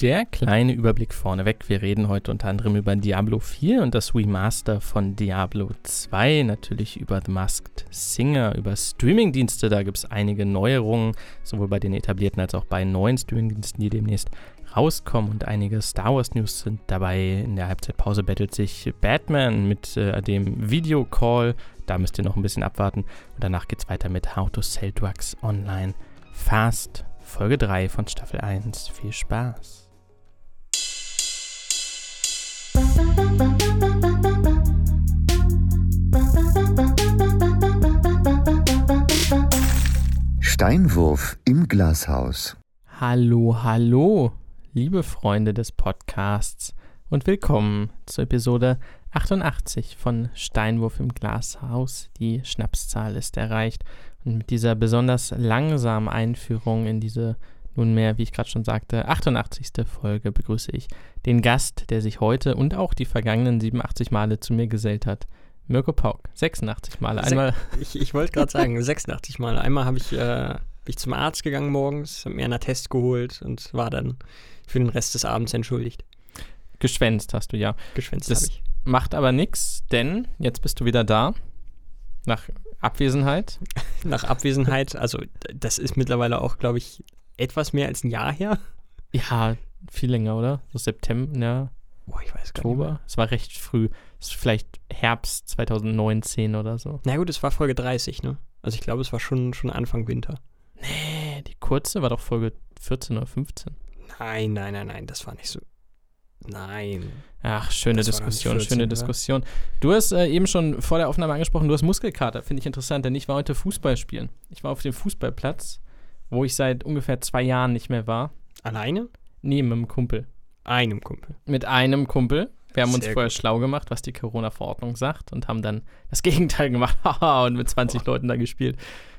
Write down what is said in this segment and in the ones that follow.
Der kleine Überblick vorneweg. Wir reden heute unter anderem über Diablo 4 und das Remaster von Diablo 2, natürlich über The Masked Singer, über Streamingdienste. Da gibt es einige Neuerungen, sowohl bei den etablierten als auch bei neuen Streamingdiensten, die demnächst rauskommen. Und einige Star Wars News sind dabei. In der Halbzeitpause bettelt sich Batman mit äh, dem Videocall. Da müsst ihr noch ein bisschen abwarten. Und danach geht es weiter mit How to Sell Drugs Online Fast. Folge 3 von Staffel 1. Viel Spaß. Steinwurf im Glashaus. Hallo, hallo, liebe Freunde des Podcasts und willkommen zur Episode 88 von Steinwurf im Glashaus. Die Schnapszahl ist erreicht und mit dieser besonders langsamen Einführung in diese nunmehr, wie ich gerade schon sagte, 88. Folge begrüße ich den Gast, der sich heute und auch die vergangenen 87 Male zu mir gesellt hat. Mirko Pauk, 86 Male. Einmal. Ich, ich wollte gerade sagen, 86 Male. Einmal habe ich, äh, ich zum Arzt gegangen morgens, habe mir einen Attest geholt und war dann für den Rest des Abends entschuldigt. Geschwänzt hast du ja. Geschwänzt habe ich. Macht aber nichts, denn jetzt bist du wieder da. Nach Abwesenheit. Nach Abwesenheit, also das ist mittlerweile auch, glaube ich, etwas mehr als ein Jahr her. Ja, viel länger, oder? So September, ja. Boah, ich weiß gar Oktober. nicht. Es war recht früh. Es ist vielleicht Herbst 2019 oder so. Na gut, es war Folge 30, ne? Also ich glaube, es war schon, schon Anfang Winter. Nee, die kurze war doch Folge 14 oder 15. Nein, nein, nein, nein, das war nicht so. Nein. Ach, schöne Das Diskussion, 14, schöne oder? Diskussion. Du hast äh, eben schon vor der Aufnahme angesprochen, du hast Muskelkater. Finde ich interessant, denn ich war heute Fußball spielen. Ich war auf dem Fußballplatz, wo ich seit ungefähr zwei Jahren nicht mehr war. Alleine? Nee, mit einem Kumpel. Einem Kumpel. Mit einem Kumpel. Wir haben uns Sehr vorher gut. schlau gemacht, was die Corona-Verordnung sagt und haben dann das Gegenteil gemacht. Haha, und mit 20 Leuten da gespielt.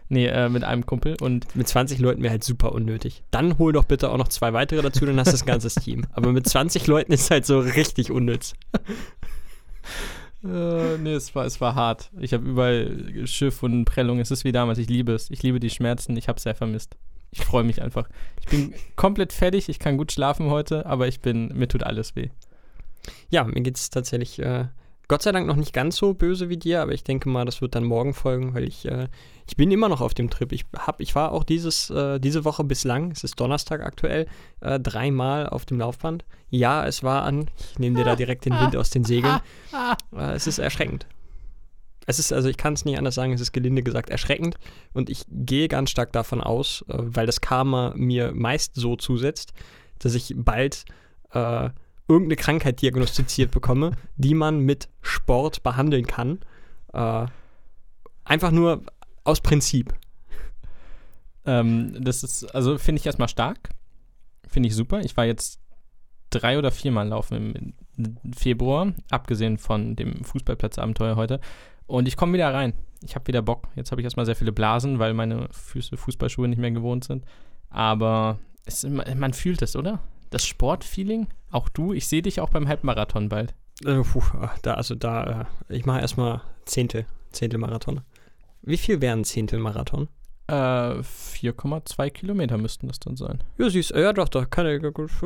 Nee, äh, mit einem Kumpel und Mit 20 Leuten wäre halt super unnötig. Dann hol doch bitte auch noch zwei weitere dazu, dann hast du das ganze Team. Aber mit 20 Leuten ist halt so richtig unnütz. Äh, nee, es war, es war hart. Ich habe überall Schiff und Prellung. Es ist wie damals. Ich liebe es. Ich liebe die Schmerzen. Ich habe es sehr vermisst. Ich freue mich einfach. Ich bin komplett fertig. Ich kann gut schlafen heute, aber ich bin, mir tut alles weh. Ja, mir geht es tatsächlich äh, Gott sei Dank noch nicht ganz so böse wie dir, aber ich denke mal, das wird dann morgen folgen, weil ich, äh, ich bin immer noch auf dem Trip. Ich, hab, ich war auch dieses, äh, diese Woche bislang, es ist Donnerstag aktuell, äh, dreimal auf dem Laufband. Ja, es war an, ich nehme dir da direkt den Wind aus den Segeln. Äh, es ist erschreckend. Es ist, also ich kann es nicht anders sagen, es ist gelinde gesagt erschreckend und ich gehe ganz stark davon aus, äh, weil das Karma mir meist so zusetzt, dass ich bald äh, irgendeine Krankheit diagnostiziert bekomme, die man mit Sport behandeln kann. Äh, einfach nur aus Prinzip. Ähm, das ist, also finde ich erstmal stark. Finde ich super. Ich war jetzt drei oder viermal laufen im Februar, abgesehen von dem Fußballplatzabenteuer heute. Und ich komme wieder rein. Ich habe wieder Bock. Jetzt habe ich erstmal sehr viele Blasen, weil meine Füße Fußballschuhe nicht mehr gewohnt sind. Aber es, man fühlt es, oder? Das Sportfeeling. Auch du. Ich sehe dich auch beim Halbmarathon bald. Äh, puh, da, also da, äh, ich mache erstmal Zehntel, Zehntelmarathon. Wie viel wären Zehntelmarathon? Äh, 4,2 Kilometer müssten das dann sein. Ja, siehst ja doch, da, kann ich,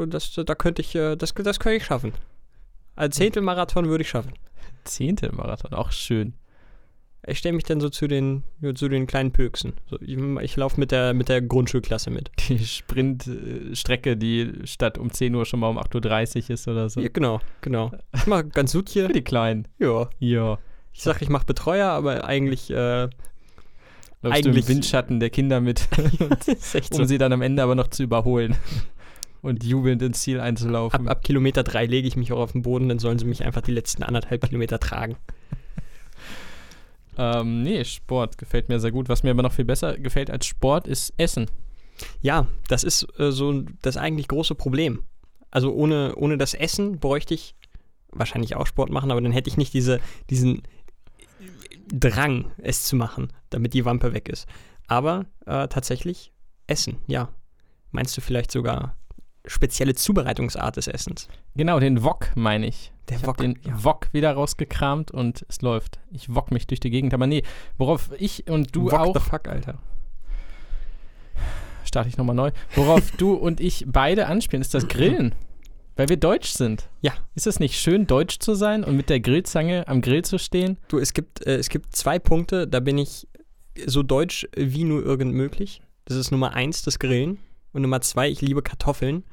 das, da könnte ich, äh, das, das könnte ich schaffen. Ein Zehntelmarathon würde ich schaffen. Zehntelmarathon, auch schön. Ich stelle mich dann so zu den, zu den kleinen Pöksen. So, ich ich laufe mit der, mit der Grundschulklasse mit. Die Sprintstrecke, die statt um 10 Uhr schon mal um 8.30 Uhr ist oder so. Ja, genau, genau. Ich mache ganz gut hier. Für die Kleinen. Ja. Ja. Ich sage, ich mache Betreuer, aber eigentlich, äh, Läufst Eigentlich- du im Windschatten der Kinder mit, um so. sie dann am Ende aber noch zu überholen und jubelnd ins Ziel Ab, einzulaufen. ab Kilometer drei lege ich mich auch auf den Boden, dann sollen sie mich einfach die letzten anderthalb Kilometer tragen. Ähm, nee, Sport gefällt mir sehr gut. Was mir aber noch viel besser gefällt als Sport ist Essen. Ja, das ist äh, so das eigentlich große Problem. Also ohne, ohne das Essen bräuchte ich wahrscheinlich auch Sport machen, aber dann hätte ich nicht diese, diesen Drang, es zu machen, damit die Wampe weg ist. Aber äh, tatsächlich Essen, ja. Meinst du vielleicht sogar spezielle Zubereitungsart des Essens? Genau, den Wok meine ich. Der ich habe Wok, den ja. Wok wieder rausgekramt und es läuft. Ich wok mich durch die Gegend. Aber nee, worauf ich und du What auch the fuck, Alter? starte ich nochmal neu. Worauf du und ich beide anspielen, ist das Grillen. Weil wir deutsch sind. Ja. Ist es nicht schön, deutsch zu sein und mit der Grillzange am Grill zu stehen? Du, es gibt, äh, es gibt zwei Punkte, da bin ich so deutsch wie nur irgend möglich. Das ist Nummer eins, das Grillen. Und Nummer zwei, ich liebe Kartoffeln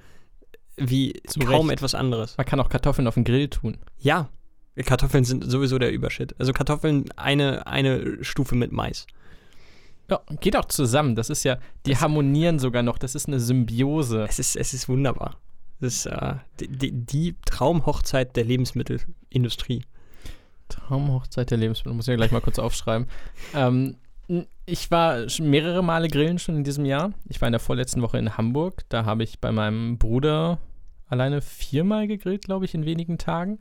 wie Zu kaum Recht. etwas anderes. Man kann auch Kartoffeln auf den Grill tun. Ja, Kartoffeln sind sowieso der Übershit. Also Kartoffeln eine, eine Stufe mit Mais. Ja, geht auch zusammen. Das ist ja, die harmonieren sogar noch. Das ist eine Symbiose. Es ist, es ist wunderbar. Das ist äh, die, die, Traumhochzeit der Lebensmittelindustrie. Traumhochzeit der Lebensmittel, muss ich ja gleich mal kurz aufschreiben. Ähm, ich war mehrere Male grillen schon in diesem Jahr. Ich war in der vorletzten Woche in Hamburg. Da habe ich bei meinem Bruder alleine viermal gegrillt, glaube ich, in wenigen Tagen.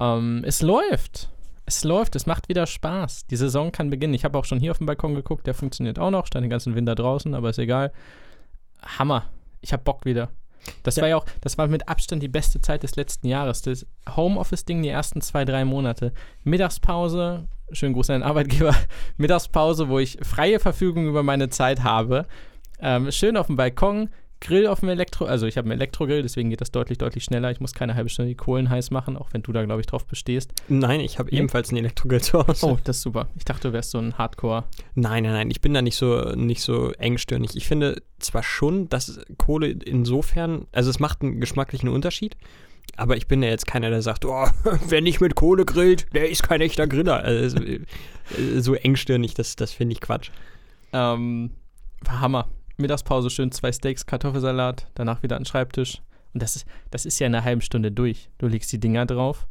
Ähm, es läuft. Es läuft, es macht wieder Spaß. Die Saison kann beginnen. Ich habe auch schon hier auf dem Balkon geguckt, der funktioniert auch noch. Stand den ganzen Winter draußen, aber ist egal. Hammer. Ich habe Bock wieder. Das Ja. war ja auch, das war mit Abstand die beste Zeit des letzten Jahres. Das Homeoffice-Ding die ersten zwei, drei Monate. Mittagspause, schönen Gruß an den Arbeitgeber, Mittagspause, wo ich freie Verfügung über meine Zeit habe. Ähm, schön auf dem Balkon, Grill auf dem Elektro, also ich habe einen Elektrogrill, deswegen geht das deutlich, deutlich schneller. Ich muss keine halbe Stunde die Kohlen heiß machen, auch wenn du da, glaube ich, drauf bestehst. Nein, ich habe Nee? ebenfalls einen Elektrogrill zu Hause. Oh, das ist super. Ich dachte, du wärst so ein Hardcore. Nein, nein, nein, ich bin da nicht so, nicht so engstirnig. Ich finde zwar schon, dass Kohle insofern, also es macht einen geschmacklichen Unterschied, aber ich bin ja jetzt keiner, der sagt, oh, wer nicht mit Kohle grillt, der ist kein echter Griller. Also, äh, so engstirnig, das, das finde ich Quatsch. Ähm, Hammer. Mittagspause schön zwei Steaks, Kartoffelsalat, danach wieder an den Schreibtisch. Und das ist, das ist ja in einer halben Stunde durch. Du legst die Dinger drauf,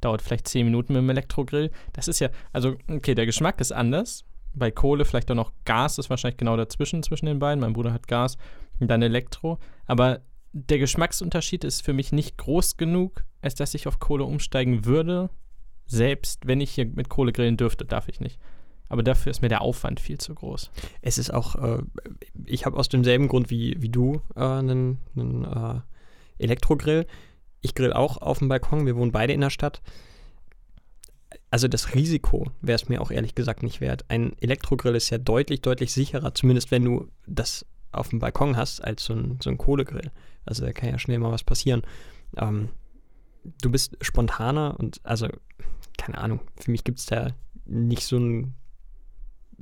dauert vielleicht zehn Minuten mit dem Elektrogrill. Das ist ja, also, okay, der Geschmack ist anders. Bei Kohle vielleicht auch noch Gas, ist wahrscheinlich genau dazwischen, zwischen den beiden. Mein Bruder hat Gas und dann Elektro. Aber der Geschmacksunterschied ist für mich nicht groß genug, als dass ich auf Kohle umsteigen würde. Selbst wenn ich hier mit Kohle grillen dürfte, darf ich nicht. Aber dafür ist mir der Aufwand viel zu groß. Es ist auch, äh, ich habe aus demselben Grund wie, wie du äh, einen, einen äh, Elektrogrill. Ich grill auch auf dem Balkon, wir wohnen beide in der Stadt. Also das Risiko wäre es mir auch ehrlich gesagt nicht wert. Ein Elektrogrill ist ja deutlich, deutlich sicherer, zumindest wenn du das auf dem Balkon hast, als so ein, so ein Kohlegrill. Also da kann ja schnell mal was passieren. Ähm, du bist spontaner und also, keine Ahnung, für mich gibt es da nicht so ein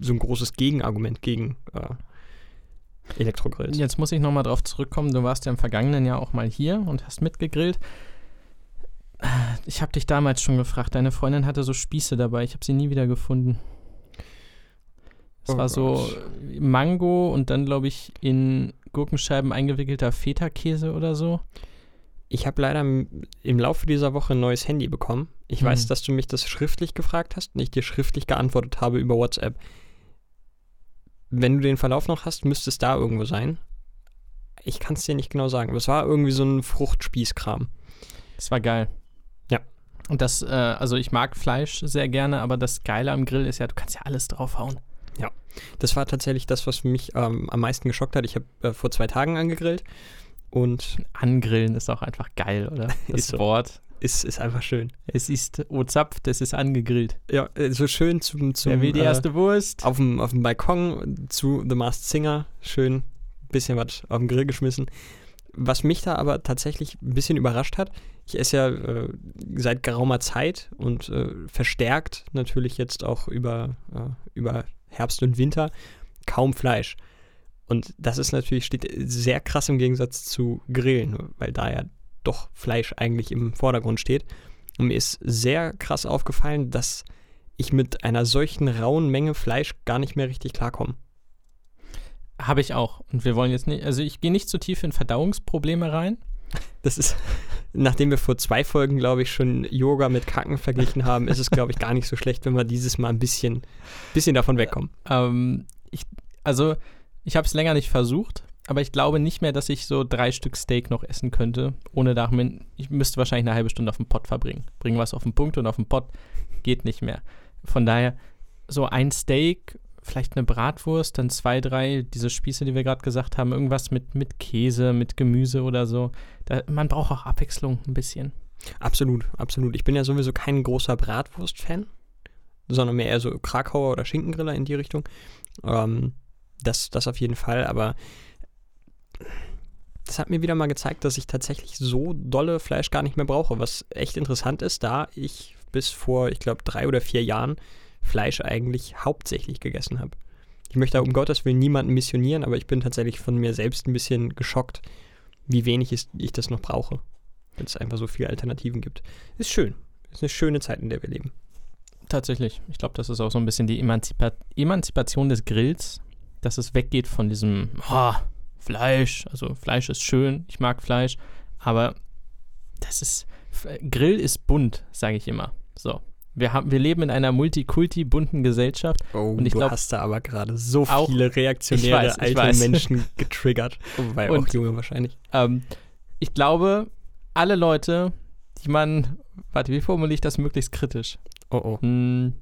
so ein großes Gegenargument gegen äh, Elektrogrills. Jetzt muss ich nochmal drauf zurückkommen. Du warst ja im vergangenen Jahr auch mal hier und hast mitgegrillt. Ich habe dich damals schon gefragt. Deine Freundin hatte so Spieße dabei. Ich habe sie nie wieder gefunden. Es Oh war so Gott. Mango und dann, glaube ich, in Gurkenscheiben eingewickelter Feta-Käse oder so. Ich habe leider im, Laufe dieser Woche ein neues Handy bekommen. Ich Hm. weiß, dass du mich das schriftlich gefragt hast und ich dir schriftlich geantwortet habe über WhatsApp. Wenn du den Verlauf noch hast, müsste es da irgendwo sein. Ich kann es dir nicht genau sagen, aber es war irgendwie so ein Fruchtspießkram. Das war geil. Ja. Und das, äh, also ich mag Fleisch sehr gerne, aber das Geile am Grill ist ja, du kannst ja alles draufhauen. Das war tatsächlich das, was mich ähm, am meisten geschockt hat. Ich habe äh, vor zwei Tagen angegrillt und Angrillen ist auch einfach geil, oder? Das Ist so. Wort. ist, ist einfach schön. Es ist O-Zapft, es ist angegrillt. Ja, äh, so schön zum, zum Wer will die äh, erste Wurst? auf dem, auf dem Balkon zu The Masked Singer schön ein bisschen was auf den Grill geschmissen. Was mich da aber tatsächlich ein bisschen überrascht hat, ich esse ja äh, seit geraumer Zeit und äh, verstärkt natürlich jetzt auch über, äh, über Herbst und Winter kaum Fleisch. Und das ist natürlich, steht sehr krass im Gegensatz zu Grillen, weil da ja doch Fleisch eigentlich im Vordergrund steht. Und mir ist sehr krass aufgefallen, dass ich mit einer solchen rauen Menge Fleisch gar nicht mehr richtig klarkomme. Habe ich auch. Und wir wollen jetzt nicht, also ich gehe nicht zu tief in Verdauungsprobleme rein. Das ist, nachdem wir vor zwei Folgen, glaube ich, schon Yoga mit Kacken verglichen haben, ist es, glaube ich, gar nicht so schlecht, wenn wir dieses Mal ein bisschen, bisschen davon wegkommen. Ähm, ich, also, ich habe es länger nicht versucht, aber ich glaube nicht mehr, dass ich so drei Stück Steak noch essen könnte, ohne da, ich müsste wahrscheinlich eine halbe Stunde auf den Pott verbringen. Bringen was auf den Punkt und auf den Pott geht nicht mehr. Von daher, so ein Steak, vielleicht eine Bratwurst, dann zwei, drei, diese Spieße, die wir gerade gesagt haben, irgendwas mit, mit Käse, mit Gemüse oder so. Da, man braucht auch Abwechslung ein bisschen. Absolut, absolut. Ich bin ja sowieso kein großer Bratwurst-Fan, sondern mehr eher so Krakauer oder Schinkengriller in die Richtung. Ähm, das, das auf jeden Fall, aber das hat mir wieder mal gezeigt, dass ich tatsächlich so dolle Fleisch gar nicht mehr brauche, was echt interessant ist, da ich bis vor, ich glaube, drei oder vier Jahren Fleisch eigentlich hauptsächlich gegessen habe. Ich möchte um Gottes Willen niemanden missionieren, aber ich bin tatsächlich von mir selbst ein bisschen geschockt, wie wenig ich das noch brauche. Wenn es einfach so viele Alternativen gibt. Ist schön. Ist eine schöne Zeit, in der wir leben. Tatsächlich. Ich glaube, das ist auch so ein bisschen die Emanzipa Emanzipation des Grills, dass es weggeht von diesem oh, Fleisch. Also Fleisch ist schön, ich mag Fleisch, aber das ist Grill ist bunt, sage ich immer. So. Wir, haben, wir leben in einer multikulti bunten Gesellschaft. Oh, und ich du glaub, hast da aber gerade so viele reaktionäre weiß, alte weiß. Menschen getriggert. Wobei und, auch junge wahrscheinlich. Ähm, ich glaube, alle Leute, die man. Warte, wie formuliere ich das möglichst kritisch? Oh oh. Hm,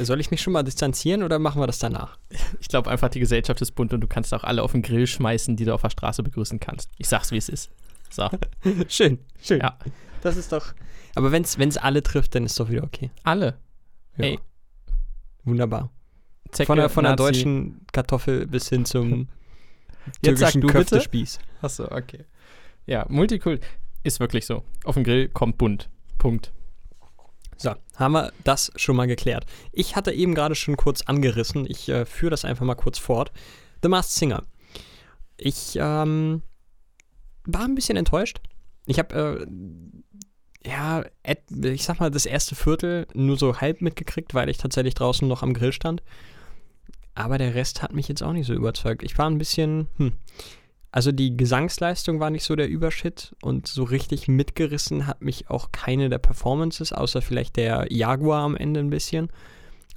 soll ich mich schon mal distanzieren oder machen wir das danach? Ich glaube einfach, die Gesellschaft ist bunt und du kannst auch alle auf den Grill schmeißen, die du auf der Straße begrüßen kannst. Ich sag's, wie es ist. So. schön, schön. Ja. Das ist doch. Aber wenn es alle trifft, dann ist doch wieder okay. Alle. Ja. Ey. Wunderbar. Zecke, von der, von der deutschen Kartoffel bis hin zum Jetzt sag du Köftespieß. Achso, okay. Ja, Multikult ist wirklich so. Auf den Grill kommt bunt. Punkt. So, haben wir das schon mal geklärt. Ich hatte eben gerade schon kurz angerissen. Ich äh, führe das einfach mal kurz fort. The Masked Singer. Ich ähm, war ein bisschen enttäuscht. Ich habe, äh, ja, ich sag mal, das erste Viertel nur so halb mitgekriegt, weil ich tatsächlich draußen noch am Grill stand. Aber der Rest hat mich jetzt auch nicht so überzeugt. Ich war ein bisschen, hm, also die Gesangsleistung war nicht so der Überschritt und so richtig mitgerissen hat mich auch keine der Performances, außer vielleicht der Jaguar am Ende ein bisschen.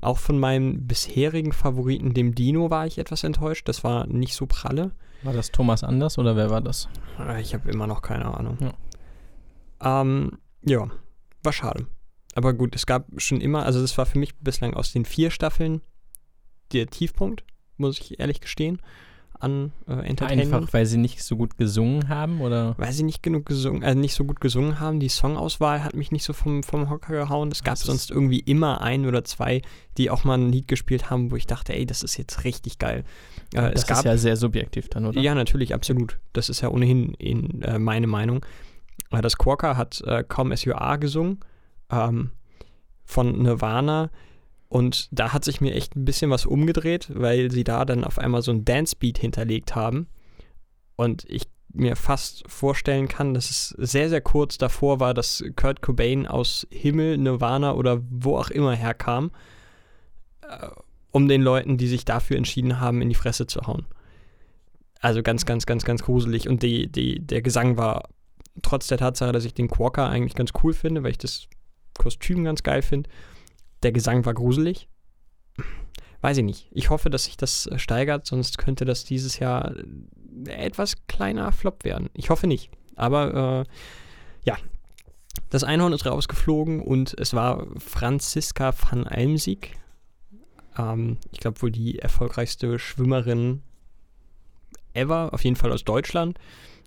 Auch von meinem bisherigen Favoriten, dem Dino, war ich etwas enttäuscht. Das war nicht so pralle. War das Thomas Anders oder wer war das? Ah, ich habe immer noch keine Ahnung. Ja. Ähm, ja, war schade. Aber gut, es gab schon immer, also das war für mich bislang aus den vier Staffeln der Tiefpunkt, muss ich ehrlich gestehen an äh, Entertainment. Einfach, weil sie nicht so gut gesungen haben, oder? Weil sie nicht genug gesungen, also nicht so gut gesungen haben. Die Songauswahl hat mich nicht so vom, vom Hocker gehauen. Es gab sonst irgendwie immer ein oder zwei, die auch mal ein Lied gespielt haben, wo ich dachte, ey, das ist jetzt richtig geil. Äh, das gab, ist ja sehr subjektiv dann, oder? Ja, natürlich, absolut. Das ist ja ohnehin in, äh, meine Meinung. Das Quokka hat äh, Come As You Are gesungen ähm, von Nirvana und da hat sich mir echt ein bisschen was umgedreht, weil sie da dann auf einmal so ein Dance-Beat hinterlegt haben. Und ich mir fast vorstellen kann, dass es sehr, sehr kurz davor war, dass Kurt Cobain aus Himmel, Nirvana oder wo auch immer herkam, äh, um den Leuten, die sich dafür entschieden haben, in die Fresse zu hauen. Also ganz, ganz, ganz, ganz gruselig. Und die, die, der Gesang war, trotz der Tatsache, dass ich den Quokka eigentlich ganz cool finde, weil ich das Kostüm ganz geil finde, der Gesang war gruselig. Weiß ich nicht. Ich hoffe, dass sich das äh, steigert, sonst könnte das dieses Jahr äh, etwas kleiner Flop werden. Ich hoffe nicht. Aber äh, ja, das Einhorn ist rausgeflogen und es war Franziska van Almsieg. Ähm, ich glaube wohl die erfolgreichste Schwimmerin ever, auf jeden Fall aus Deutschland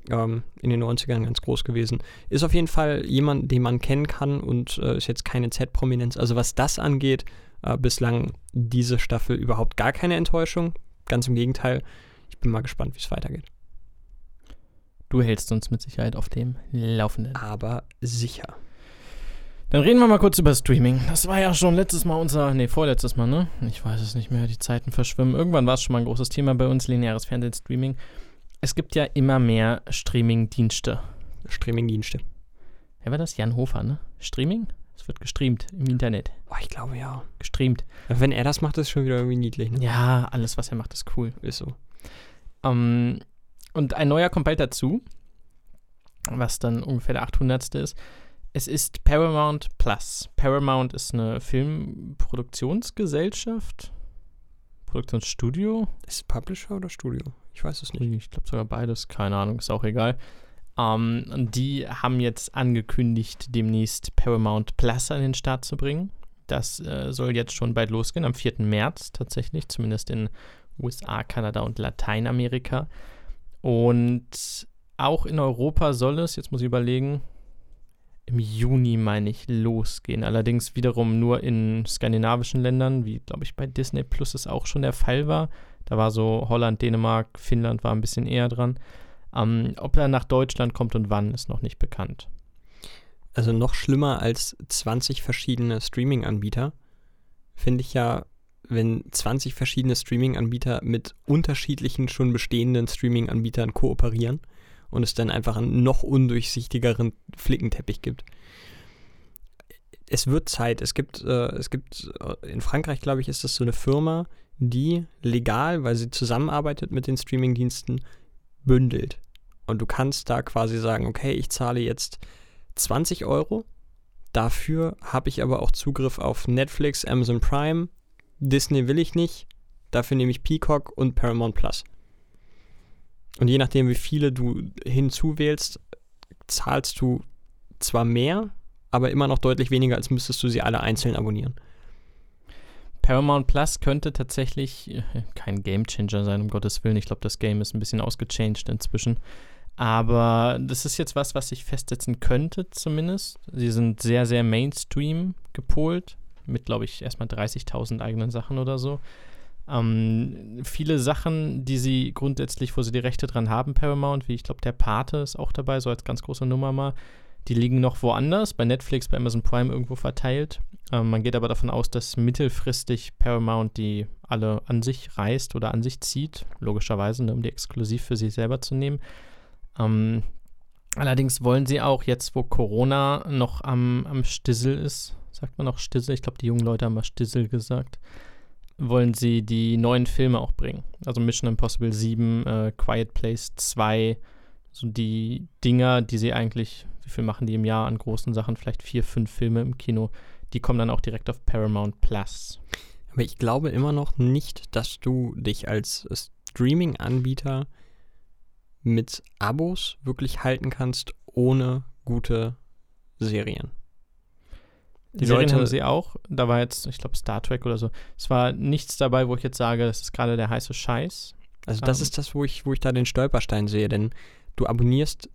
ähm, in den 90ern ganz groß gewesen. Ist auf jeden Fall jemand, den man kennen kann und äh, ist jetzt keine Z-Prominenz. Also was das angeht, äh, bislang diese Staffel überhaupt gar keine Enttäuschung. Ganz im Gegenteil. Ich bin mal gespannt, wie es weitergeht. Du hältst uns mit Sicherheit auf dem Laufenden. Aber sicher. Dann reden wir mal kurz über Streaming. Das war ja schon letztes Mal unser, nee, vorletztes Mal, ne? Ich weiß es nicht mehr, die Zeiten verschwimmen. Irgendwann war es schon mal ein großes Thema bei uns, lineares Fernsehen, Streaming es gibt ja immer mehr Streaming-Dienste. Streaming-Dienste. Wer war das? Jan Hofer, ne? Streaming? Es wird gestreamt im Internet. Oh, ich glaube ja. Gestreamt. Wenn er das macht, ist es schon wieder irgendwie niedlich, ne? Ja, alles, was er macht, ist cool. Ist so. Um, ähm, und ein neuer kommt bald dazu, was dann ungefähr der 800. ist. Es ist Paramount Plus. Paramount ist eine Filmproduktionsgesellschaft. Produktionsstudio. Ist es Publisher oder Studio? Ich weiß es nicht. Ich glaube sogar beides, keine Ahnung, ist auch egal. Ähm, die haben jetzt angekündigt, demnächst Paramount Plus an den Start zu bringen. Das äh, soll jetzt schon bald losgehen, am 4. März tatsächlich, zumindest in USA, Kanada und Lateinamerika. Und auch in Europa soll es, jetzt muss ich überlegen, im Juni, meine ich, losgehen. Allerdings wiederum nur in skandinavischen Ländern, wie, glaube ich, bei Disney Plus es auch schon der Fall war. Da war so Holland, Dänemark, Finnland war ein bisschen eher dran. Ähm, ob er nach Deutschland kommt und wann, ist noch nicht bekannt. Also noch schlimmer als 20 verschiedene Streaming-Anbieter finde ich ja, wenn 20 verschiedene Streaming-Anbieter mit unterschiedlichen schon bestehenden Streaming-Anbietern kooperieren und es dann einfach einen noch undurchsichtigeren Flickenteppich gibt. Es wird Zeit. Es gibt, äh, es gibt äh, in Frankreich, glaube ich, ist das so eine Firma, die legal, weil sie zusammenarbeitet mit den Streamingdiensten, bündelt. Und du kannst da quasi sagen, okay, ich zahle jetzt 20 Euro. Dafür habe ich aber auch Zugriff auf Netflix, Amazon Prime, Disney will ich nicht. Dafür nehme ich Peacock und Paramount Plus. Und je nachdem, wie viele du hinzuwählst, zahlst du zwar mehr, aber immer noch deutlich weniger, als müsstest du sie alle einzeln abonnieren. Paramount Plus könnte tatsächlich äh, kein Game Changer sein, um Gottes Willen. Ich glaube, das Game ist ein bisschen ausgechanged inzwischen. Aber das ist jetzt was, was sich festsetzen könnte, zumindest. Sie sind sehr, sehr Mainstream gepolt, mit, glaube ich, erstmal 30.000 eigenen Sachen oder so. Ähm, viele Sachen, die sie grundsätzlich, wo sie die Rechte dran haben, Paramount, wie ich glaube, der Pate ist auch dabei, so als ganz große Nummer mal. Die liegen noch woanders, bei Netflix, bei Amazon Prime irgendwo verteilt. Ähm, man geht aber davon aus, dass mittelfristig Paramount die alle an sich reißt oder an sich zieht, logischerweise, ne, um die exklusiv für sich selber zu nehmen. Ähm, allerdings wollen sie auch jetzt, wo Corona noch am, am Stissel ist, sagt man auch Stissel, ich glaube, die jungen Leute haben mal Stissel gesagt, wollen sie die neuen Filme auch bringen. Also Mission Impossible 7, äh, Quiet Place 2, so die Dinger, die sie eigentlich, wie viel machen die im Jahr an großen Sachen, vielleicht vier, fünf Filme im Kino, die kommen dann auch direkt auf Paramount Plus. Aber ich glaube immer noch nicht, dass du dich als Streaming-Anbieter mit Abos wirklich halten kannst, ohne gute Serien. Die Serien Leute haben sie auch. Da war jetzt, ich glaube, Star Trek oder so. Es war nichts dabei, wo ich jetzt sage, das ist gerade der heiße Scheiß. Also das um, ähm. ist das, wo ich, wo ich da den Stolperstein sehe, denn du abonnierst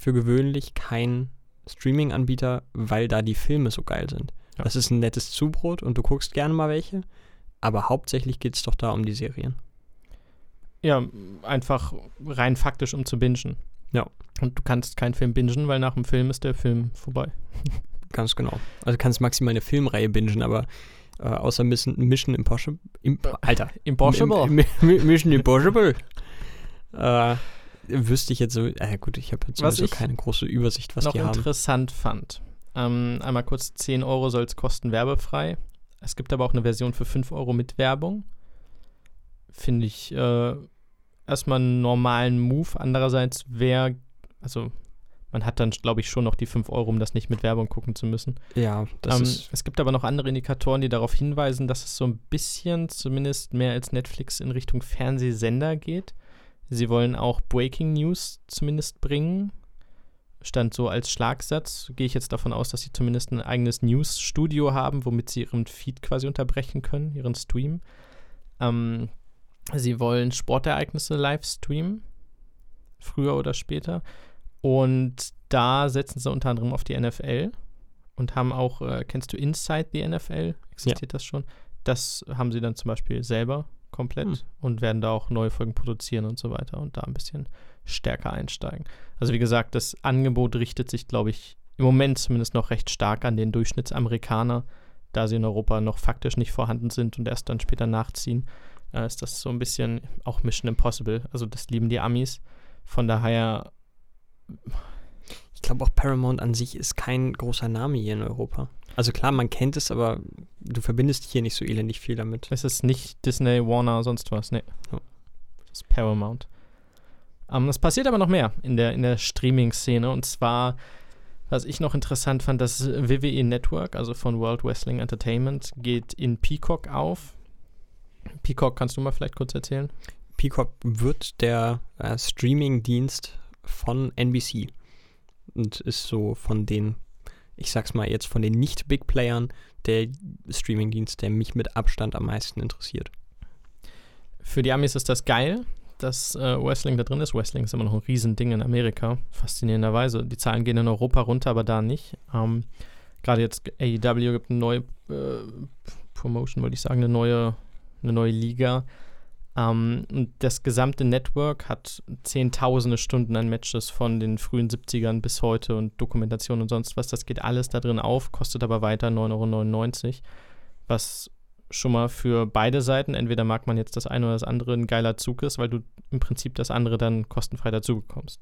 für gewöhnlich keinen Streaming-Anbieter, weil da die Filme so geil sind. Ja. Das ist ein nettes Zubrot und du guckst gerne mal welche, aber hauptsächlich geht es doch da um die Serien. Ja, einfach rein faktisch, um zu bingen. Ja. Und du kannst keinen Film bingen, weil nach dem Film ist der Film vorbei. Ganz genau. Also du kannst maximal eine Filmreihe bingen, aber äh, außer Mission, Mission Impossible. Imp Alter. Impossible. Mission Impossible. äh, wüsste ich jetzt so. Äh, gut, ich habe jetzt sowieso keine große Übersicht, was noch die haben. interessant fand. Ähm, einmal kurz: 10 Euro soll es kosten, werbefrei. Es gibt aber auch eine Version für 5 Euro mit Werbung. Finde ich äh, erstmal einen normalen Move. Andererseits, wer, also man hat dann, glaube ich, schon noch die 5 Euro, um das nicht mit Werbung gucken zu müssen. Ja, das ähm, ist. Es gibt aber noch andere Indikatoren, die darauf hinweisen, dass es so ein bisschen, zumindest mehr als Netflix, in Richtung Fernsehsender geht. Sie wollen auch Breaking News zumindest bringen. Stand so als Schlagsatz. Gehe ich jetzt davon aus, dass sie zumindest ein eigenes News-Studio haben, womit sie ihren Feed quasi unterbrechen können, ihren Stream. Ähm, sie wollen Sportereignisse live streamen. Früher oder später. Und da setzen sie unter anderem auf die NFL und haben auch, äh, kennst du Inside the NFL? Existiert ja. das schon? Das haben sie dann zum Beispiel selber komplett hm. und werden da auch neue Folgen produzieren und so weiter und da ein bisschen stärker einsteigen. Also wie gesagt, das Angebot richtet sich, glaube ich, im Moment zumindest noch recht stark an den Durchschnittsamerikaner, da sie in Europa noch faktisch nicht vorhanden sind und erst dann später nachziehen. Äh, ist das so ein bisschen auch Mission Impossible. Also das lieben die Amis. Von daher ich glaube auch Paramount an sich ist kein großer Name hier in Europa. Also klar, man kennt es, aber du verbindest hier nicht so elendig viel damit. Es ist nicht Disney, Warner, sonst was, ne. Ja. Das ist Paramount. Um, ähm, es passiert aber noch mehr in der, in der Streaming-Szene und zwar, was ich noch interessant fand, das WWE Network, also von World Wrestling Entertainment, geht in Peacock auf. Peacock, kannst du mal vielleicht kurz erzählen? Peacock wird der äh, Streaming-Dienst von NBC und ist so von den, ich sag's mal jetzt, von den Nicht-Big-Playern der Streamingdienst, der mich mit Abstand am meisten interessiert. Für die Amis ist das geil. dass äh, Wrestling da drin ist. Wrestling ist immer noch ein Riesending in Amerika, faszinierenderweise. Die Zahlen gehen in Europa runter, aber da nicht. Ähm, Gerade jetzt AEW gibt eine neue äh, Promotion, wollte ich sagen, eine neue, eine neue Liga. Ähm, das gesamte Network hat zehntausende Stunden an Matches von den frühen 70ern bis heute und Dokumentation und sonst was. Das geht alles da drin auf, kostet aber weiter 9,99 Euro, was schon mal für beide Seiten, entweder mag man jetzt das eine oder das andere, ein geiler Zug ist, weil du im Prinzip das andere dann kostenfrei dazu bekommst.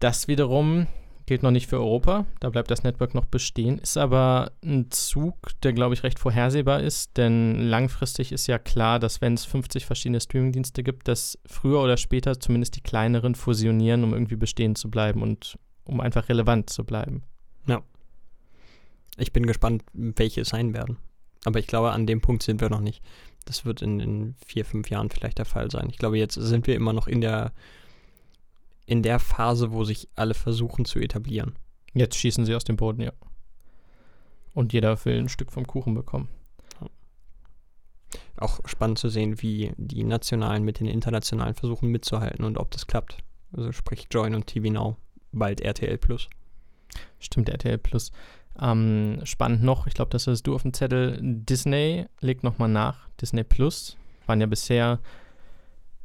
Das wiederum gilt noch nicht für Europa, da bleibt das Network noch bestehen, ist aber ein Zug, der, glaube ich, recht vorhersehbar ist, denn langfristig ist ja klar, dass wenn es 50 verschiedene Streamingdienste gibt, dass früher oder später zumindest die kleineren fusionieren, um irgendwie bestehen zu bleiben und um einfach relevant zu bleiben. Ja. Ich bin gespannt, welche es sein werden. Aber ich glaube, an dem Punkt sind wir noch nicht. Das wird in, in vier, fünf Jahren vielleicht der Fall sein. Ich glaube, jetzt sind wir immer noch in der, in der Phase, wo sich alle versuchen zu etablieren. Jetzt schießen sie aus dem Boden, ja. Und jeder will ein Stück vom Kuchen bekommen. Auch spannend zu sehen, wie die nationalen mit den internationalen versuchen mitzuhalten und ob das klappt. Also sprich Join und TV Now, bald RTL Plus. Stimmt, RTL Plus. Ähm, spannend noch, ich glaube, das hast du auf dem Zettel. Disney legt nochmal nach. Disney Plus waren ja bisher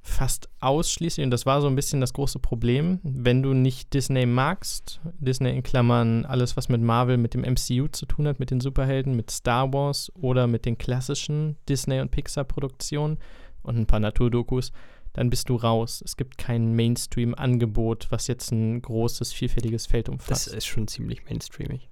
fast ausschließlich, und das war so ein bisschen das große Problem, wenn du nicht Disney magst, Disney in Klammern alles, was mit Marvel, mit dem MCU zu tun hat, mit den Superhelden, mit Star Wars oder mit den klassischen Disney- und Pixar-Produktionen und ein paar Naturdokus, dann bist du raus. Es gibt kein Mainstream-Angebot, was jetzt ein großes, vielfältiges Feld umfasst. Das ist schon ziemlich mainstreamig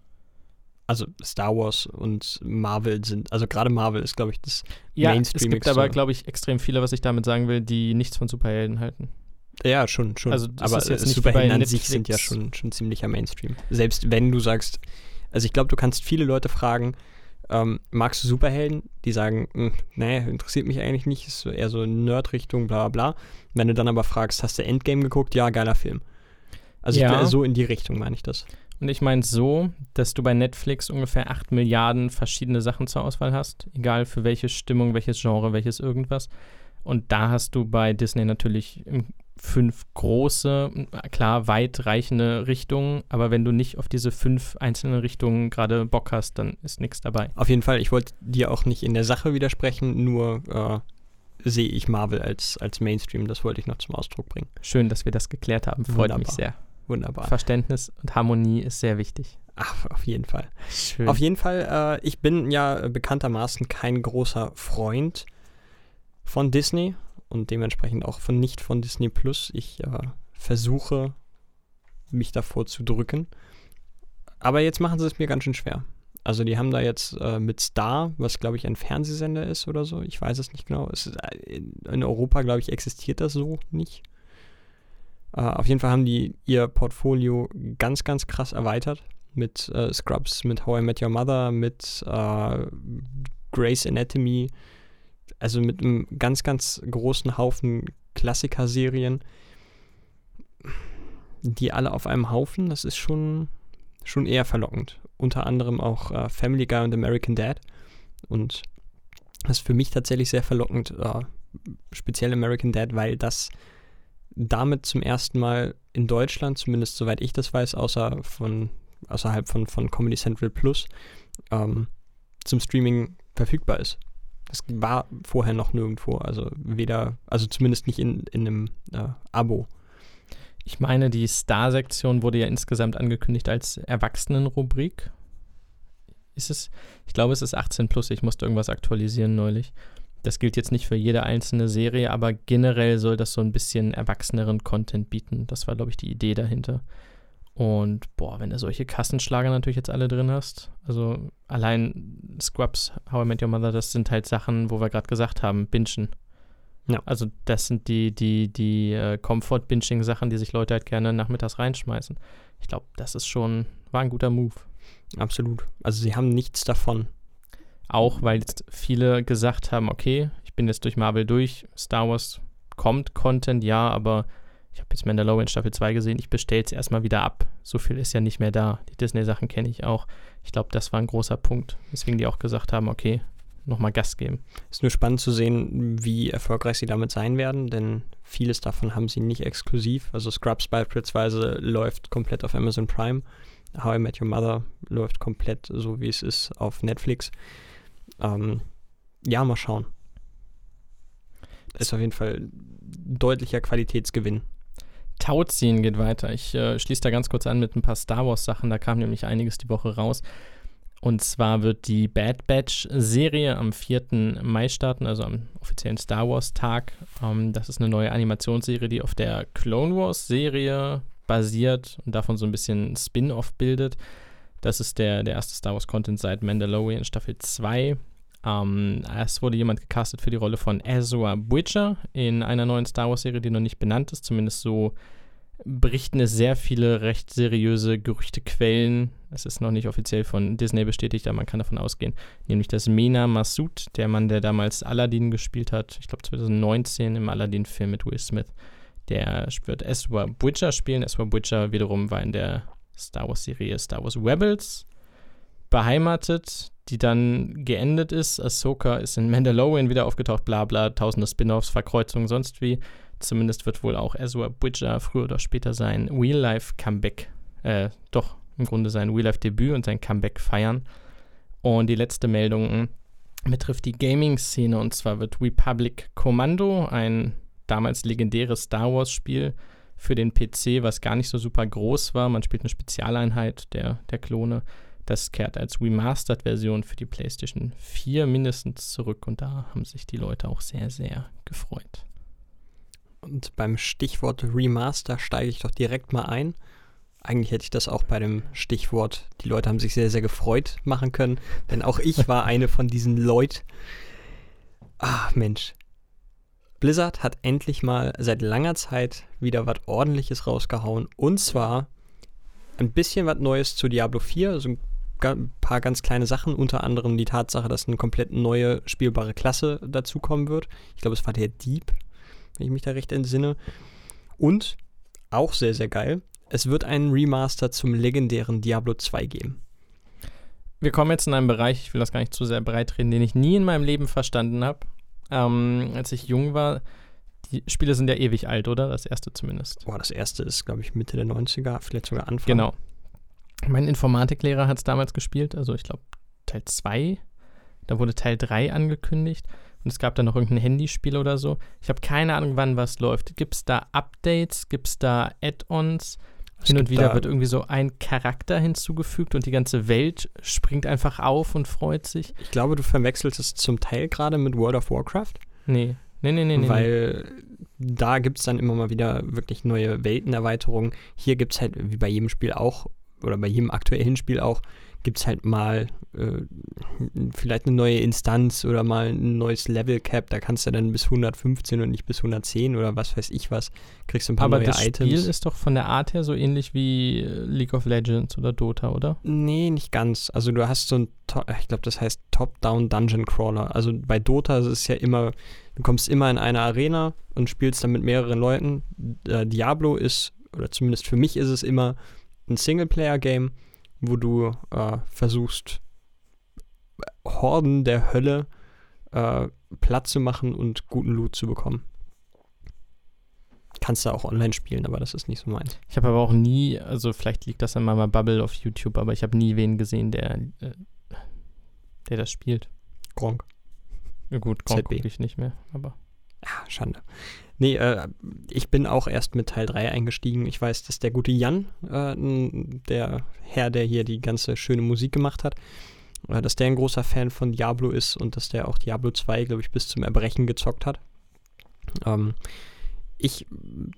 also Star Wars und Marvel sind, also gerade Marvel ist, glaube ich, das ja, Mainstream. Es gibt aber, glaube ich, extrem viele, was ich damit sagen will, die nichts von Superhelden halten. Ja, schon, schon. Also aber ist jetzt Superhelden an sich sind ja schon, schon ziemlicher Mainstream. Selbst wenn du sagst, also ich glaube, du kannst viele Leute fragen, ähm, magst du Superhelden? Die sagen, hm, nee, interessiert mich eigentlich nicht, ist eher so Nerd-Richtung, bla bla. Wenn du dann aber fragst, hast du Endgame geguckt? Ja, geiler Film. Also ja. ich, so in die Richtung meine ich das. Und ich meine so, dass du bei Netflix ungefähr 8 Milliarden verschiedene Sachen zur Auswahl hast, egal für welche Stimmung, welches Genre, welches irgendwas. Und da hast du bei Disney natürlich fünf große, klar weitreichende Richtungen, aber wenn du nicht auf diese fünf einzelnen Richtungen gerade Bock hast, dann ist nichts dabei. Auf jeden Fall, ich wollte dir auch nicht in der Sache widersprechen, nur äh, sehe ich Marvel als, als Mainstream, das wollte ich noch zum Ausdruck bringen. Schön, dass wir das geklärt haben, freut Wunderbar. mich sehr. Wunderbar. Verständnis und Harmonie ist sehr wichtig. Ach, auf jeden Fall. Schön. Auf jeden Fall, äh, ich bin ja bekanntermaßen kein großer Freund von Disney und dementsprechend auch von nicht von Disney Plus. Ich äh, versuche, mich davor zu drücken. Aber jetzt machen sie es mir ganz schön schwer. Also die haben da jetzt äh, mit Star, was glaube ich ein Fernsehsender ist oder so, ich weiß es nicht genau. Es ist, äh, in Europa, glaube ich, existiert das so nicht. Uh, auf jeden Fall haben die ihr Portfolio ganz, ganz krass erweitert mit uh, Scrubs, mit How I Met Your Mother, mit uh, Grey's Anatomy, also mit einem ganz, ganz großen Haufen Klassiker-Serien, die alle auf einem Haufen, das ist schon, schon eher verlockend. Unter anderem auch Family Guy und American Dad. Und das ist für mich tatsächlich sehr verlockend, speziell American Dad, weil das damit zum ersten Mal in Deutschland, zumindest soweit ich das weiß, außer von, außerhalb von, von Comedy Central Plus, ähm, zum Streaming verfügbar ist. Das war vorher noch nirgendwo, also weder, also zumindest nicht in, in einem äh, Abo. Ich meine, die Star-Sektion wurde ja insgesamt angekündigt als Erwachsenenrubrik. Ist es, ich glaube, es ist 18 plus, ich musste irgendwas aktualisieren neulich. Das gilt jetzt nicht für jede einzelne Serie, aber generell soll das so ein bisschen erwachseneren Content bieten. Das war, glaube ich, die Idee dahinter. Und boah, wenn du solche Kassenschlager natürlich jetzt alle drin hast, also allein Scrubs, How I Met Your Mother, das sind halt Sachen, wo wir gerade gesagt haben, Bingen. Ja. Also das sind die, die, die äh, Comfort-Binging-Sachen, die sich Leute halt gerne nachmittags reinschmeißen. Ich glaube, das ist schon, war ein guter Move. Absolut. Also sie haben nichts davon. Auch weil jetzt viele gesagt haben, okay, ich bin jetzt durch Marvel durch, Star Wars kommt Content, ja, aber ich habe jetzt Mandalorian Staffel 2 gesehen, ich bestelle es erstmal wieder ab. So viel ist ja nicht mehr da. Die Disney-Sachen kenne ich auch. Ich glaube, das war ein großer Punkt, weswegen die auch gesagt haben, okay, nochmal Gas geben. Ist nur spannend zu sehen, wie erfolgreich sie damit sein werden, denn vieles davon haben sie nicht exklusiv. Also Scrubs beispielsweise läuft komplett auf Amazon Prime. How I Met Your Mother läuft komplett so, wie es ist, auf Netflix. Ähm, ja, mal schauen. Ist auf jeden Fall deutlicher Qualitätsgewinn. Tauziehen geht weiter. Ich äh, schließe da ganz kurz an mit ein paar Star Wars Sachen. Da kam nämlich einiges die Woche raus. Und zwar wird die Bad Batch Serie am 4. Mai starten, also am offiziellen Star Wars Tag. Ähm, das ist eine neue Animationsserie, die auf der Clone Wars Serie basiert und davon so ein bisschen Spin-off bildet. Das ist der, der erste Star Wars Content seit Mandalorian Staffel 2. Ähm, es wurde jemand gecastet für die Rolle von Ezra Bridger in einer neuen Star Wars-Serie, die noch nicht benannt ist. Zumindest so berichten es sehr viele recht seriöse Gerüchtequellen. Es ist noch nicht offiziell von Disney bestätigt, aber man kann davon ausgehen. Nämlich, dass Mena Massoud, der Mann, der damals Aladdin gespielt hat, ich glaube 2019 im Aladdin-Film mit Will Smith, der wird Ezra Bridger spielen. Ezra Bridger wiederum war in der Star Wars-Serie Star Wars Rebels beheimatet die dann geendet ist. Ahsoka ist in Mandalorian wieder aufgetaucht, bla bla, tausende Spin-offs, Verkreuzungen, sonst wie. Zumindest wird wohl auch Ezra Bridger früher oder später sein Real-Life-Comeback, äh, doch im Grunde sein Real-Life-Debüt und sein Comeback feiern. Und die letzte Meldung betrifft die Gaming-Szene und zwar wird Republic Commando, ein damals legendäres Star Wars-Spiel für den PC, was gar nicht so super groß war. Man spielt eine Spezialeinheit der, der Klone das kehrt als Remastered-Version für die PlayStation 4 mindestens zurück und da haben sich die Leute auch sehr, sehr gefreut. Und beim Stichwort Remaster steige ich doch direkt mal ein. Eigentlich hätte ich das auch bei dem Stichwort, die Leute haben sich sehr, sehr gefreut machen können, denn auch ich war eine von diesen Leuten. Ach Mensch. Blizzard hat endlich mal seit langer Zeit wieder was ordentliches rausgehauen und zwar ein bisschen was Neues zu Diablo 4, also ein ein paar ganz kleine Sachen, unter anderem die Tatsache, dass eine komplett neue spielbare Klasse dazukommen wird. Ich glaube, es war der Dieb, wenn ich mich da recht entsinne. Und, auch sehr, sehr geil, es wird einen Remaster zum legendären Diablo 2 geben. Wir kommen jetzt in einen Bereich, ich will das gar nicht zu sehr breit reden, den ich nie in meinem Leben verstanden habe. Ähm, als ich jung war, die Spiele sind ja ewig alt, oder? Das erste zumindest. Boah, das erste ist, glaube ich, Mitte der 90er, vielleicht sogar Anfang. Genau. Mein Informatiklehrer hat es damals gespielt, also ich glaube Teil 2. Da wurde Teil 3 angekündigt und es gab da noch irgendein Handyspiel oder so. Ich habe keine Ahnung, wann was läuft. Gibt es da Updates? Gibt es da Add-ons? Hin und wieder wird irgendwie so ein Charakter hinzugefügt und die ganze Welt springt einfach auf und freut sich. Ich glaube, du verwechselst es zum Teil gerade mit World of Warcraft. Nee. Nee, nee, nee, nee. Weil da gibt es dann immer mal wieder wirklich neue Weltenerweiterungen. Hier gibt es halt, wie bei jedem Spiel auch, oder bei jedem aktuellen Spiel auch, gibt es halt mal äh, vielleicht eine neue Instanz oder mal ein neues Level Cap. Da kannst du dann bis 115 und nicht bis 110 oder was weiß ich was. Kriegst du ein paar Aber neue das Items. Spiel ist doch von der Art her so ähnlich wie äh, League of Legends oder Dota, oder? Nee, nicht ganz. Also du hast so ein, ich glaube, das heißt Top-Down Dungeon Crawler. Also bei Dota ist es ja immer, du kommst immer in eine Arena und spielst dann mit mehreren Leuten. Äh, Diablo ist, oder zumindest für mich ist es immer ein Singleplayer-Game, wo du äh, versuchst, Horden der Hölle äh, platt zu machen und guten Loot zu bekommen. Kannst du auch online spielen, aber das ist nicht so meins. Ich habe aber auch nie, also vielleicht liegt das an meiner Bubble auf YouTube, aber ich habe nie wen gesehen, der, äh, der das spielt. Gronk. Ja gut, Gronk gucke ich nicht mehr, aber Ja, Schande. Nee, äh, ich bin auch erst mit Teil 3 eingestiegen. Ich weiß, dass der gute Jan, äh, der Herr, der hier die ganze schöne Musik gemacht hat, äh, dass der ein großer Fan von Diablo ist und dass der auch Diablo 2, glaube ich, bis zum Erbrechen gezockt hat. Ähm, ich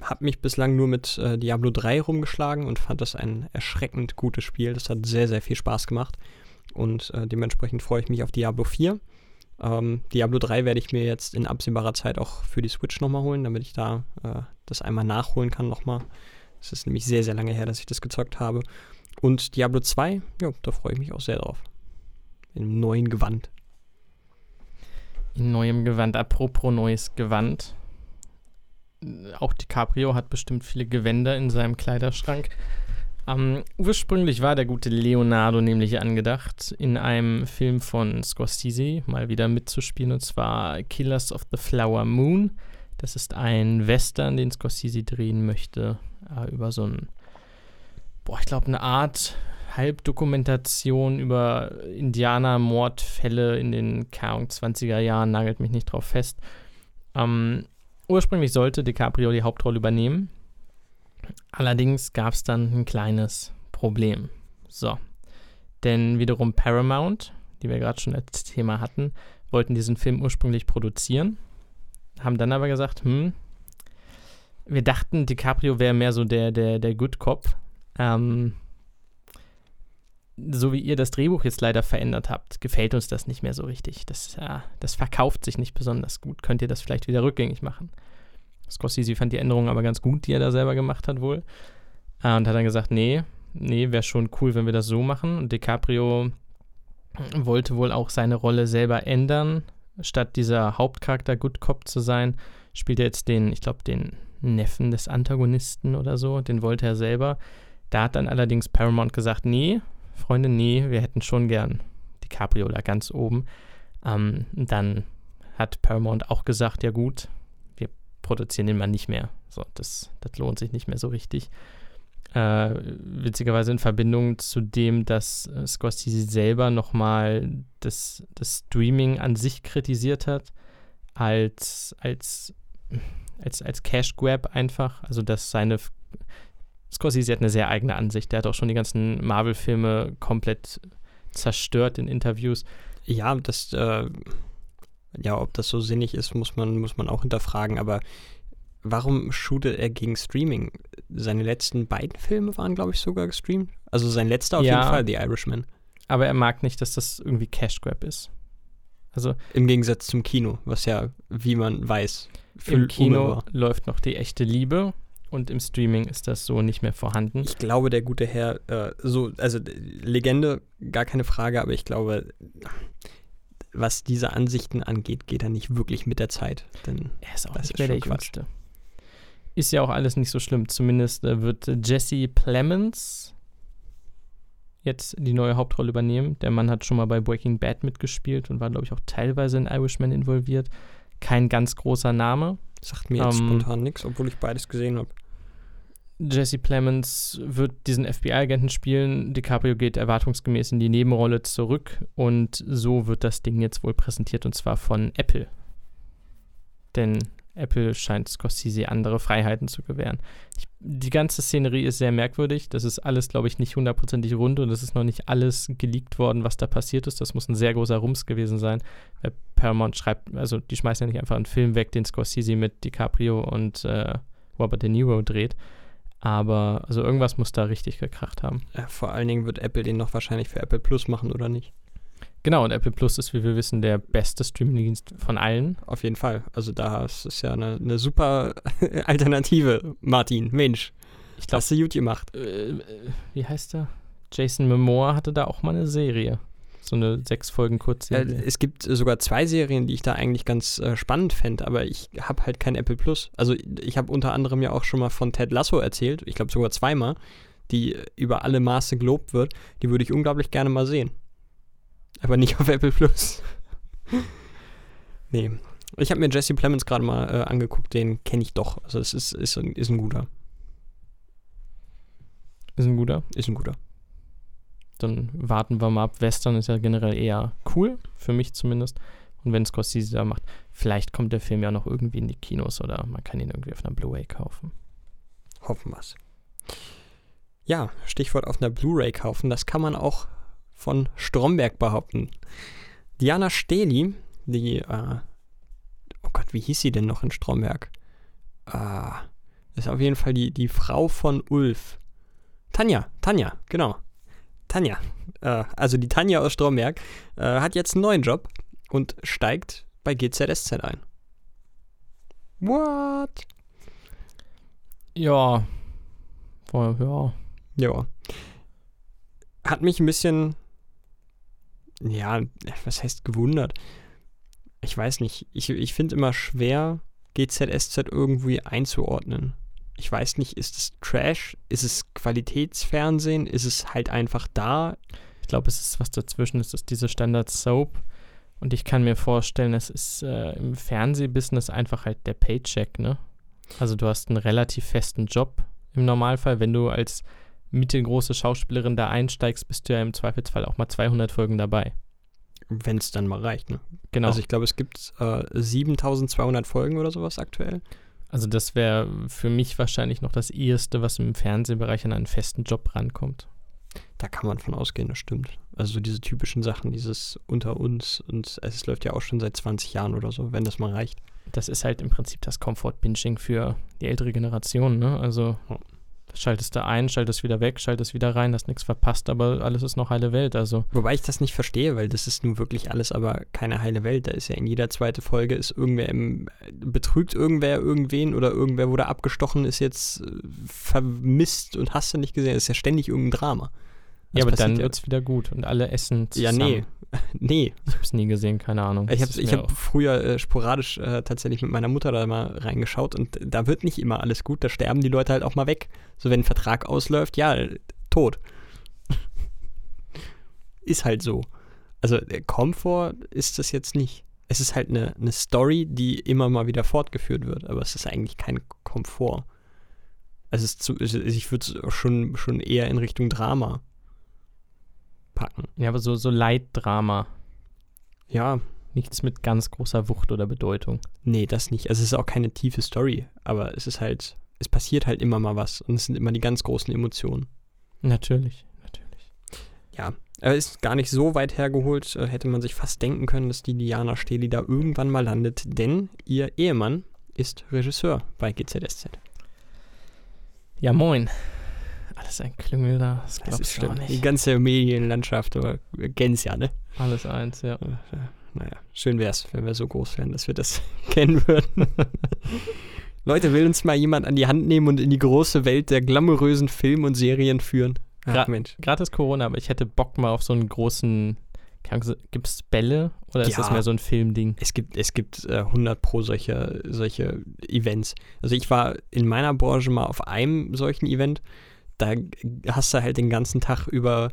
habe mich bislang nur mit äh, Diablo 3 rumgeschlagen und fand das ein erschreckend gutes Spiel. Das hat sehr, sehr viel Spaß gemacht. Und äh, dementsprechend freue ich mich auf Diablo 4. Ähm, Diablo 3 werde ich mir jetzt in absehbarer Zeit auch für die Switch nochmal holen, damit ich da äh, das einmal nachholen kann nochmal. Es ist nämlich sehr, sehr lange her, dass ich das gezockt habe. Und Diablo 2, ja, da freue ich mich auch sehr drauf. In einem neuen Gewand. in neuem Gewand, apropos neues Gewand. Auch DiCaprio hat bestimmt viele Gewänder in seinem Kleiderschrank. Ähm, ursprünglich war der gute Leonardo nämlich angedacht, in einem Film von Scorsese mal wieder mitzuspielen, und zwar Killers of the Flower Moon. Das ist ein Western, den Scorsese drehen möchte, äh, über so ein, boah, ich glaube, eine Art Halbdokumentation über Indianer-Mordfälle in den Ahnung, 20er Jahren, nagelt mich nicht drauf fest. Ähm, ursprünglich sollte DiCaprio die Hauptrolle übernehmen. Allerdings gab es dann ein kleines Problem. So. Denn wiederum Paramount, die wir gerade schon als Thema hatten, wollten diesen Film ursprünglich produzieren, haben dann aber gesagt, hm, wir dachten, DiCaprio wäre mehr so der, der, der Good Cop. Ähm, so wie ihr das Drehbuch jetzt leider verändert habt, gefällt uns das nicht mehr so richtig. Das, äh, das verkauft sich nicht besonders gut. Könnt ihr das vielleicht wieder rückgängig machen? Scorsese fand die Änderungen aber ganz gut, die er da selber gemacht hat wohl. Äh, und hat dann gesagt, nee, nee, wäre schon cool, wenn wir das so machen. Und DiCaprio wollte wohl auch seine Rolle selber ändern. Statt dieser Hauptcharakter Good Cop zu sein, spielt er jetzt den, ich glaube, den Neffen des Antagonisten oder so. Den wollte er selber. Da hat dann allerdings Paramount gesagt, nee, Freunde, nee, wir hätten schon gern DiCaprio da ganz oben. Ähm, dann hat Paramount auch gesagt, ja gut, produzieren den mal nicht mehr. So, das, das lohnt sich nicht mehr so richtig. Äh, witzigerweise in Verbindung zu dem, dass äh, Scorsese selber nochmal das, das Streaming an sich kritisiert hat, als, als, als, als Cash Grab einfach. Also, dass seine Scorsese hat eine sehr eigene Ansicht. Der hat auch schon die ganzen Marvel-Filme komplett zerstört in Interviews. Ja, das, äh, ja, ob das so sinnig ist, muss man, muss man auch hinterfragen. Aber warum shootet er gegen Streaming? Seine letzten beiden Filme waren, glaube ich, sogar gestreamt. Also sein letzter auf Ja. jeden Fall, The Irishman. Aber er mag nicht, dass das irgendwie Cash Grab ist. Also Im Gegensatz zum Kino, was ja, wie man weiß, für im Kino war. läuft noch die echte Liebe und im Streaming ist das so nicht mehr vorhanden. Ich glaube, der gute Herr, äh, so, also äh, Legende, gar keine Frage, aber ich glaube, was diese Ansichten angeht, geht er nicht wirklich mit der Zeit. Denn Er ist auch Das nicht mehr der Quatsch. Jüngste. Ist ja auch alles nicht so schlimm. Zumindest äh, wird Jesse Plemons jetzt die neue Hauptrolle übernehmen. Der Mann hat schon mal bei Breaking Bad mitgespielt und war, glaube ich, auch teilweise in Irishman involviert. Kein ganz großer Name. sagt mir jetzt Ähm, spontan nichts, obwohl ich beides gesehen habe. Jesse Plemons wird diesen FBI-Agenten spielen. DiCaprio geht erwartungsgemäß in die Nebenrolle zurück und so wird das Ding jetzt wohl präsentiert und zwar von Apple. Denn Apple scheint Scorsese andere Freiheiten zu gewähren. Ich, die ganze Szenerie ist sehr merkwürdig. Das ist alles, glaube ich, nicht hundertprozentig rund und es ist noch nicht alles geleakt worden, was da passiert ist. Das muss ein sehr großer Rums gewesen sein. Weil Paramount schreibt, also die schmeißen ja nicht einfach einen Film weg, den Scorsese mit DiCaprio und äh, Robert De Niro dreht. Aber also irgendwas muss da richtig gekracht haben. Äh, vor allen Dingen wird Apple den noch wahrscheinlich für Apple Plus machen, oder nicht? Genau, und Apple Plus ist, wie wir wissen, der beste Streamingdienst von allen. Auf jeden Fall. Also da ist es ja eine, eine super Alternative, Martin. Mensch, Ich glaube, hast du gut gemacht. äh, äh, wie heißt er? Jason Momoa hatte da auch mal eine Serie. So eine sechs Folgen Äh, Kurzserie. es gibt sogar zwei Serien, die ich da eigentlich ganz äh, spannend fände, aber ich habe halt kein Apple Plus. Also ich habe unter anderem ja auch schon mal von Ted Lasso erzählt, ich glaube sogar zweimal, die äh, über alle Maße gelobt wird. Die würde ich unglaublich gerne mal sehen. Aber nicht auf Apple Plus. nee. Ich habe mir Jesse Plemons gerade mal äh, angeguckt, den kenne ich doch. Also es ist, ist, ein, ist ein guter. ist ein guter. Ist ein guter. Dann warten wir mal ab. Western ist ja generell eher cool, für mich zumindest. Und wenn Scorsese da macht, vielleicht kommt der Film ja noch irgendwie in die Kinos oder man kann ihn irgendwie auf einer Blu-ray kaufen. Hoffen wir's. Ja, Stichwort auf einer Blu-ray kaufen, das kann man auch von Stromberg behaupten. Diana Steli, die, äh, oh Gott, wie hieß sie denn noch in Stromberg? Ah, ist auf jeden Fall die, die Frau von Ulf. Tanja, Tanja, genau. Tanja, äh, also die Tanja aus Stromberg, äh, hat jetzt einen neuen Job und steigt bei GZSZ ein. What? Ja. Ja. Ja. Hat mich ein bisschen, ja, was heißt gewundert? Ich weiß nicht. Ich, ich finde immer schwer, GZSZ irgendwie einzuordnen. Ich weiß nicht, ist es Trash? Ist es Qualitätsfernsehen? Ist es halt einfach da? Ich glaube, es ist was dazwischen. Es ist diese Standard-Soap. Und ich kann mir vorstellen, es ist äh, im Fernsehbusiness einfach halt der Paycheck, ne? Also du hast einen relativ festen Job im Normalfall. Wenn du als mittelgroße Schauspielerin da einsteigst, bist du ja im Zweifelsfall auch mal 200 Folgen dabei. Wenn es dann mal reicht, ne? Genau. Also ich glaube, es gibt äh, 7200 Folgen oder sowas aktuell. Also das wäre für mich wahrscheinlich noch das erste, was im Fernsehbereich an einen festen Job rankommt. Da kann man von ausgehen, das stimmt. Also diese typischen Sachen, dieses unter uns und es läuft ja auch schon seit 20 Jahren oder so, wenn das mal reicht. Das ist halt im Prinzip das Comfort-Binging für die ältere Generation, ne? Also schaltest du ein, schaltest wieder weg, schaltest wieder rein, hast nichts verpasst, aber alles ist noch heile Welt, also. Wobei ich das nicht verstehe, weil das ist nun wirklich alles aber keine heile Welt. Da ist ja in jeder zweite Folge ist irgendwer im, betrügt irgendwer irgendwen oder irgendwer wurde abgestochen, ist jetzt äh, vermisst und hast du nicht gesehen. Das ist ja ständig irgendein Drama. Ja, aber dann passiert wird's wieder gut und alle essen Ja, zusammen. nee. nee. Ich hab's nie gesehen, keine Ahnung. Ich habe ich hab früher äh, sporadisch äh, tatsächlich mit meiner Mutter da mal reingeschaut und da wird nicht immer alles gut. Da sterben die Leute halt auch mal weg. So, wenn ein Vertrag ausläuft, ja, äh, tot. ist halt so. Also, der Komfort ist das jetzt nicht. Es ist halt eine, eine Story, die immer mal wieder fortgeführt wird, aber es ist eigentlich kein Komfort. Also, zu, ich würde es schon, schon eher in Richtung Drama packen. Ja, aber so, so Leitdrama. Ja, Nichts mit ganz großer Wucht oder Bedeutung. Nee, das nicht. Also es ist auch keine tiefe Story, aber es ist halt, es passiert halt immer mal was und es sind immer die ganz großen Emotionen. Natürlich, natürlich. Ja, er ist gar nicht so weit hergeholt, äh, hätte man sich fast denken können, dass die Diana Steli da irgendwann mal landet, denn ihr Ehemann ist Regisseur bei GZSZ. Ja, moin. Alles ein Klüngel da. Das Das glaubst ist du schlimm. Die nicht. ganze Medienlandschaft, aber wir kennen's ja, ne? Alles eins, ja. Naja, schön wär's, wenn wir so groß wären, dass wir das kennen würden. Leute, will uns mal jemand an die Hand nehmen und in die große Welt der glamourösen Film- und Serien führen? Ach, Gra- Mensch. Gerade ist Corona, aber ich hätte Bock mal auf so einen großen. Gibt es Bälle oder ist Ja. das mehr so ein Filmding? Es gibt, es gibt äh, 100 pro solche, solche Events. Also ich war in meiner Branche mal auf einem solchen Event. Da hast du halt den ganzen Tag über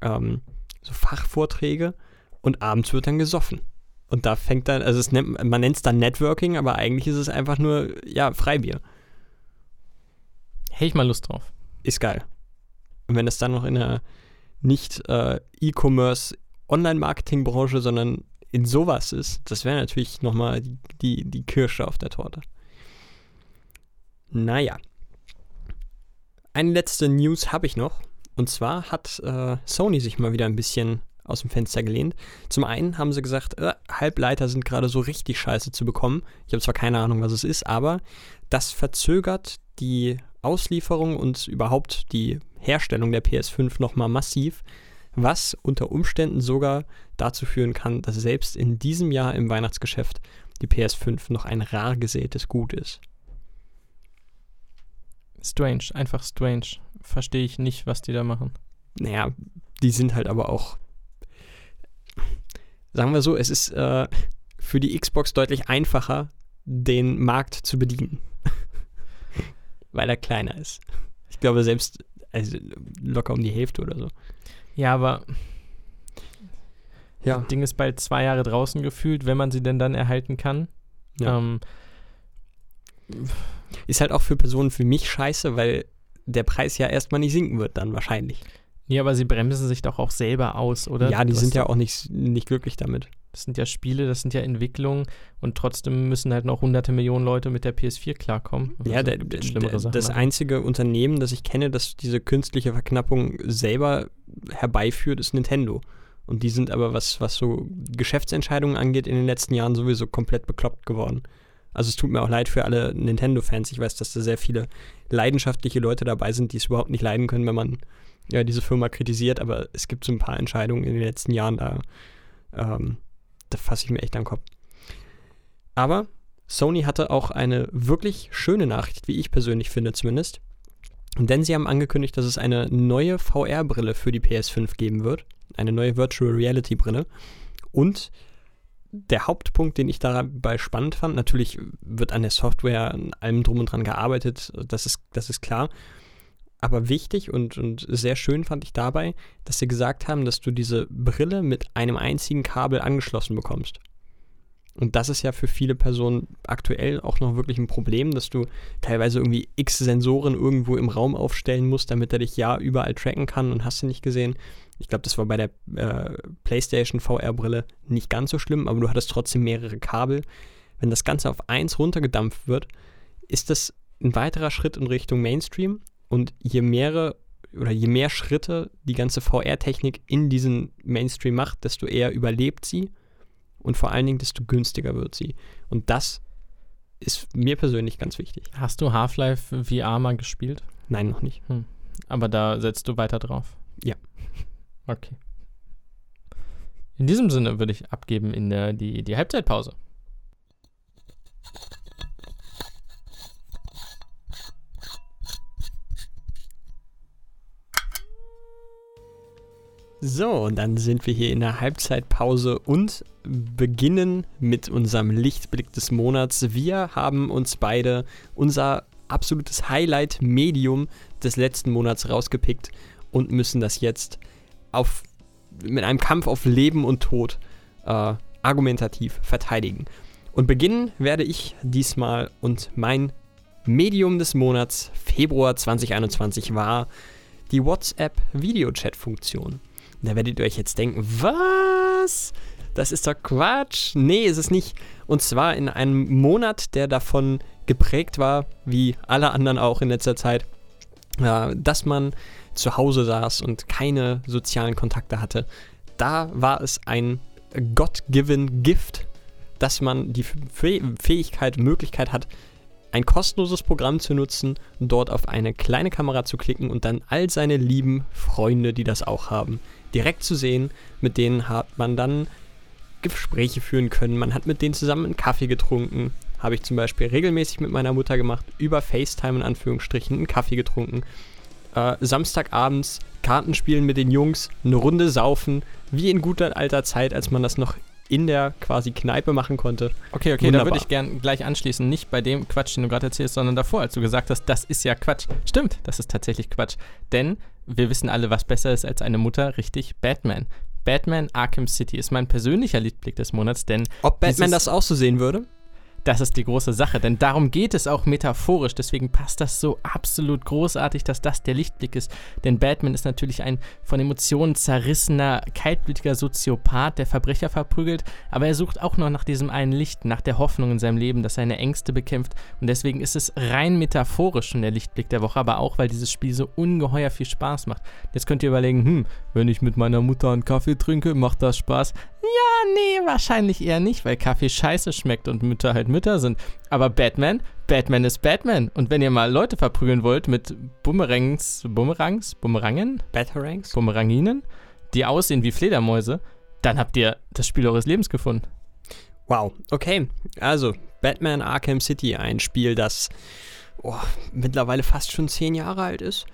ähm, so Fachvorträge und abends wird dann gesoffen. Und da fängt dann, also nennt, man nennt es dann Networking, aber eigentlich ist es einfach nur, ja, Freibier. Hätte ich mal Lust drauf. Ist geil. Und wenn es dann noch in einer nicht äh, E-Commerce Online-Marketing-Branche, sondern in sowas ist, das wäre natürlich nochmal die, die, die Kirsche auf der Torte. Naja. Eine letzte News habe ich noch. Und zwar hat äh, Sony sich mal wieder ein bisschen aus dem Fenster gelehnt. Zum einen haben sie gesagt, äh, Halbleiter sind gerade so richtig scheiße zu bekommen. Ich habe zwar keine Ahnung, was es ist, aber das verzögert die Auslieferung und überhaupt die Herstellung der PS5 nochmal massiv, was unter Umständen sogar dazu führen kann, dass selbst in diesem Jahr im Weihnachtsgeschäft die PS5 noch ein rar gesätes Gut ist. Strange, einfach strange. Verstehe ich nicht, was die da machen. Naja, die sind halt aber auch, sagen wir so, es ist äh, für die Xbox deutlich einfacher, den Markt zu bedienen. Weil er kleiner ist. Ich glaube selbst also locker um die Hälfte oder so. Ja, aber Ja. das Ding ist bald zwei Jahre draußen gefühlt, wenn man sie denn dann erhalten kann. Ja. Ähm, Ist halt auch für Personen wie mich scheiße, weil der Preis ja erstmal nicht sinken wird dann wahrscheinlich. nee, aber sie bremsen sich doch auch selber aus, oder? ja, die Das- sind ja auch nicht, nicht glücklich damit. Das sind ja Spiele, das sind ja Entwicklungen und trotzdem müssen halt noch hunderte Millionen Leute mit der PS4 klarkommen. Ja, Also, der, schlimmere Sachen, das einzige Unternehmen, das ich kenne, das diese künstliche Verknappung selber herbeiführt, ist Nintendo. Und die sind aber, was, was so Geschäftsentscheidungen angeht, in den letzten Jahren sowieso komplett bekloppt geworden. Also es tut mir auch leid für alle Nintendo-Fans. Ich weiß, dass da sehr viele leidenschaftliche Leute dabei sind, die es überhaupt nicht leiden können, wenn man ja, diese Firma kritisiert. Aber es gibt so ein paar Entscheidungen in den letzten Jahren, da, ähm, da fasse ich mir echt den Kopf. Aber Sony hatte auch eine wirklich schöne Nachricht, wie ich persönlich finde zumindest. Denn sie haben angekündigt, dass es eine neue VR-Brille für die PS5 geben wird. Eine neue Virtual Reality Brille. Und der Hauptpunkt, den ich dabei spannend fand, natürlich wird an der Software, an allem drum und dran gearbeitet, das ist, das ist klar. Aber wichtig und, und sehr schön fand ich dabei, dass sie gesagt haben, dass du diese Brille mit einem einzigen Kabel angeschlossen bekommst. Und das ist ja für viele Personen aktuell auch noch wirklich ein Problem, dass du teilweise irgendwie x Sensoren irgendwo im Raum aufstellen musst, damit er dich ja überall tracken kann und hast du nicht gesehen. Ich glaube, das war bei der äh, PlayStation VR-Brille nicht ganz so schlimm, aber du hattest trotzdem mehrere Kabel. Wenn das Ganze auf eins runtergedampft wird, ist das ein weiterer Schritt in Richtung Mainstream. Und je mehrere oder je mehr Schritte die ganze VR-Technik in diesen Mainstream macht, desto eher überlebt sie und vor allen Dingen, desto günstiger wird sie. Und das ist mir persönlich ganz wichtig. Hast du Half-Life VR mal gespielt? Nein, noch nicht. Hm. Aber da setzt du weiter drauf? Ja. Okay. In diesem Sinne würde ich abgeben in der, die, die Halbzeitpause. So, und dann sind wir hier in der Halbzeitpause und beginnen mit unserem Lichtblick des Monats. Wir haben uns beide unser absolutes Highlight-Medium des letzten Monats rausgepickt und müssen das jetzt auf, mit einem Kampf auf Leben und Tod äh, argumentativ verteidigen. Und beginnen werde ich diesmal und mein Medium des Monats Februar 2021 war die WhatsApp-Videochat-Funktion. Da werdet ihr euch jetzt denken, was? Das ist doch Quatsch. Nee, ist es nicht. Und zwar in einem Monat, der davon geprägt war, wie alle anderen auch in letzter Zeit, äh, dass man zu Hause saß und keine sozialen Kontakte hatte. Da war es ein God-given Gift, dass man die Fähigkeit, Möglichkeit hat, ein kostenloses Programm zu nutzen, dort auf eine kleine Kamera zu klicken und dann all seine lieben Freunde, die das auch haben, direkt zu sehen. Mit denen hat man dann Gespräche führen können. Man hat mit denen zusammen einen Kaffee getrunken. Habe ich zum Beispiel regelmäßig mit meiner Mutter gemacht, über FaceTime in Anführungsstrichen einen Kaffee getrunken. Äh, Samstagabends Karten spielen mit den Jungs, eine Runde saufen, wie in guter alter Zeit, als man das noch in der quasi Kneipe machen konnte. Okay, okay, Wunderbar. da würde ich gern gleich anschließen. Nicht bei dem Quatsch, den du gerade erzählst, sondern davor, als du gesagt hast, das ist ja Quatsch. Stimmt, das ist tatsächlich Quatsch. Denn wir wissen alle, was besser ist als eine Mutter, richtig, Batman. Batman Arkham City ist mein persönlicher Liedblick des Monats, denn. Ob Batman das auch so sehen würde? Das ist die große Sache, denn darum geht es auch metaphorisch. Deswegen passt das so absolut großartig, dass das der Lichtblick ist. Denn Batman ist natürlich ein von Emotionen zerrissener, kaltblütiger Soziopath, der Verbrecher verprügelt, aber er sucht auch noch nach diesem einen Licht, nach der Hoffnung in seinem Leben, dass seine Ängste bekämpft. Und deswegen ist es rein metaphorisch schon der Lichtblick der Woche, aber auch, weil dieses Spiel so ungeheuer viel Spaß macht. Jetzt könnt ihr überlegen, hm, wenn ich mit meiner Mutter einen Kaffee trinke, macht das Spaß? Ja, nee, wahrscheinlich eher nicht, weil Kaffee scheiße schmeckt und Mütter halt Mütter sind. Aber Batman, Batman ist Batman. Und wenn ihr mal Leute verprügeln wollt mit Bumerangs, Bumerangs, Bumerangen? Batarangs? Bumeranginen, die aussehen wie Fledermäuse, dann habt ihr das Spiel eures Lebens gefunden. Wow, okay. Also, Batman Arkham City, ein Spiel, das oh, mittlerweile fast schon zehn Jahre alt ist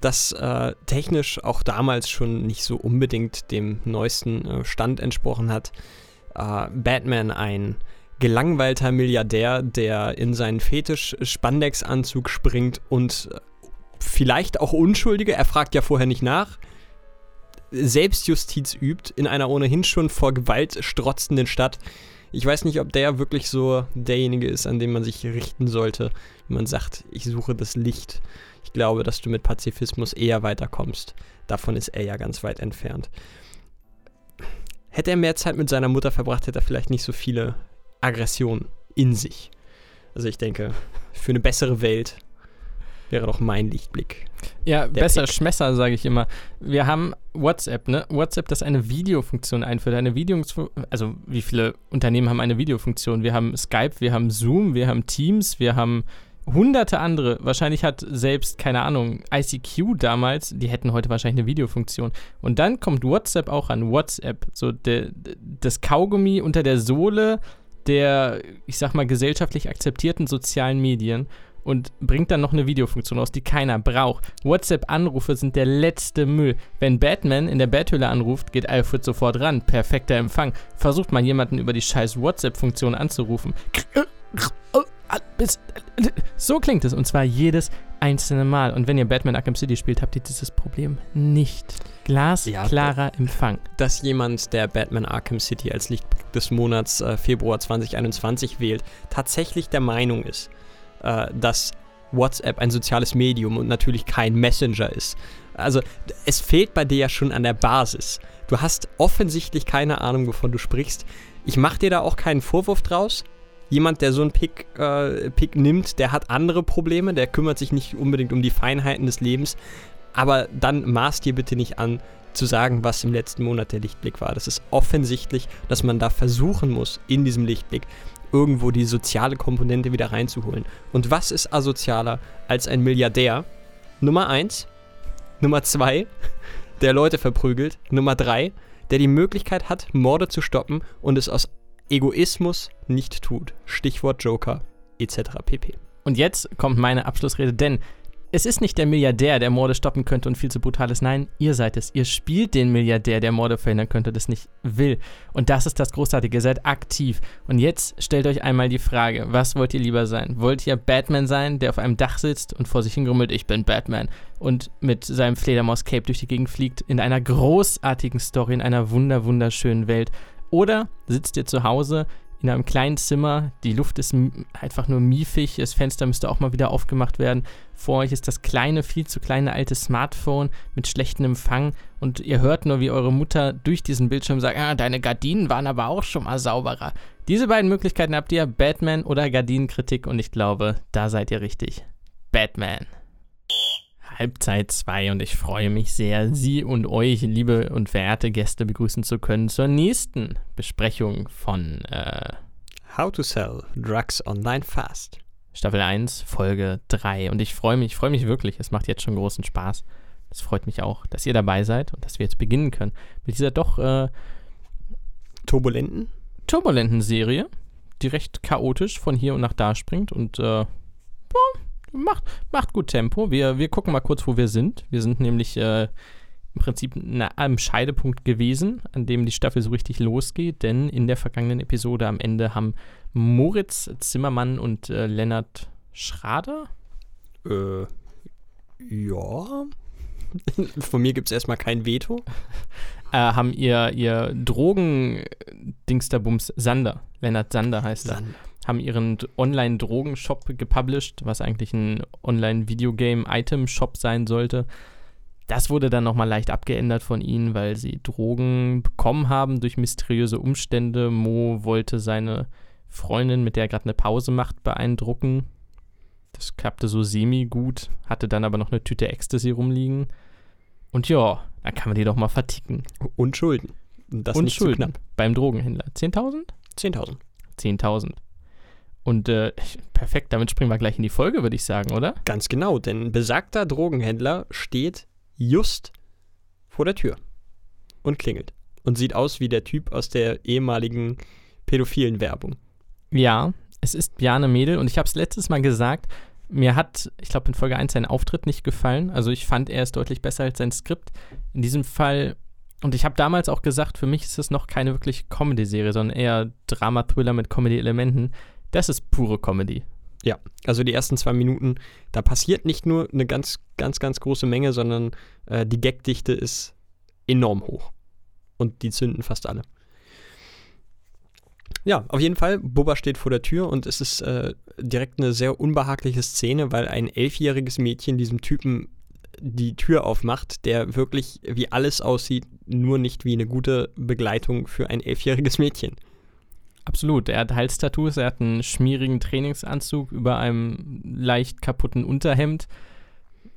das äh, technisch auch damals schon nicht so unbedingt dem neuesten äh, Stand entsprochen hat. Äh, Batman, ein gelangweilter Milliardär, der in seinen Fetisch-Spandex-Anzug springt und äh, vielleicht auch Unschuldige, er fragt ja vorher nicht nach, Selbstjustiz übt in einer ohnehin schon vor Gewalt strotzenden Stadt. Ich weiß nicht, ob der wirklich so derjenige ist, an den man sich richten sollte, wenn man sagt, ich suche das Licht ich glaube, dass du mit Pazifismus eher weiterkommst. Davon ist er ja ganz weit entfernt. Hätte er mehr Zeit mit seiner Mutter verbracht, hätte er vielleicht nicht so viele Aggressionen in sich. Also ich denke, für eine bessere Welt wäre doch mein Lichtblick. Ja, besser Pick. Schmesser, sage ich immer. Wir haben WhatsApp, ne? WhatsApp, das eine Videofunktion einführt. Eine Videofunktion, also wie viele Unternehmen haben eine Videofunktion? Wir haben Skype, wir haben Zoom, wir haben Teams, wir haben hunderte andere. Wahrscheinlich hat selbst, keine Ahnung, ICQ damals, die hätten heute wahrscheinlich eine Videofunktion. Und dann kommt WhatsApp auch an. WhatsApp, so de, de, das Kaugummi unter der Sohle der, ich sag mal, gesellschaftlich akzeptierten sozialen Medien. und bringt dann noch eine Videofunktion raus, die keiner braucht. WhatsApp-Anrufe sind der letzte Müll. Wenn Batman in der Betthöhle anruft, geht Alfred sofort ran. Perfekter Empfang. Versucht mal jemanden über die scheiß WhatsApp-Funktion anzurufen. So klingt es und zwar jedes einzelne Mal. Und wenn ihr Batman Arkham City spielt, habt ihr dieses Problem nicht. Glasklarer ja, Empfang. Dass jemand, der Batman Arkham City als Licht des Monats äh, Februar 2021 wählt, tatsächlich der Meinung ist, äh, dass WhatsApp ein soziales Medium und natürlich kein Messenger ist. Also es fehlt bei dir ja schon an der Basis. Du hast offensichtlich keine Ahnung, wovon du sprichst. Ich mache dir da auch keinen Vorwurf draus. Jemand, der so einen Pick, äh, Pick nimmt, der hat andere Probleme, der kümmert sich nicht unbedingt um die Feinheiten des Lebens. Aber dann maß dir bitte nicht an, zu sagen, was im letzten Monat der Lichtblick war. Das ist offensichtlich, dass man da versuchen muss, in diesem Lichtblick irgendwo die soziale Komponente wieder reinzuholen. Und was ist asozialer als ein Milliardär? Nummer eins. Nummer zwei, der Leute verprügelt. Nummer drei, der die Möglichkeit hat, Morde zu stoppen und es aus Egoismus nicht tut. Stichwort Joker etc. pp. Und jetzt kommt meine Abschlussrede, denn es ist nicht der Milliardär, der Morde stoppen könnte und viel zu brutal ist. Nein, ihr seid es. Ihr spielt den Milliardär, der Morde verhindern könnte, das nicht will. Und das ist das Großartige. Ihr seid aktiv. Und jetzt stellt euch einmal die Frage: Was wollt ihr lieber sein? Wollt ihr Batman sein, der auf einem Dach sitzt und vor sich hingrummelt, ich bin Batman, und mit seinem Fledermaus-Cape durch die Gegend fliegt, in einer großartigen Story, in einer wunder, wunderschönen Welt? Oder sitzt ihr zu Hause in einem kleinen Zimmer. Die Luft ist einfach nur miefig. Das Fenster müsste auch mal wieder aufgemacht werden. Vor euch ist das kleine, viel zu kleine alte Smartphone mit schlechtem Empfang. Und ihr hört nur, wie eure Mutter durch diesen Bildschirm sagt: Ah, deine Gardinen waren aber auch schon mal sauberer. Diese beiden Möglichkeiten habt ihr: Batman oder Gardinenkritik. Und ich glaube, da seid ihr richtig. Batman. Halbzeit 2 und ich freue mich sehr, Sie und euch, liebe und verehrte Gäste, begrüßen zu können zur nächsten Besprechung von äh, How to Sell Drugs Online Fast. Staffel 1, Folge 3. Und ich freue mich, ich freue mich wirklich. Es macht jetzt schon großen Spaß. Es freut mich auch, dass ihr dabei seid und dass wir jetzt beginnen können mit dieser doch äh, turbulenten turbulenten Serie, die recht chaotisch von hier und nach da springt und äh, macht, macht gut Tempo. Wir, wir gucken mal kurz, wo wir sind. Wir sind nämlich äh, im Prinzip am Scheidepunkt gewesen, an dem die Staffel so richtig losgeht, denn in der vergangenen Episode am Ende haben Moritz Zimmermann und äh, Lennart Schrader. Äh, ja. Von mir gibt es erstmal kein Veto. Äh, haben ihr, ihr Drogen-Dingsterbums Sander, Lennart Sander heißt er, haben ihren Online-Drogen-Shop gepublished, was eigentlich ein Online-Videogame-Item-Shop sein sollte. Das wurde dann nochmal leicht abgeändert von ihnen, weil sie Drogen bekommen haben durch mysteriöse Umstände. Mo wollte seine Freundin, mit der er gerade eine Pause macht, beeindrucken. Das klappte so semi-gut, hatte dann aber noch eine Tüte Ecstasy rumliegen. Und ja, dann kann man die doch mal verticken. Und Schulden. Das Und Schulden. Beim Drogenhändler. 10.000? 10.000. 10.000. Und äh, perfekt, damit springen wir gleich in die Folge, würde ich sagen, oder? Ganz genau, denn besagter Drogenhändler steht just vor der Tür und klingelt und sieht aus wie der Typ aus der ehemaligen pädophilen Werbung. Ja, es ist Bjarne Mädel und ich habe es letztes Mal gesagt, mir hat, ich glaube, in Folge 1 sein Auftritt nicht gefallen. Also ich fand, er ist deutlich besser als sein Skript. In diesem Fall, und ich habe damals auch gesagt, für mich ist es noch keine wirklich Comedy-Serie, sondern eher Drama-Thriller mit Comedy-Elementen. Das ist pure Comedy. Ja, also die ersten zwei Minuten, da passiert nicht nur eine ganz, ganz, ganz große Menge, sondern äh, die Gagdichte ist enorm hoch. Und die zünden fast alle. Ja, auf jeden Fall, Bubba steht vor der Tür und es ist äh, direkt eine sehr unbehagliche Szene, weil ein elfjähriges Mädchen diesem Typen die Tür aufmacht, der wirklich wie alles aussieht, nur nicht wie eine gute Begleitung für ein elfjähriges Mädchen. Absolut. Er hat Halstattoos, er hat einen schmierigen Trainingsanzug über einem leicht kaputten Unterhemd.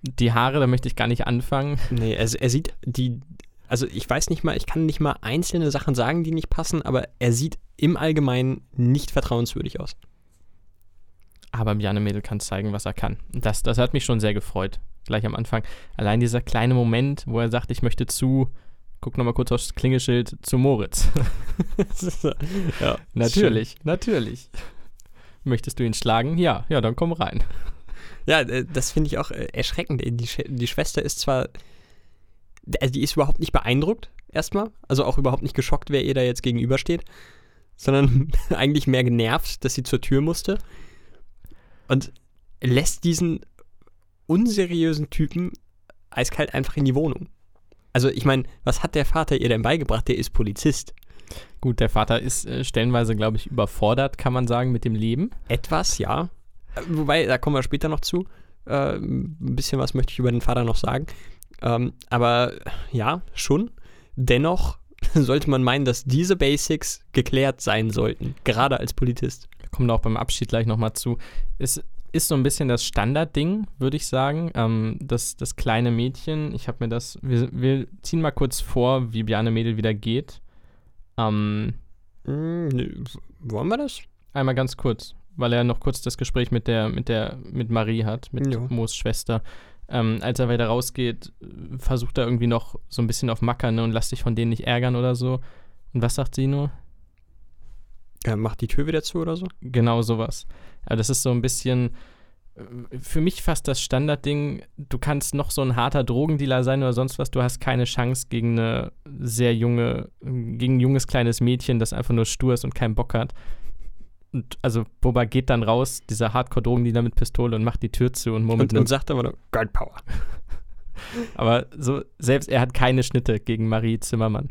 Die Haare, da möchte ich gar nicht anfangen. Nee, er, er sieht die, also ich weiß nicht mal, ich kann nicht mal einzelne Sachen sagen, die nicht passen, aber er sieht im Allgemeinen nicht vertrauenswürdig aus. Aber Bjarne Mädel kann zeigen, was er kann. Das, das hat mich schon sehr gefreut, gleich am Anfang. Allein dieser kleine Moment, wo er sagt, ich möchte zu guck nochmal kurz aufs Klingeschild zu Moritz. ja, natürlich, natürlich. Möchtest du ihn schlagen? Ja, ja, dann komm rein. Ja, äh, das finde ich auch äh, erschreckend. Die, Sch die Schwester ist zwar, also die ist überhaupt nicht beeindruckt, erstmal. Also auch überhaupt nicht geschockt, wer ihr da jetzt gegenübersteht. Sondern eigentlich mehr genervt, dass sie zur Tür musste. Und lässt diesen unseriösen Typen eiskalt einfach in die Wohnung. Also ich meine, was hat der Vater ihr denn beigebracht? Der ist Polizist. Gut, der Vater ist äh, stellenweise, glaube ich, überfordert, kann man sagen, mit dem Leben. Etwas, ja. Äh, wobei, da kommen wir später noch zu. Äh, ein bisschen was möchte ich über den Vater noch sagen. Ähm, aber ja, schon. Dennoch sollte man meinen, dass diese Basics geklärt sein sollten, gerade als Polizist. Wir kommen auch beim Abschied gleich nochmal zu. Es ist so ein bisschen das Standardding, würde ich sagen. Ähm, das, das kleine Mädchen, ich habe mir das, wir, wir, ziehen mal kurz vor, wie Bjarne Mädel wieder geht. Ähm, mm, wollen wir das? Einmal ganz kurz, weil er noch kurz das Gespräch mit der, mit der, mit Marie hat, mit ja. Moos Schwester. Ähm, als er weiter rausgeht, versucht er irgendwie noch so ein bisschen auf Macker ne, und lass dich von denen nicht ärgern oder so. Und was sagt sie nur? Er macht die Tür wieder zu oder so? Genau sowas. Aber das ist so ein bisschen äh, für mich fast das Standardding. Du kannst noch so ein harter Drogendealer sein oder sonst was. Du hast keine Chance gegen eine sehr junge, gegen ein junges kleines Mädchen, das einfach nur stur ist und keinen Bock hat. Und also Boba geht dann raus, dieser Hardcore-Drogendealer mit Pistole und macht die Tür zu und murmelt und, und sagt aber nur God Power. aber so, selbst er hat keine Schnitte gegen Marie Zimmermann.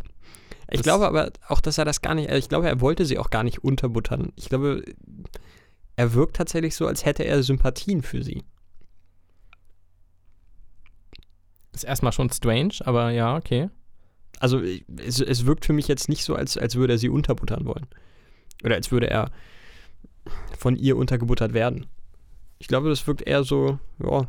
Ich glaube aber auch, dass er das gar nicht, also ich glaube, er wollte sie auch gar nicht unterbuttern. Ich glaube, er wirkt tatsächlich so, als hätte er Sympathien für sie. Ist erstmal schon strange, aber ja, okay. Also es, es wirkt für mich jetzt nicht so, als, als würde er sie unterbuttern wollen. Oder als würde er von ihr untergebuttert werden. Ich glaube, das wirkt eher so, ja,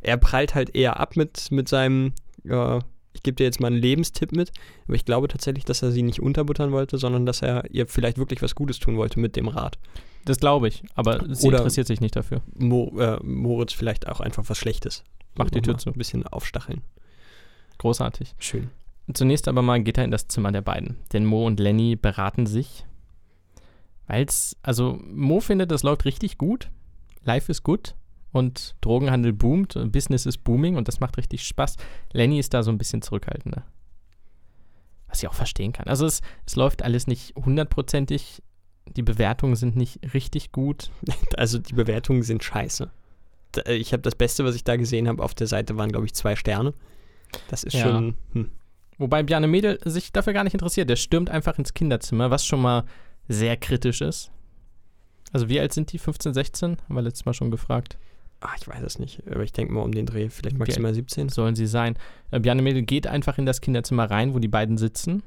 er prallt halt eher ab mit, mit seinem, ja, ich gebe dir jetzt mal einen Lebenstipp mit, aber ich glaube tatsächlich, dass er sie nicht unterbuttern wollte, sondern dass er ihr vielleicht wirklich was Gutes tun wollte mit dem Rat. Das glaube ich, aber sie Oder interessiert sich nicht dafür. Mo, äh, Moritz vielleicht auch einfach was Schlechtes. Macht die Tür zu. Ein bisschen aufstacheln. Großartig. Schön. Zunächst aber mal geht er in das Zimmer der beiden, denn Mo und Lenny beraten sich, weil es, also Mo findet, das läuft richtig gut, Life ist gut, und Drogenhandel boomt, Business ist booming und das macht richtig Spaß. Lenny ist da so ein bisschen zurückhaltender. Was ich auch verstehen kann. Also es, es läuft alles nicht hundertprozentig, die Bewertungen sind nicht richtig gut. Also die Bewertungen sind scheiße. Äh, ich habe das Beste, was ich da gesehen habe, auf der Seite waren, glaube ich, zwei Sterne. Das ist ja. schon. Hm. Wobei Bjarne Mädel sich dafür gar nicht interessiert. Der stürmt einfach ins Kinderzimmer, was schon mal sehr kritisch ist. Also wie alt sind die? 15, 16? Haben wir letztes Mal schon gefragt. Ach, ich weiß es nicht, aber ich denke mal um den Dreh, vielleicht maximal 17. Sollen sie sein. Äh, Bjarne Mädel geht einfach in das Kinderzimmer rein, wo die beiden sitzen.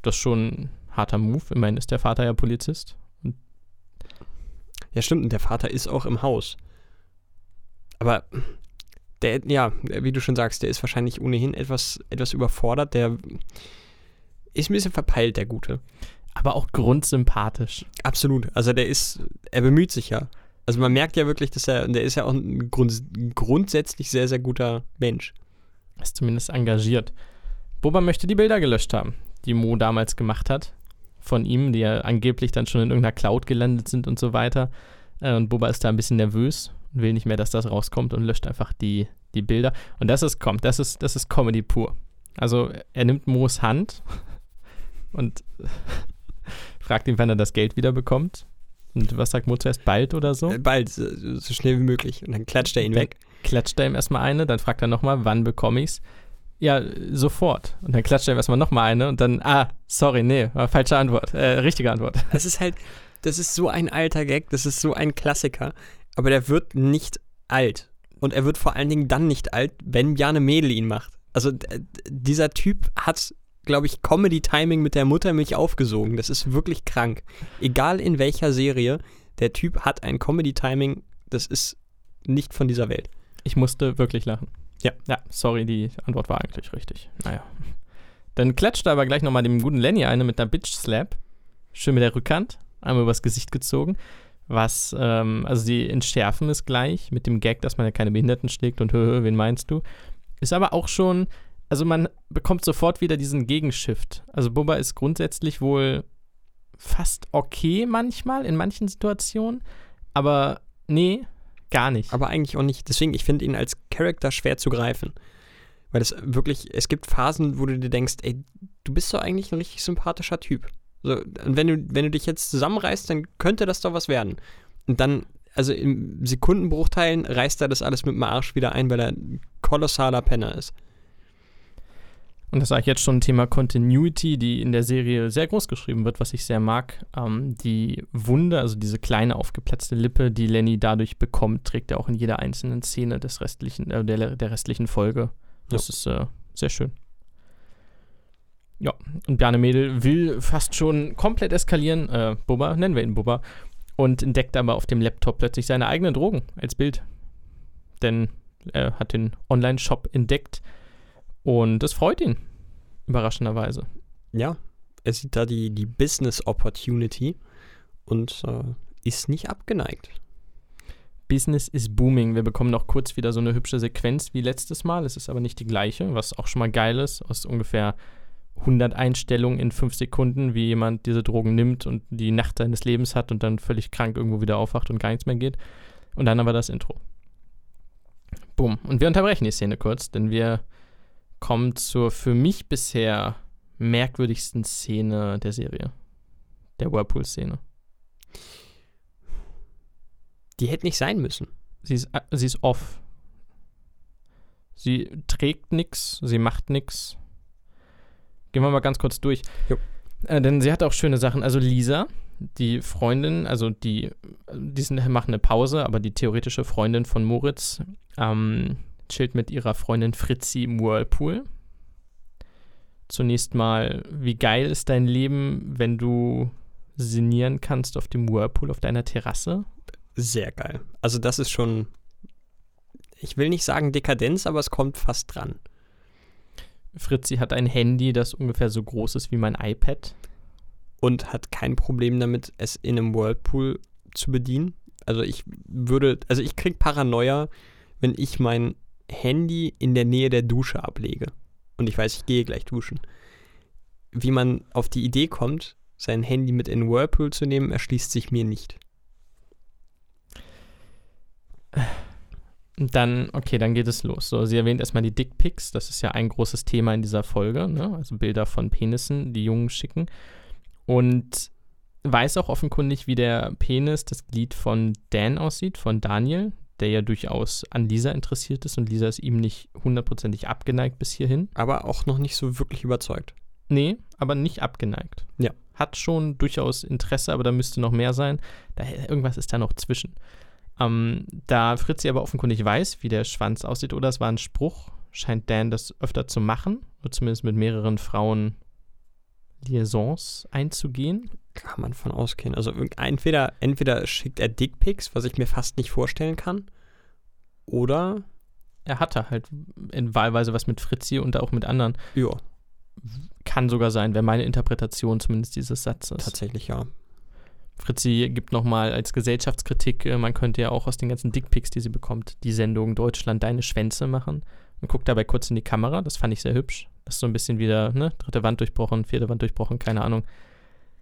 Das ist schon ein harter Move. Immerhin ist der Vater ja Polizist. Und ja, stimmt, und der Vater ist auch im Haus. Aber der, ja, wie du schon sagst, der ist wahrscheinlich ohnehin etwas, etwas überfordert. Der ist ein bisschen verpeilt, der Gute. Aber auch grundsympathisch. Absolut. Also der ist, er bemüht sich ja. Also man merkt ja wirklich, dass er, der ist ja auch ein grund, grundsätzlich sehr, sehr guter Mensch. Ist zumindest engagiert. Boba möchte die Bilder gelöscht haben, die Mo damals gemacht hat. Von ihm, die ja angeblich dann schon in irgendeiner Cloud gelandet sind und so weiter. Äh, und Boba ist da ein bisschen nervös und will nicht mehr, dass das rauskommt und löscht einfach die, die Bilder. Und das ist, kommt, das ist, das ist Comedy pur. Also er nimmt Moos Hand und fragt ihn, wann er das Geld wieder bekommt. Und was sagt Mo zuerst? Bald oder so? Äh, bald, so, schnell wie möglich. Und dann klatscht er ihn weg. Klatscht er ihm erstmal eine, dann fragt er nochmal, wann bekomme ich's? Ja, sofort. Und dann klatscht er ihm erstmal nochmal eine und dann, ah, sorry, nee, falsche Antwort. Äh, richtige Antwort. Das ist halt, das ist so ein alter Gag, das ist so ein Klassiker. Aber der wird nicht alt. Und er wird vor allen Dingen dann nicht alt, wenn Bjarne Mädel ihn macht. Also dieser Typ hat glaube ich, Comedy-Timing mit der Muttermilch aufgesogen. Das ist wirklich krank. Egal in welcher Serie, der Typ hat ein Comedy-Timing, das ist nicht von dieser Welt. Ich musste wirklich lachen. Ja. Ja, sorry, die Antwort war eigentlich richtig. Naja. Dann klatscht er aber gleich nochmal dem guten Lenny eine mit einer Bitch-Slap. Schön mit der Rückhand. Einmal übers Gesicht gezogen. Was, ähm, also die Entschärfen ist gleich mit dem Gag, dass man ja keine Behinderten schlägt und hö, wen meinst du? Ist aber auch schon also man bekommt sofort wieder diesen Gegenshift. Also Boba ist grundsätzlich wohl fast okay manchmal, in manchen Situationen, aber nee, gar nicht. Aber eigentlich auch nicht. Deswegen, ich finde ihn als Charakter schwer zu greifen. Weil es wirklich, es gibt Phasen, wo du dir denkst, ey, du bist doch eigentlich ein richtig sympathischer Typ. So, und wenn du, wenn du dich jetzt zusammenreißt, dann könnte das doch was werden. Und dann, also in Sekundenbruchteilen reißt er das alles mit dem Arsch wieder ein, weil er ein kolossaler Penner ist. Und das sage ich jetzt schon Thema Continuity, die in der Serie sehr groß geschrieben wird, was ich sehr mag. Ähm, die Wunde, also diese kleine aufgeplatzte Lippe, die Lenny dadurch bekommt, trägt er auch in jeder einzelnen Szene des restlichen, äh, der, der restlichen Folge. Das ja. ist äh, sehr schön. Ja, und Bjarne Mädel will fast schon komplett eskalieren. Äh, Bubba, nennen wir ihn Bubba. Und entdeckt aber auf dem Laptop plötzlich seine eigenen Drogen als Bild. Denn er hat den Online-Shop entdeckt und das freut ihn. Überraschenderweise. Ja, er sieht da die, die Business Opportunity und äh, ist nicht abgeneigt. Business is booming. Wir bekommen noch kurz wieder so eine hübsche Sequenz wie letztes Mal. Es ist aber nicht die gleiche, was auch schon mal geil ist. Aus ungefähr 100 Einstellungen in 5 Sekunden, wie jemand diese Drogen nimmt und die Nacht seines Lebens hat und dann völlig krank irgendwo wieder aufwacht und gar nichts mehr geht. Und dann aber das Intro. Bumm. Und wir unterbrechen die Szene kurz, denn wir kommen zur für mich bisher merkwürdigsten Szene der Serie. Der Whirlpool-Szene. Die hätte nicht sein müssen. Sie ist, äh, sie ist off. Sie trägt nichts, sie macht nichts. Gehen wir mal ganz kurz durch. Äh, denn sie hat auch schöne Sachen. Also Lisa, die Freundin, also die, die sind, machen eine Pause, aber die theoretische Freundin von Moritz ähm, chillt mit ihrer Freundin Fritzi im Whirlpool. Zunächst mal, wie geil ist dein Leben, wenn du sinnieren kannst auf dem Whirlpool auf deiner Terrasse? sehr geil. Also das ist schon, ich will nicht sagen Dekadenz, aber es kommt fast dran. Fritzi hat ein Handy, das ungefähr so groß ist wie mein iPad. Und hat kein Problem damit, es in einem Whirlpool zu bedienen. Also ich würde, also ich krieg Paranoia, wenn ich mein Handy in der Nähe der Dusche ablege. Und ich weiß, ich gehe gleich duschen. Wie man auf die Idee kommt, sein Handy mit in den Whirlpool zu nehmen, erschließt sich mir nicht. Dann, okay, dann geht es los. So, sie erwähnt erstmal die Dickpics, das ist ja ein großes Thema in dieser Folge, ne? also Bilder von Penissen, die Jungen schicken. Und weiß auch offenkundig, wie der Penis, das Glied von Dan aussieht, von Daniel, der ja durchaus an Lisa interessiert ist und Lisa ist ihm nicht hundertprozentig abgeneigt bis hierhin. Aber auch noch nicht so wirklich überzeugt. Nee, aber nicht abgeneigt. Ja. Hat schon durchaus Interesse, aber da müsste noch mehr sein. Da, irgendwas ist da noch zwischen. Ähm, da Fritzi aber offenkundig weiß, wie der Schwanz aussieht, oder es war ein Spruch, scheint Dan das öfter zu machen, oder zumindest mit mehreren Frauen Liaisons einzugehen. Kann man von ausgehen. Also entweder, entweder schickt er Dickpics, was ich mir fast nicht vorstellen kann, oder er hatte halt in wahlweise was mit Fritzi und auch mit anderen. Ja. Kann sogar sein, wäre meine Interpretation zumindest dieses Satzes. Tatsächlich, ja. Fritzi gibt nochmal als Gesellschaftskritik, äh, man könnte ja auch aus den ganzen Dickpics, die sie bekommt, die Sendung Deutschland deine Schwänze machen und guckt dabei kurz in die Kamera. Das fand ich sehr hübsch. Das ist so ein bisschen wieder, ne, dritte Wand durchbrochen, vierte Wand durchbrochen, keine Ahnung.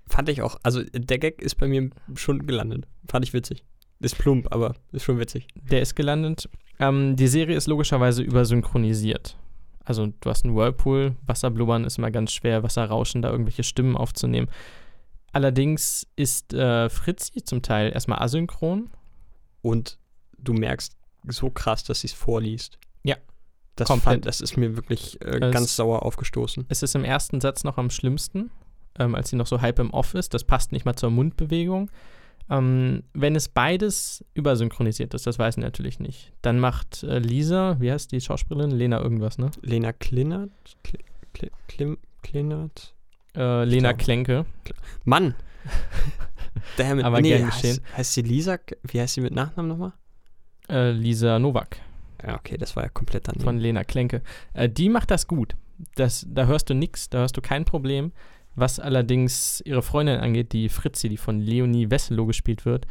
Fand ich auch. Also der Gag ist bei mir schon gelandet. Fand ich witzig. Ist plump, aber ist schon witzig. Der ist gelandet. Ähm, die Serie ist logischerweise übersynchronisiert. Also du hast einen Whirlpool, Wasserblubbern ist immer ganz schwer, Wasserrauschen, da irgendwelche Stimmen aufzunehmen. Allerdings ist äh, Fritzi zum Teil erstmal asynchron. Und du merkst so krass, dass sie es vorliest. Ja. Das, fand, das ist mir wirklich äh, ganz sauer aufgestoßen. Es ist im ersten Satz noch am schlimmsten, ähm, als sie noch so halb im Off ist. Das passt nicht mal zur Mundbewegung. Ähm, wenn es beides übersynchronisiert ist, das weiß ich natürlich nicht, dann macht äh, Lisa, wie heißt die Schauspielerin? Lena irgendwas, ne? Lena Klinnert? Kl Kl Klinnert? Äh, Lena Klenke. Mann! Daher mit, Aber nee, gern geschehen. Heißt, heißt, sie Lisa, wie heißt sie mit Nachnamen nochmal? Äh, Lisa Nowak. Ja, okay, das war ja komplett daneben. Von Lena Klenke. Äh, die macht das gut. Das, da hörst du nichts, da hörst du kein Problem. Was allerdings ihre Freundin angeht, die Fritzi, die von Leonie Wesselow gespielt wird,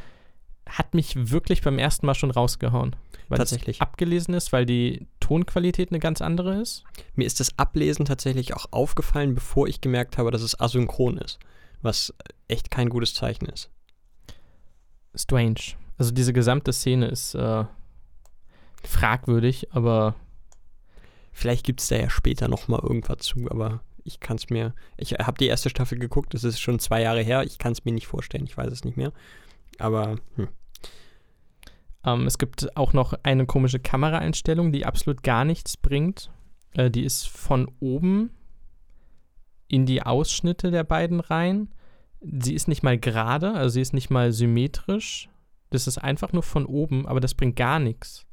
hat mich wirklich beim ersten Mal schon rausgehauen. Weil tatsächlich. Es abgelesen ist, weil die Tonqualität eine ganz andere ist. Mir ist das Ablesen tatsächlich auch aufgefallen, bevor ich gemerkt habe, dass es asynchron ist. Was echt kein gutes Zeichen ist. Strange. Also diese gesamte Szene ist äh, fragwürdig, aber Vielleicht gibt es da ja später nochmal irgendwas zu, aber ich kann es mir. Ich habe die erste Staffel geguckt, das ist schon zwei Jahre her. Ich kann es mir nicht vorstellen, ich weiß es nicht mehr. Aber hm. ähm, es gibt auch noch eine komische Kameraeinstellung, die absolut gar nichts bringt. Äh, die ist von oben in die Ausschnitte der beiden rein. Sie ist nicht mal gerade, also sie ist nicht mal symmetrisch. Das ist einfach nur von oben, aber das bringt gar nichts.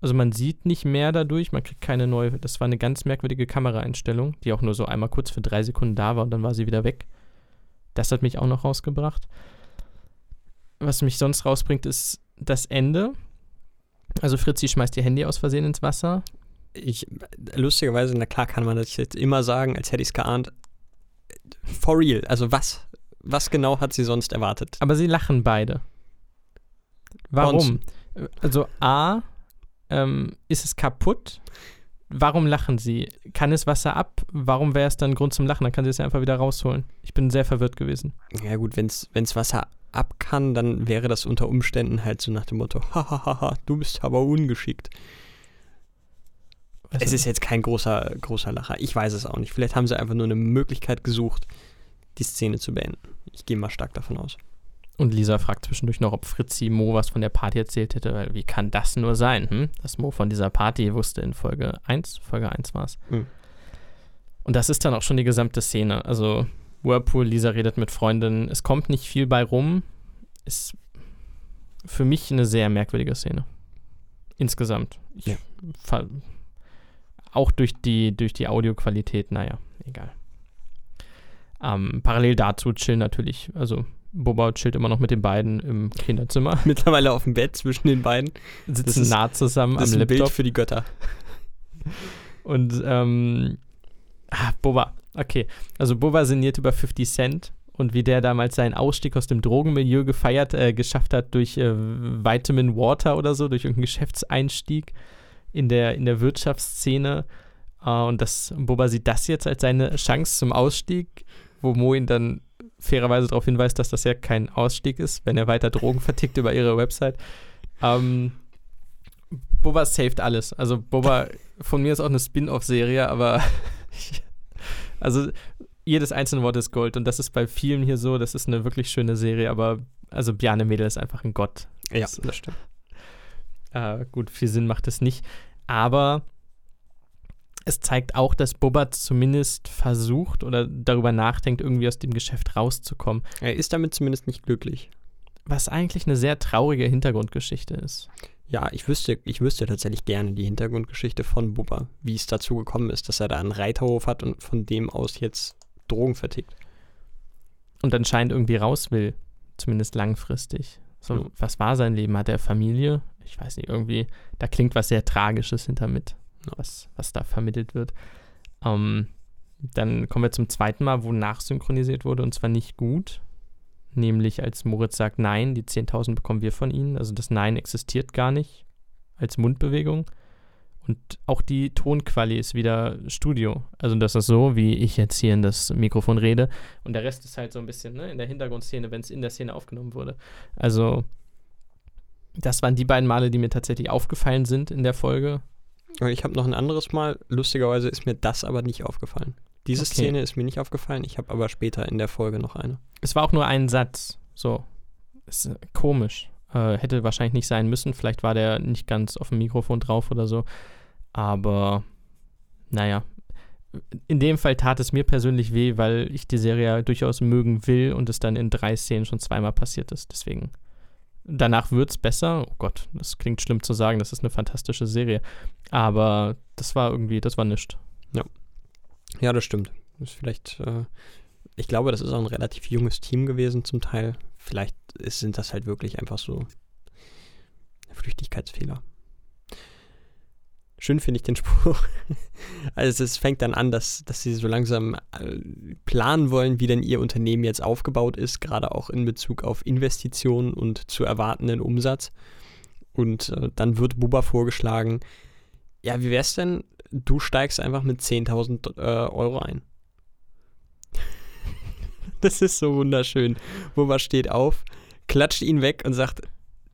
Also man sieht nicht mehr dadurch, man kriegt keine neue. Das war eine ganz merkwürdige Kameraeinstellung, die auch nur so einmal kurz für drei Sekunden da war und dann war sie wieder weg. Das hat mich auch noch rausgebracht. Was mich sonst rausbringt, ist das Ende. Also Fritzi schmeißt ihr Handy aus Versehen ins Wasser. ich, lustigerweise, na klar kann man das jetzt immer sagen, als hätte ich es geahnt. For real, also was? Was genau hat sie sonst erwartet? Aber sie lachen beide. Warum? Also A, ähm, ist es kaputt? Warum lachen sie? Kann es Wasser ab? Warum wäre es dann Grund zum Lachen? Dann kann sie es ja einfach wieder rausholen. Ich bin sehr verwirrt gewesen. Ja gut, wenn es Wasser ab kann, dann wäre das unter Umständen halt so nach dem Motto, hahaha, du bist aber ungeschickt. Weißt Es ist jetzt kein großer, großer Lacher. Ich weiß es auch nicht. Vielleicht haben sie einfach nur eine Möglichkeit gesucht, die Szene zu beenden. Ich gehe mal stark davon aus. Und Lisa fragt zwischendurch noch, ob Fritzi Mo was von der Party erzählt hätte, weil wie kann das nur sein, hm? dass Mo von dieser Party wusste in Folge 1, Folge 1 war es. Hm. Und das ist dann auch schon die gesamte Szene. Also Whirlpool, Lisa redet mit Freundinnen, es kommt nicht viel bei rum. Ist für mich eine sehr merkwürdige Szene. Insgesamt. Ich Ja. auch durch die, durch die Audioqualität, naja, egal. Ähm, parallel dazu chillen natürlich, also Boba chillt immer noch mit den beiden im Kinderzimmer, Mittlerweile auf dem Bett zwischen den beiden. sitzen ist- nah zusammen Das ist am ein Bild Laptop für die Götter. und ähm, ah, Boba, okay. Also Boba sinniert über 50 Cent und wie der damals seinen Ausstieg aus dem Drogenmilieu gefeiert, äh, geschafft hat durch äh, Vitamin Water oder so, durch irgendeinen Geschäftseinstieg in der, in der Wirtschaftsszene. Äh, und das, Boba sieht das jetzt als seine Chance zum Ausstieg, wo Mo ihn dann fairerweise darauf hinweist, dass das ja kein Ausstieg ist, wenn er weiter Drogen vertickt über ihre Website. Ähm, Boba saved alles. Also Boba, von mir ist auch eine Spin-off-Serie, aber also jedes einzelne Wort ist Gold und das ist bei vielen hier so, das ist eine wirklich schöne Serie, aber also Bjarne Mädel ist einfach ein Gott. Ja, Das- das stimmt. Äh, gut, viel Sinn macht es nicht, aber es zeigt auch, dass Boba zumindest versucht oder darüber nachdenkt, irgendwie aus dem Geschäft rauszukommen, Er ist damit zumindest nicht glücklich. was eigentlich eine sehr traurige Hintergrundgeschichte ist. Ja, ich wüsste, ich wüsste tatsächlich gerne die Hintergrundgeschichte von Bubba, wie es dazu gekommen ist, dass er da einen Reiterhof hat und von dem aus jetzt Drogen vertickt. und anscheinend irgendwie raus will, zumindest langfristig. So, Ja. was war sein Leben? Hat er Familie? Ich weiß nicht, irgendwie, da klingt was sehr Tragisches hinter mit. Was, was da vermittelt wird. Ähm, dann kommen wir zum zweiten Mal, wo nachsynchronisiert wurde und zwar nicht gut. Nämlich als Moritz sagt, nein, die 10.000 bekommen wir von ihnen. Also das Nein existiert gar nicht als Mundbewegung. Und auch die Tonquali ist wieder Studio. Also das ist so, wie ich jetzt hier in das Mikrofon rede. Und der Rest ist halt so ein bisschen ne, in der Hintergrundszene, wenn es in der Szene aufgenommen wurde. Also, das waren die beiden Male, die mir tatsächlich aufgefallen sind in der Folge. Aber ich habe noch ein anderes Mal, lustigerweise ist mir das aber nicht aufgefallen. Diese Okay. Szene ist mir nicht aufgefallen, ich habe aber später in der Folge noch eine. Es war auch nur ein Satz. So. Ist äh, komisch. Äh, hätte wahrscheinlich nicht sein müssen. Vielleicht war der nicht ganz auf dem Mikrofon drauf oder so. Aber, naja. In dem Fall tat es mir persönlich weh, weil ich die Serie ja durchaus mögen will und es dann in drei Szenen schon zweimal passiert ist. Deswegen. Danach wird es besser. Oh Gott, das klingt schlimm zu sagen. Das ist eine fantastische Serie. Aber das war irgendwie, das war nichts. Ja, das stimmt. Das ist vielleicht, äh, ich glaube, das ist auch ein relativ junges Team gewesen zum Teil. Vielleicht ist, sind das halt wirklich einfach so Flüchtigkeitsfehler. Schön finde ich den Spruch. Also es fängt dann an, dass, dass sie so langsam äh, planen wollen, wie denn ihr Unternehmen jetzt aufgebaut ist, gerade auch in Bezug auf Investitionen und zu erwartenden Umsatz. Und äh, dann wird Buba vorgeschlagen, ja, wie wär's denn, du steigst einfach mit 10.000 äh, Euro ein. Das ist so wunderschön. Buba steht auf, klatscht ihn weg und sagt,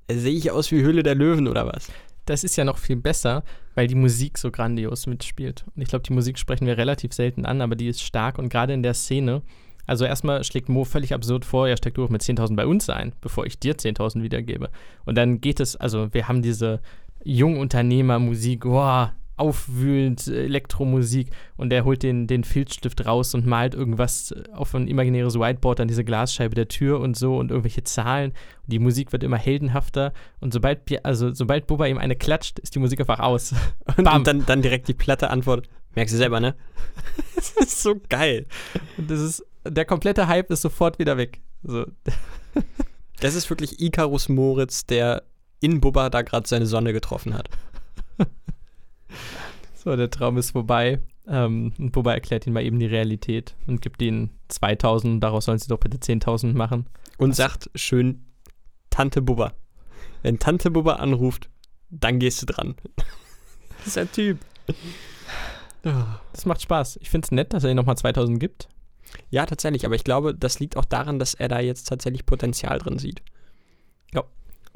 Sehe ich aus wie Höhle der Löwen oder was? Das ist ja noch viel besser, weil die Musik so grandios mitspielt. Und ich glaube, die Musik sprechen wir relativ selten an, aber die ist stark und gerade in der Szene. Also erstmal schlägt Mo völlig absurd vor, ja, steck du mit 10.000 bei uns ein, bevor ich dir 10.000 wiedergebe. Und dann geht es, also wir haben diese Jungunternehmermusik, wow, aufwühlend Elektromusik und er holt den, den Filzstift raus und malt irgendwas auf ein imaginäres Whiteboard an diese Glasscheibe der Tür und so und irgendwelche Zahlen. Und die Musik wird immer heldenhafter und sobald, also sobald Bubba ihm eine klatscht, ist die Musik einfach aus. Und, und dann, dann direkt die platte Antwort. Merkst du selber, ne? das ist so geil. Und das ist, der komplette Hype ist sofort wieder weg. So. Das ist wirklich Icarus Moritz, der in Bubba da gerade seine Sonne getroffen hat. So, der Traum ist vorbei. Ähm, und Bubba erklärt ihnen mal eben die Realität und gibt ihnen 2000, daraus sollen sie doch bitte 10.000 machen. Und Was? sagt schön, Tante Bubba. Wenn Tante Bubba anruft, dann gehst du dran. das ist der Typ. Das macht Spaß. Ich finde es nett, dass er ihnen nochmal 2000 gibt. Ja, tatsächlich. Aber ich glaube, das liegt auch daran, dass er da jetzt tatsächlich Potenzial drin sieht.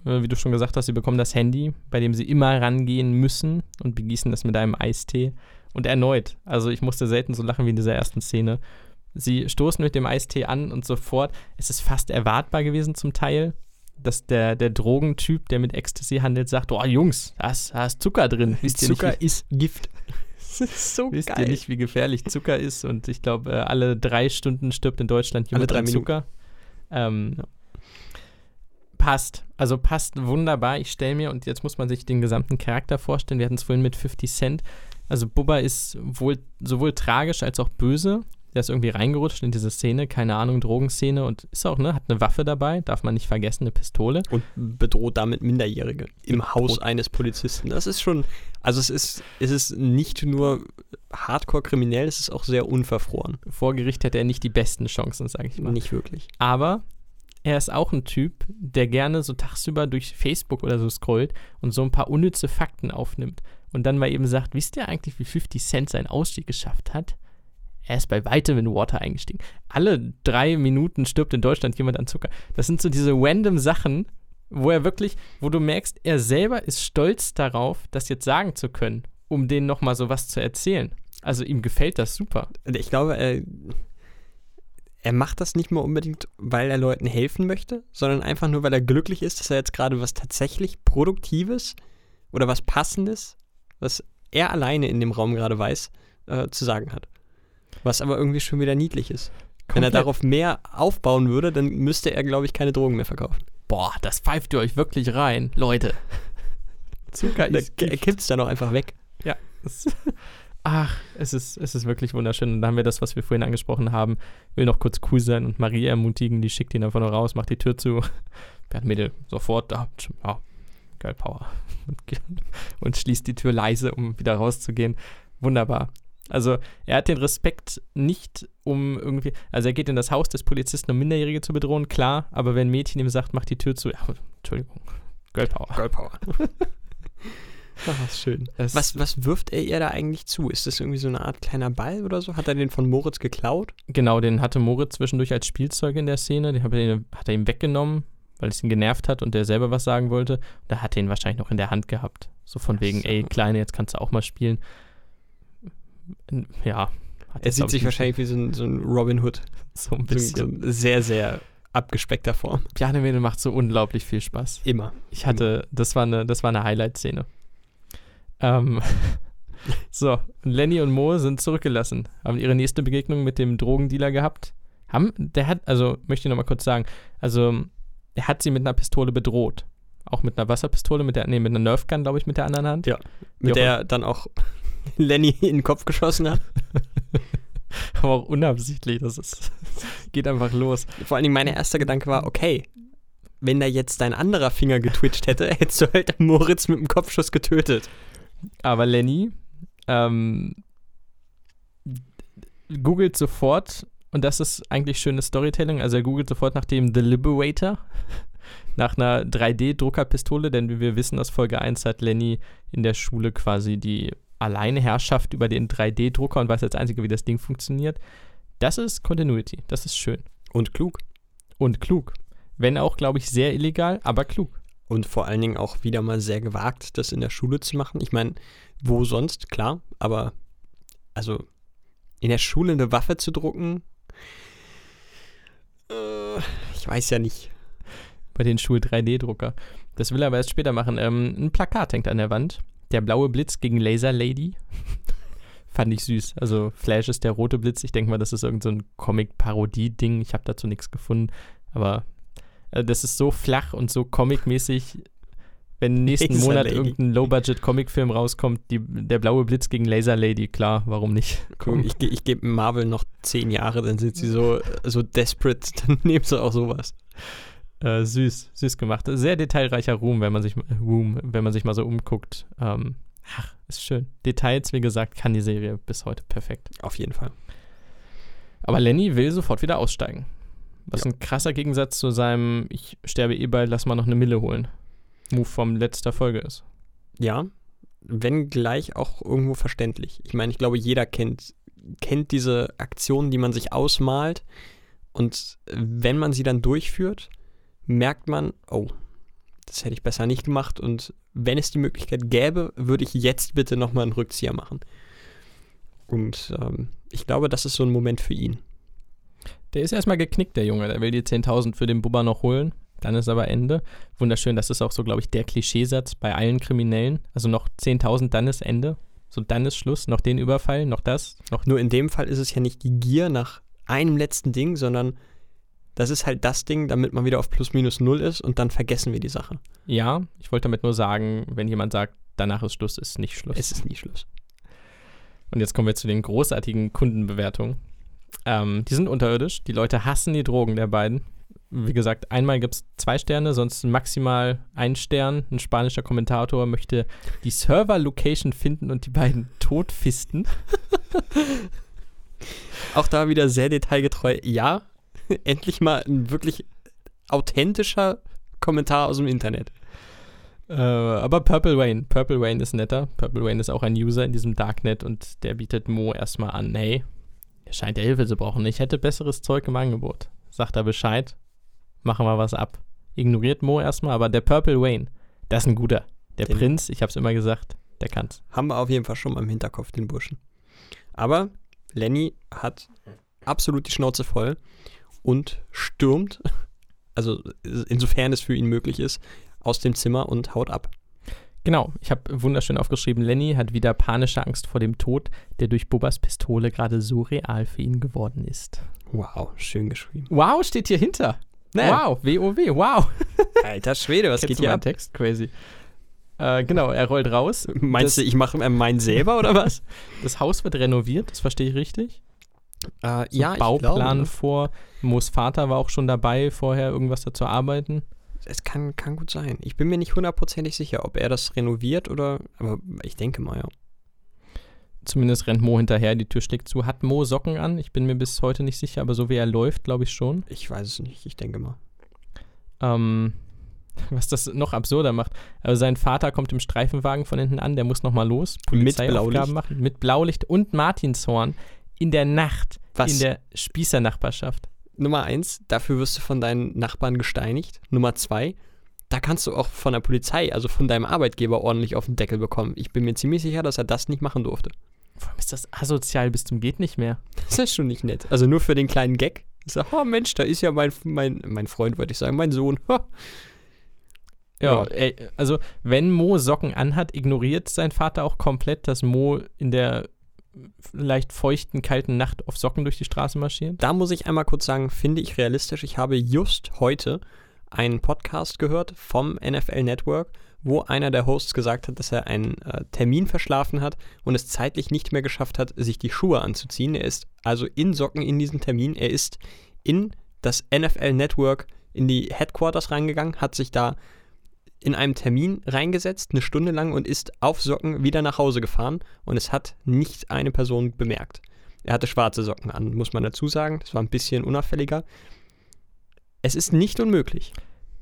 Äh, wie du schon gesagt hast, sie bekommen das Handy, bei dem sie immer rangehen müssen und begießen das mit einem Eistee. Und erneut, also ich musste selten so lachen wie in dieser ersten Szene. Sie stoßen mit dem Eistee an und sofort, es ist fast erwartbar gewesen zum Teil, dass der, der Drogentyp, der mit Ecstasy handelt, sagt, oh Jungs, da ist, da ist Zucker drin. Wisst Zucker nicht, ist Gift. Das ist so Wisst geil. ihr nicht, wie gefährlich Zucker ist? Und ich glaube, äh, alle drei Stunden stirbt in Deutschland jemand alle drei an Zucker. Ähm, passt. Also passt wunderbar. Ich stelle mir, und jetzt muss man sich den gesamten Charakter vorstellen. Wir hatten es vorhin mit 50 Cent. Also Bubba ist wohl, sowohl tragisch als auch böse. Der ist irgendwie reingerutscht in diese Szene, keine Ahnung, Drogenszene und ist auch, ne, hat eine Waffe dabei, darf man nicht vergessen, eine Pistole. Und bedroht damit Minderjährige im Haus eines Polizisten. Das ist schon, also es ist, es ist nicht nur hardcore kriminell, es ist auch sehr unverfroren. Vor Gericht hätte er nicht die besten Chancen, sage ich mal. Nicht wirklich. Aber er ist auch ein Typ, der gerne so tagsüber durch Facebook oder so scrollt und so ein paar unnütze Fakten aufnimmt und dann mal eben sagt, wisst ihr eigentlich, wie 50 Cent seinen Ausstieg geschafft hat? Er ist bei weitem in Water eingestiegen. Alle drei Minuten stirbt in Deutschland jemand an Zucker. Das sind so diese random Sachen, wo er wirklich, wo du merkst, er selber ist stolz darauf, das jetzt sagen zu können, um denen nochmal so was zu erzählen. Also ihm gefällt das super. Ich glaube, er, er macht das nicht mal unbedingt, weil er Leuten helfen möchte, sondern einfach nur, weil er glücklich ist, dass er jetzt gerade was tatsächlich Produktives oder was Passendes, was er alleine in dem Raum gerade weiß, äh, zu sagen hat. Was aber irgendwie schon wieder niedlich ist. Komplett. Wenn er darauf mehr aufbauen würde, dann müsste er, glaube ich, keine Drogen mehr verkaufen. Boah, das pfeift ihr euch wirklich rein, Leute. Zucker ist. Er kippt es dann auch einfach weg. Ja. Ach, es ist, es ist wirklich wunderschön. Und dann haben wir das, was wir vorhin angesprochen haben. Will noch kurz cool sein und Marie ermutigen, die schickt ihn einfach noch raus, macht die Tür zu. Bernd Mädel sofort da. Ja, geil Power. Und, und schließt die Tür leise, um wieder rauszugehen. Wunderbar. Also er hat den Respekt nicht, um irgendwie, also er geht in das Haus des Polizisten, um Minderjährige zu bedrohen, klar, aber wenn ein Mädchen ihm sagt, mach die Tür zu, ja, Entschuldigung, Girl Power. Girl Power. Ach, schön. was, was wirft er ihr da eigentlich zu? Ist das irgendwie so eine Art kleiner Ball oder so? Hat er den von Moritz geklaut? Genau, den hatte Moritz zwischendurch als Spielzeug in der Szene. Den hat er, hat er ihm weggenommen, weil es ihn genervt hat und der selber was sagen wollte. Da hat er ihn wahrscheinlich noch in der Hand gehabt. So von wegen, so. ey, Kleine, jetzt kannst du auch mal spielen. Ja. Er sieht sich wahrscheinlich wie so ein, so ein Robin Hood. So ein bisschen. So sehr, sehr abgespeckter Form. Pianemene macht so unglaublich viel Spaß. Immer. Ich hatte, das war eine, das war eine Highlight-Szene. Ähm, so, Lenny und Mo sind zurückgelassen, haben ihre nächste Begegnung mit dem Drogendealer gehabt. Haben, der hat, also möchte ich nochmal kurz sagen, also er hat sie mit einer Pistole bedroht. Auch mit einer Wasserpistole, mit der, nee, mit einer Nerfgun, glaube ich, mit der anderen Hand. Ja, mit der dann auch Lenny in den Kopf geschossen hat. Aber auch unabsichtlich, das ist, geht einfach los. Vor allen Dingen mein erster Gedanke war, okay, wenn da jetzt dein anderer Finger getwitcht hätte, hättest du halt Moritz mit dem Kopfschuss getötet. Aber Lenny ähm, googelt sofort, und das ist eigentlich schönes Storytelling, also er googelt sofort nach dem The Liberator, nach einer 3D-Druckerpistole, denn wie wir wissen aus Folge 1 hat Lenny in der Schule quasi die Alleinherrschaft über den 3D-Drucker und weiß als Einzige, wie das Ding funktioniert. Das ist Continuity, das ist schön. Und klug. Und klug. Wenn auch, glaube ich, sehr illegal, aber klug. Und vor allen Dingen auch wieder mal sehr gewagt, das in der Schule zu machen. Ich meine, wo sonst, klar, aber also in der Schule eine Waffe zu drucken, äh, ich weiß ja nicht. Bei den Schul 3D-Drucker. Das will er aber erst später machen. Ähm, ein Plakat hängt an der Wand. Der blaue Blitz gegen Laser Lady. Fand ich süß. Also Flash ist der rote Blitz. Ich denke mal, das ist irgendein so Comic-Parodie-Ding. Ich habe dazu nichts gefunden. Aber das ist so flach und so comic-mäßig. Wenn nächsten Laser Monat Lady. irgendein Low-Budget-Comic-Film rauskommt, die, der blaue Blitz gegen Laser Lady, klar, warum nicht? Guck, ich, ich gebe Marvel noch zehn Jahre, dann sind sie so, so desperate, dann nehmen sie auch sowas. Äh, süß, süß gemacht. Sehr detailreicher Ruhm, wenn man sich, Ruhm, wenn man sich mal so umguckt. Ähm, ach, ist schön. Details, wie gesagt, kann die Serie bis heute perfekt. Auf jeden Fall. Aber Lenny will sofort wieder aussteigen. Was Ja. ein krasser Gegensatz zu seinem Ich sterbe eh bald, lass mal noch eine Mille holen. Move vom letzter Folge ist. Ja, wenn gleich auch irgendwo verständlich. Ich meine, ich glaube, jeder kennt, kennt diese Aktionen, die man sich ausmalt. Und wenn man sie dann durchführt, merkt man, oh, das hätte ich besser nicht gemacht. Und wenn es die Möglichkeit gäbe, würde ich jetzt bitte nochmal einen Rückzieher machen. Und ähm, ich glaube, das ist so ein Moment für ihn. Der ist erstmal geknickt, der Junge. Der will die 10.000 für den Bubba noch holen. Dann ist aber Ende. Wunderschön, das ist auch so, glaube ich, der Klischeesatz bei allen Kriminellen. Also noch 10.000, dann ist Ende. So, dann ist Schluss. Noch den Überfall, noch das, noch Nur in dem Fall ist es ja nicht die Gier nach einem letzten Ding, sondern das ist halt das Ding, damit man wieder auf plus minus null ist und dann vergessen wir die Sache. Ja, ich wollte damit nur sagen, wenn jemand sagt, danach ist Schluss, ist nicht Schluss. Es ist nie Schluss. Und jetzt kommen wir zu den großartigen Kundenbewertungen. Ähm, die sind unterirdisch. Die Leute hassen die Drogen der beiden. Wie gesagt, einmal gibt es zwei Sterne, sonst maximal ein Stern. Ein spanischer Kommentator möchte die Server-Location finden und die beiden totfisten. Auch da wieder sehr detailgetreu. Ja, endlich mal ein wirklich authentischer Kommentar aus dem Internet. Äh, aber Purple Wayne, Purple Wayne ist netter. Purple Wayne ist auch ein User in diesem Darknet und der bietet Mo erstmal an, hey, er scheint ja Hilfe zu brauchen. Ich hätte besseres Zeug im Angebot. Sagt er Bescheid, machen wir was ab. Ignoriert Mo erstmal, aber der Purple Wayne, das ist ein guter. Der Den- Prinz, ich hab's immer gesagt, der kann's. Haben wir auf jeden Fall schon mal im Hinterkopf, den Burschen. Aber Lenny hat absolut die Schnauze voll und stürmt, also insofern es für ihn möglich ist, aus dem Zimmer und haut ab. Genau, ich habe wunderschön aufgeschrieben, Lenny hat wieder panische Angst vor dem Tod, der durch Bubbas Pistole gerade so real für ihn geworden ist. Wow, schön geschrieben. Wow, steht hier hinter. Naja. Wow, WoW, wow. Alter Schwede, was Kennst geht hier ab? Text? Crazy. Äh, genau, er rollt raus. Meinst das, du, ich mache äh, meinen selber oder was? das Haus wird renoviert, das verstehe ich richtig. Äh, So ja, Bauplan ich glaube, vor. Moos Vater war auch schon dabei, vorher irgendwas dazu arbeiten. Es kann, kann gut sein. Ich bin mir nicht hundertprozentig sicher, ob er das renoviert oder, aber ich denke mal, ja. Zumindest rennt Mo hinterher, die Tür schlägt zu. Hat Mo Socken an? Ich bin mir bis heute nicht sicher, aber so wie er läuft, glaube ich schon. Ich weiß es nicht, ich denke mal. Ähm, was das noch absurder macht. Also sein Vater kommt im Streifenwagen von hinten an, der muss nochmal los. Polizeiaufgaben machen. Mit Blaulicht und Martinshorn in der Nacht Was? in der Spießernachbarschaft. Nummer eins, dafür wirst du von deinen Nachbarn gesteinigt. Nummer zwei, da kannst du auch von der Polizei, also von deinem Arbeitgeber, ordentlich auf den Deckel bekommen. Ich bin mir ziemlich sicher, dass er das nicht machen durfte. Vor allem ist das asozial bis zum geht nicht mehr. Das ist schon nicht nett. Also nur für den kleinen Gag. Ich sag, oh Mensch, da ist ja mein, mein, mein Freund, wollte ich sagen, mein Sohn. Ja. ey, also wenn Mo Socken anhat, ignoriert sein Vater auch komplett, dass Mo in der leicht feuchten, kalten Nacht auf Socken durch die Straße marschiert. Da muss ich einmal kurz sagen, finde ich realistisch. Ich habe just heute einen Podcast gehört vom NFL Network, wo einer der Hosts gesagt hat, dass er einen äh, Termin verschlafen hat und es zeitlich nicht mehr geschafft hat, sich die Schuhe anzuziehen. Er ist also in Socken in diesen Termin. Er ist in das NFL Network in die Headquarters reingegangen, hat sich da in einem Termin reingesetzt, eine Stunde lang und ist auf Socken wieder nach Hause gefahren und es hat nicht eine Person bemerkt. Er hatte schwarze Socken an, muss man dazu sagen. Das war ein bisschen unauffälliger. Es ist nicht unmöglich.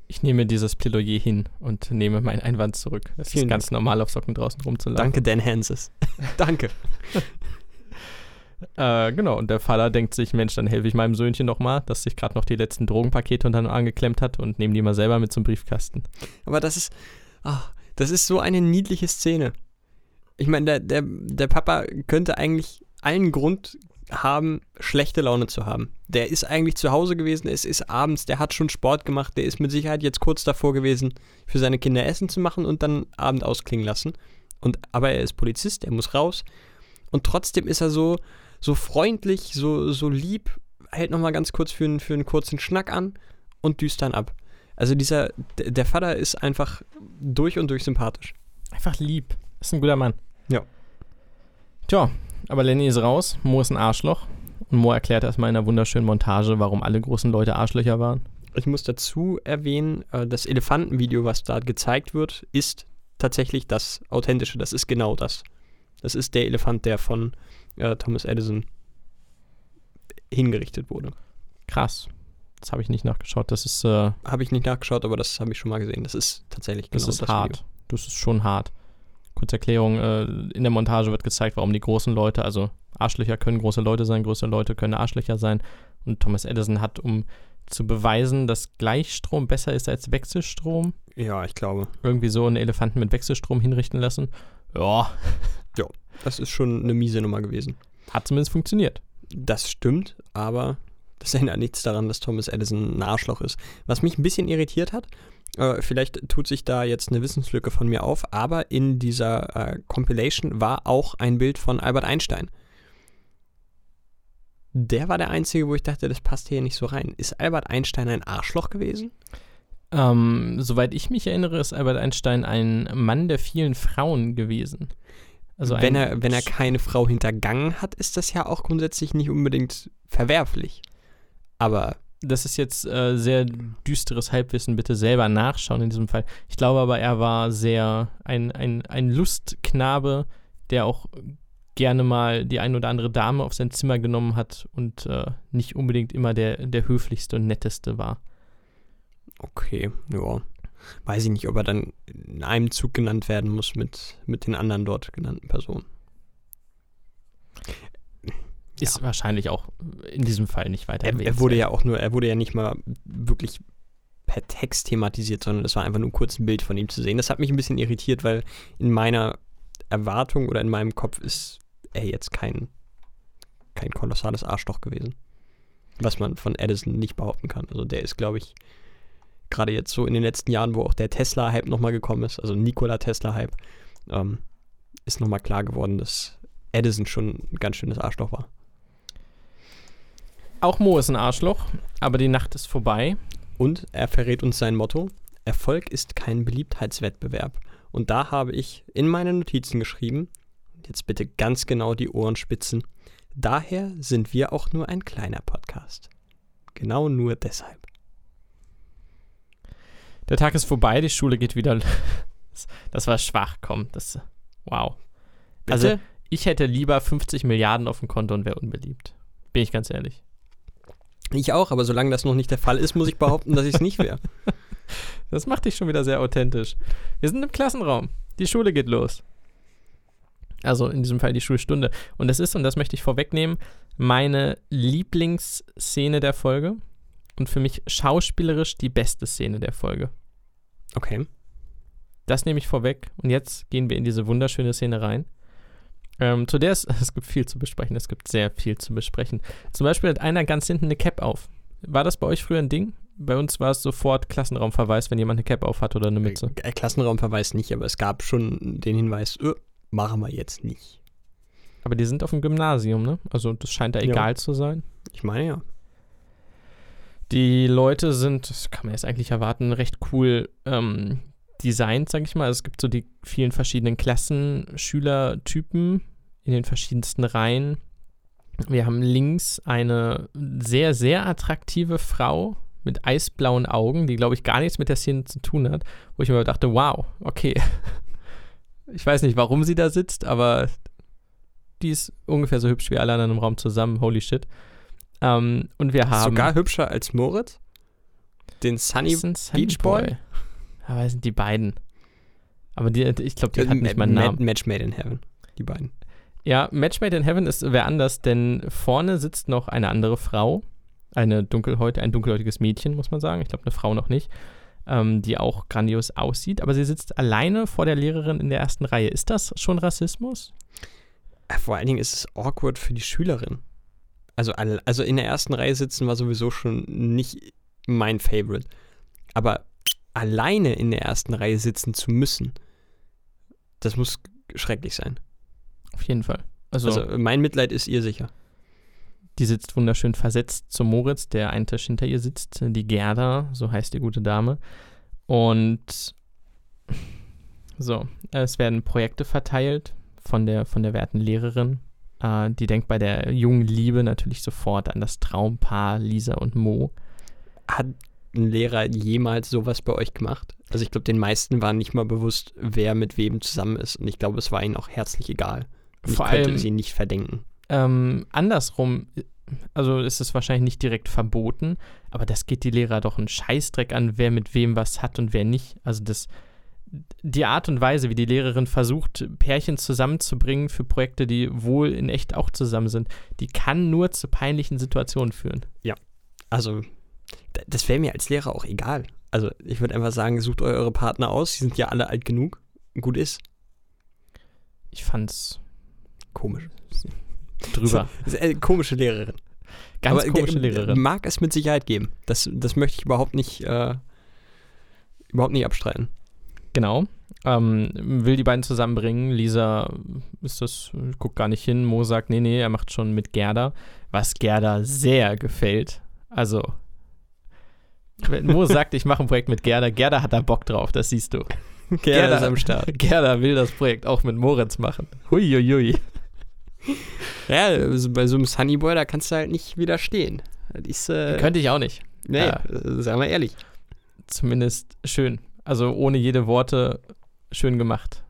Ich nehme dieses Plädoyer hin und nehme meinen Einwand zurück. Es Vielen ist ganz normal, auf Socken draußen rumzulaufen. Danke, Dan Hanses. Danke. äh, genau, und der Vater denkt sich, Mensch, dann helfe ich meinem Söhnchen nochmal, das sich gerade noch die letzten Drogenpakete unter den Arm geklemmt hat und nehme die mal selber mit zum Briefkasten. Aber das ist, ach, das ist so eine niedliche Szene. Ich meine, der, der, der Papa könnte eigentlich allen Grund haben, schlechte Laune zu haben. Der ist eigentlich zu Hause gewesen, es ist abends, der hat schon Sport gemacht, der ist mit Sicherheit jetzt kurz davor gewesen, für seine Kinder Essen zu machen und dann Abend ausklingen lassen. Und, aber er ist Polizist, er muss raus. Und trotzdem ist er so, so freundlich, so, so lieb, hält nochmal ganz kurz für, einen, für einen kurzen Schnack an und düst dann ab. Also dieser, der Vater ist einfach durch und durch sympathisch. Einfach lieb. Ist ein guter Mann. Ja. Tja, aber Lenny ist raus, Mo ist ein Arschloch. Und Mo erklärt erstmal in einer wunderschönen Montage, warum alle großen Leute Arschlöcher waren. Ich muss dazu erwähnen, äh, das Elefantenvideo, was da gezeigt wird, ist tatsächlich das Authentische. Das ist genau das. Das ist der Elefant, der von äh, Thomas Edison hingerichtet wurde. Krass. Das habe ich nicht nachgeschaut. Das ist. Äh, habe ich nicht nachgeschaut, aber das habe ich schon mal gesehen. Das ist tatsächlich genau das. Ist das hart. Video. Das ist schon hart. Kurze Erklärung: äh, In der Montage wird gezeigt, warum die großen Leute, also Arschlöcher können große Leute sein, große Leute können Arschlöcher sein. Und Thomas Edison hat, um zu beweisen, dass Gleichstrom besser ist als Wechselstrom. Ja, ich glaube. Irgendwie so einen Elefanten mit Wechselstrom hinrichten lassen. Ja. Ja, das ist schon eine miese Nummer gewesen. Hat zumindest funktioniert. Das stimmt, aber das ändert nichts daran, dass Thomas Edison ein Arschloch ist. Was mich ein bisschen irritiert hat, äh, vielleicht tut sich da jetzt eine Wissenslücke von mir auf, aber in dieser äh, Compilation war auch ein Bild von Albert Einstein. Der war der Einzige, wo ich dachte, das passt hier nicht so rein. Ist Albert Einstein ein Arschloch gewesen? Ähm, soweit ich mich erinnere, ist Albert Einstein ein Mann der vielen Frauen gewesen. Also wenn, er, wenn er keine Frau hintergangen hat, ist das ja auch grundsätzlich nicht unbedingt verwerflich. Aber das ist jetzt äh, sehr düsteres Halbwissen, bitte selber nachschauen in diesem Fall. Ich glaube aber, er war sehr ein, ein, ein Lustknabe, der auch gerne mal die ein oder andere Dame auf sein Zimmer genommen hat und äh, nicht unbedingt immer der, der höflichste und netteste war. Okay, ja. Weiß ich nicht, ob er dann in einem Zug genannt werden muss mit, mit den anderen dort genannten Personen. Ist ja. wahrscheinlich auch in diesem Fall nicht weiter er, er wurde ja auch nur, er wurde ja nicht mal wirklich per Text thematisiert, sondern es war einfach nur kurz ein Bild von ihm zu sehen. Das hat mich ein bisschen irritiert, weil in meiner Erwartung oder in meinem Kopf ist er jetzt kein, kein kolossales Arschloch gewesen. Was man von Edison nicht behaupten kann. Also der ist, glaube ich, gerade jetzt so in den letzten Jahren, wo auch der Tesla-Hype nochmal gekommen ist, also Nikola Tesla-Hype, ähm, ist nochmal klar geworden, dass Edison schon ein ganz schönes Arschloch war. Auch Mo ist ein Arschloch, aber die Nacht ist vorbei. Und er verrät uns sein Motto: Erfolg ist kein Beliebtheitswettbewerb. Und da habe ich in meine Notizen geschrieben, jetzt bitte ganz genau die Ohren spitzen, daher sind wir auch nur ein kleiner Podcast. Genau nur deshalb. Der Tag ist vorbei, die Schule geht wieder. Das war schwach, komm. Das, wow. Bitte? Also, ich hätte lieber 50 Milliarden auf dem Konto und wäre unbeliebt. Bin ich ganz ehrlich. Ich auch, aber solange das noch nicht der Fall ist, muss ich behaupten, dass ich es nicht wäre. Das macht dich schon wieder sehr authentisch. Wir sind im Klassenraum. Die Schule geht los. Also in diesem Fall die Schulstunde. Und das ist, und das möchte ich vorwegnehmen, meine Lieblingsszene der Folge. Und für mich schauspielerisch die beste Szene der Folge. Okay. Das nehme ich vorweg. Und jetzt gehen wir in diese wunderschöne Szene rein. Ähm, zu der ist, es gibt viel zu besprechen, es gibt sehr viel zu besprechen. Zum Beispiel hat einer ganz hinten eine Cap auf. War das bei euch früher ein Ding? Bei uns war es sofort Klassenraumverweis, wenn jemand eine Cap auf hat oder eine Mütze. Äh, Klassenraumverweis nicht, aber es gab schon den Hinweis, öh, machen wir jetzt nicht. Aber die sind auf dem Gymnasium, ne? Also das scheint da egal ja. zu sein. Ich meine ja. Die Leute sind, das kann man jetzt eigentlich erwarten, recht cool ähm, designt, sag ich mal. Also es gibt so die vielen verschiedenen Klassen, Schülertypen in den verschiedensten Reihen. Wir haben links eine sehr, sehr attraktive Frau mit eisblauen Augen, die, glaube ich, gar nichts mit der Szene zu tun hat, wo ich mir dachte, wow, okay. Ich weiß nicht, warum sie da sitzt, aber die ist ungefähr so hübsch wie alle anderen im Raum zusammen. Holy shit. Ähm, und wir haben. Sogar hübscher als Moritz? Den Sunny, Sunny Beach Boy? Boy? Aber sind die beiden. Aber die, ich glaube, die äh, hat nicht meinen Namen. Match Made in Heaven, die beiden. Ja, Match Made in Heaven ist wer anders, denn vorne sitzt noch eine andere Frau, eine dunkelhäutige, ein dunkelhäutiges Mädchen, muss man sagen. Ich glaube, eine Frau noch nicht, ähm, die auch grandios aussieht. Aber sie sitzt alleine vor der Lehrerin in der ersten Reihe. Ist das schon Rassismus? Äh, vor allen Dingen ist es awkward für die Schülerin. Also, also in der ersten Reihe sitzen war sowieso schon nicht mein Favorite. Aber alleine in der ersten Reihe sitzen zu müssen, das muss schrecklich sein. Auf jeden Fall. Also, also mein Mitleid ist ihr sicher. Die sitzt wunderschön versetzt zu Moritz, der einen Tisch hinter ihr sitzt. Die Gerda, so heißt die gute Dame. Und so, es werden Projekte verteilt von der, von der werten Lehrerin. Äh, die denkt bei der jungen Liebe natürlich sofort an das Traumpaar Lisa und Mo. Hat ein Lehrer jemals sowas bei euch gemacht? Also ich glaube, den meisten war nicht mal bewusst, wer mit wem zusammen ist. Und ich glaube, es war ihnen auch herzlich egal. Und Vor ich könnte allem, sie nicht verdenken. Ähm, andersrum, also ist es wahrscheinlich nicht direkt verboten, aber das geht die Lehrer doch einen Scheißdreck an, wer mit wem was hat und wer nicht. Also das, die Art und Weise, wie die Lehrerin versucht, Pärchen zusammenzubringen für Projekte, die wohl in echt auch zusammen sind, die kann nur zu peinlichen Situationen führen. Ja, also das wäre mir als Lehrer auch egal. Also ich würde einfach sagen, sucht eure Partner aus, die sind ja alle alt genug. Gut ist. Ich fand's komisch. Drüber. Äh, komische Lehrerin. Ganz Aber, komische Lehrerin. Mag es mit Sicherheit geben. Das, das möchte ich überhaupt nicht, äh, überhaupt nicht abstreiten. Genau. Ähm, will die beiden zusammenbringen. Lisa ist das, guckt gar nicht hin. Mo sagt, nee, nee, er macht schon mit Gerda. Was Gerda sehr gefällt. Also, wenn Mo sagt, ich mache ein Projekt mit Gerda, Gerda hat da Bock drauf, das siehst du. Gerda, Gerda ist am Start. Gerda will das Projekt auch mit Moritz machen. Huiuiui. Ja, also bei so einem Sunnyboy, da kannst du halt nicht widerstehen. Ist, äh, Könnte ich auch nicht. Nee, ja. sagen wir ehrlich. Zumindest schön. Also ohne jede Worte schön gemacht.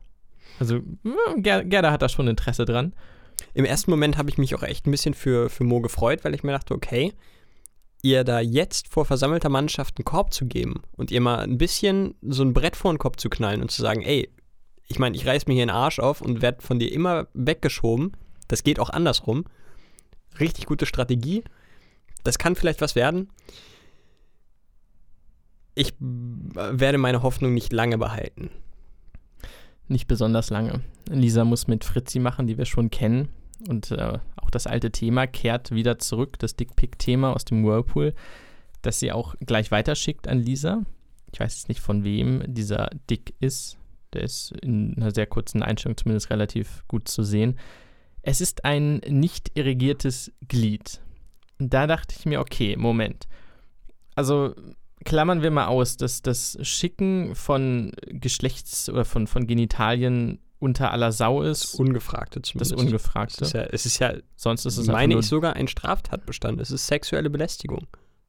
Also Ger Gerda hat da schon Interesse dran. Im ersten Moment habe ich mich auch echt ein bisschen für, für Mo gefreut, weil ich mir dachte, okay, ihr da jetzt vor versammelter Mannschaft einen Korb zu geben und ihr mal ein bisschen so ein Brett vor den Kopf zu knallen und zu sagen, ey, ich meine, ich reiß mir hier den Arsch auf und werde von dir immer weggeschoben. Das geht auch andersrum. Richtig gute Strategie. Das kann vielleicht was werden. Ich werde meine Hoffnung nicht lange behalten. Nicht besonders lange. Lisa muss mit Fritzi machen, die wir schon kennen. Und äh, auch das alte Thema kehrt wieder zurück, das Dickpick-Thema aus dem Whirlpool, das sie auch gleich weiterschickt an Lisa. Ich weiß jetzt nicht, von wem dieser Dick ist. Der ist in einer sehr kurzen Einstellung zumindest relativ gut zu sehen. Es ist ein nicht irrigiertes Glied. Da dachte ich mir, okay, Moment. Also klammern wir mal aus, dass das Schicken von Geschlechts- oder von, von Genitalien unter aller Sau ist. Das Ungefragte zumindest. Das Ungefragte. Es ist ja, es ist ja sonst ist es meine ich sogar ein Straftatbestand. Es ist sexuelle Belästigung.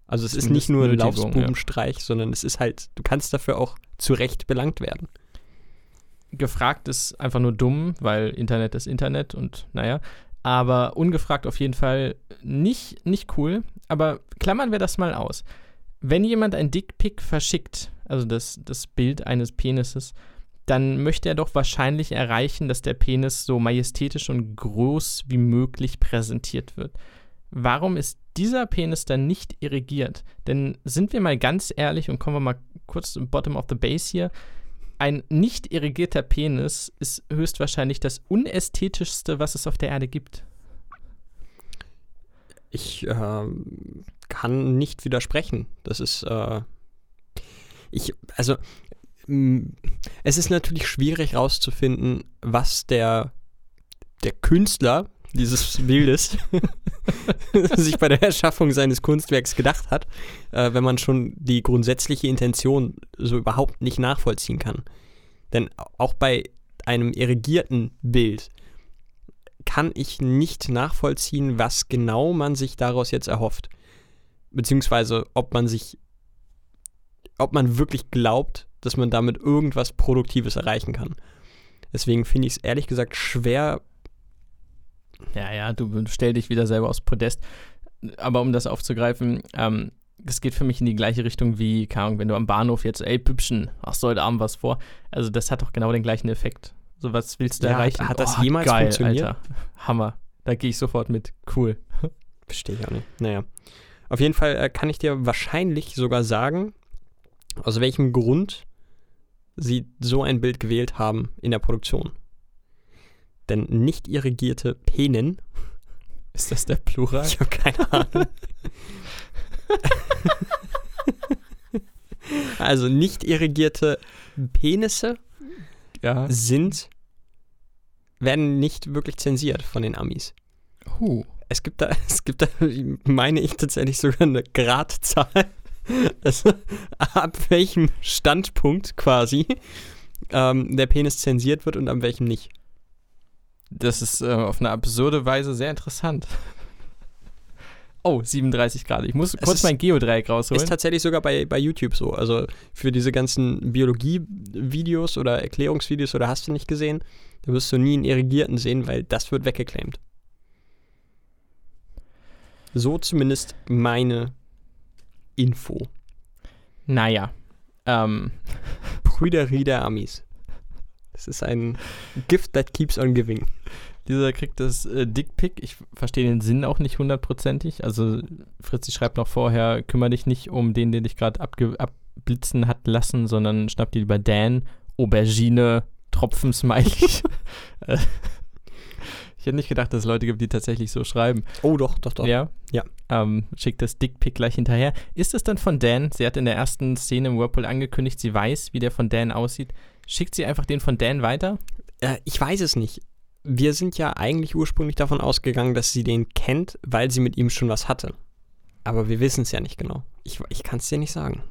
Also es ist nicht nur ein Laufsbubenstreich, ja. sondern es ist halt, du kannst dafür auch zu Recht belangt werden. Gefragt ist einfach nur dumm, weil Internet ist Internet und naja. Aber ungefragt auf jeden Fall nicht, nicht cool. Aber klammern wir das mal aus. Wenn jemand ein Dickpick verschickt, also das, das Bild eines Penises, dann möchte er doch wahrscheinlich erreichen, dass der Penis so majestätisch und groß wie möglich präsentiert wird. Warum ist dieser Penis dann nicht irrigiert? Denn sind wir mal ganz ehrlich und kommen wir mal kurz zum Bottom of the Base hier. Ein nicht irrigierter Penis ist höchstwahrscheinlich das unästhetischste, was es auf der Erde gibt. Ich äh, kann nicht widersprechen. Das ist, äh, ich, also es ist natürlich schwierig herauszufinden, was der, der Künstler dieses Bildes sich bei der Erschaffung seines Kunstwerks gedacht hat, äh, wenn man schon die grundsätzliche Intention so überhaupt nicht nachvollziehen kann. Denn auch bei einem irrigierten Bild kann ich nicht nachvollziehen, was genau man sich daraus jetzt erhofft. Beziehungsweise ob man sich, ob man wirklich glaubt, dass man damit irgendwas Produktives erreichen kann. Deswegen finde ich es ehrlich gesagt schwer. Ja, ja, du stell dich wieder selber aufs Podest. Aber um das aufzugreifen, ähm, das geht für mich in die gleiche Richtung wie, keine Ahnung, wenn du am Bahnhof jetzt, ey, Püppchen, hast du heute Abend was vor? Also, das hat doch genau den gleichen Effekt. So, was willst du Ja, erreichen? hat- hat das Oh, jemals geil, funktioniert? Alter. Hammer. Da gehe ich sofort mit. Cool. Verstehe ich auch nicht. Naja. Auf jeden Fall äh, kann ich dir wahrscheinlich sogar sagen, aus welchem Grund sie so ein Bild gewählt haben in der Produktion. Denn nicht irrigierte Penen, Ist das der Plural? ich habe keine Ahnung. also nicht irrigierte Penisse Ja. sind, werden nicht wirklich zensiert von den Amis. Huh. Es gibt da, es gibt da, meine ich tatsächlich sogar eine Gradzahl. Also ab welchem Standpunkt quasi ähm, der Penis zensiert wird und ab welchem nicht. Das ist äh, auf eine absurde Weise sehr interessant. Oh, 37 Grad. Ich muss Es kurz ist- mein Geodreieck rausholen. Ist tatsächlich sogar bei, bei YouTube so. Also für diese ganzen Biologie-Videos oder Erklärungsvideos oder hast du nicht gesehen, da wirst du nie einen Irrigierten sehen, weil das wird weggeclaimt. So zumindest meine Info. naja. Ähm, Prüderie der Amis. Das ist ein Gift that keeps on giving. Dieser kriegt das äh, Dickpick. Ich verstehe den Sinn auch nicht hundertprozentig. Also Fritzi schreibt noch vorher, kümmere dich nicht um den, der dich gerade abblitzen hat lassen, sondern schnapp dir lieber Dan, Aubergine, Tropfen-Smiley. Äh, ich hätte nicht gedacht, dass es Leute gibt, die tatsächlich so schreiben. Oh, doch, doch, doch. Ja? Ja. Ähm, schickt das Dickpick gleich hinterher. Ist es dann von Dan? Sie hat in der ersten Szene im Whirlpool angekündigt, sie weiß, wie der von Dan aussieht. Schickt sie einfach den von Dan weiter? Äh, ich weiß es nicht. Wir sind ja eigentlich ursprünglich davon ausgegangen, dass sie den kennt, weil sie mit ihm schon was hatte. Aber wir wissen es ja nicht genau. Ich, ich kann es dir nicht sagen.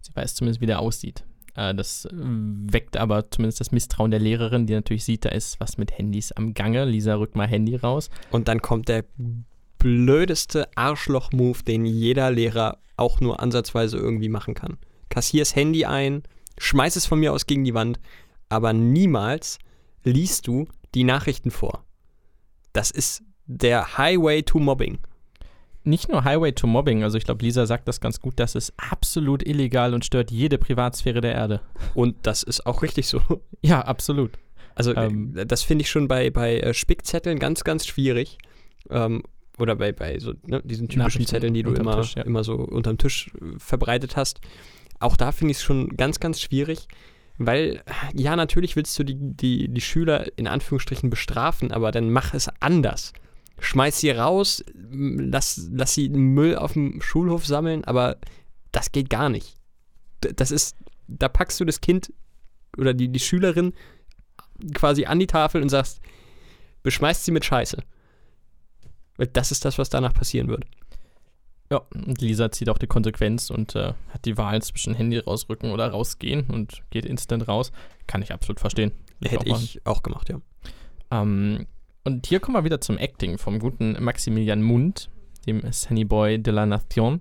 Sie weiß zumindest, wie der aussieht. Äh, das weckt aber zumindest das Misstrauen der Lehrerin, die natürlich sieht, da ist was mit Handys am Gange. Lisa rückt mal Handy raus. Und dann kommt der blödeste Arschloch-Move, den jeder Lehrer auch nur ansatzweise irgendwie machen kann. Kassier's Handy ein, schmeiß es von mir aus gegen die Wand, aber niemals liest du die Nachrichten vor. Das ist der Highway to Mobbing. Nicht nur Highway to Mobbing, also ich glaube, Lisa sagt das ganz gut, das ist absolut illegal und stört jede Privatsphäre der Erde. Und das ist auch richtig so. Ja, absolut. Also Ähm. äh, das finde ich schon bei, bei äh, Spickzetteln ganz, ganz schwierig. Ähm, oder bei, bei so ne, diesen typischen Zetteln, die du immer, Tisch, ja. immer so unterm Tisch äh, verbreitet hast. Auch da finde ich es schon ganz, ganz schwierig, weil, ja, natürlich willst du die, die, die Schüler in Anführungsstrichen bestrafen, aber dann mach es anders. Schmeiß sie raus, lass, lass sie Müll auf dem Schulhof sammeln, aber das geht gar nicht. Das ist, da packst du das Kind oder die, die Schülerin quasi an die Tafel und sagst, beschmeißt sie mit Scheiße. Weil das ist das, was danach passieren wird. Ja, und Lisa zieht auch die Konsequenz und äh, hat die Wahl zwischen Handy rausrücken oder rausgehen und geht instant raus. Kann ich absolut verstehen. Hätte auch ich auch gemacht, ja. Ähm, und hier kommen wir wieder zum Acting vom guten Maximilian Mund, dem Sunny Boy de la Nation.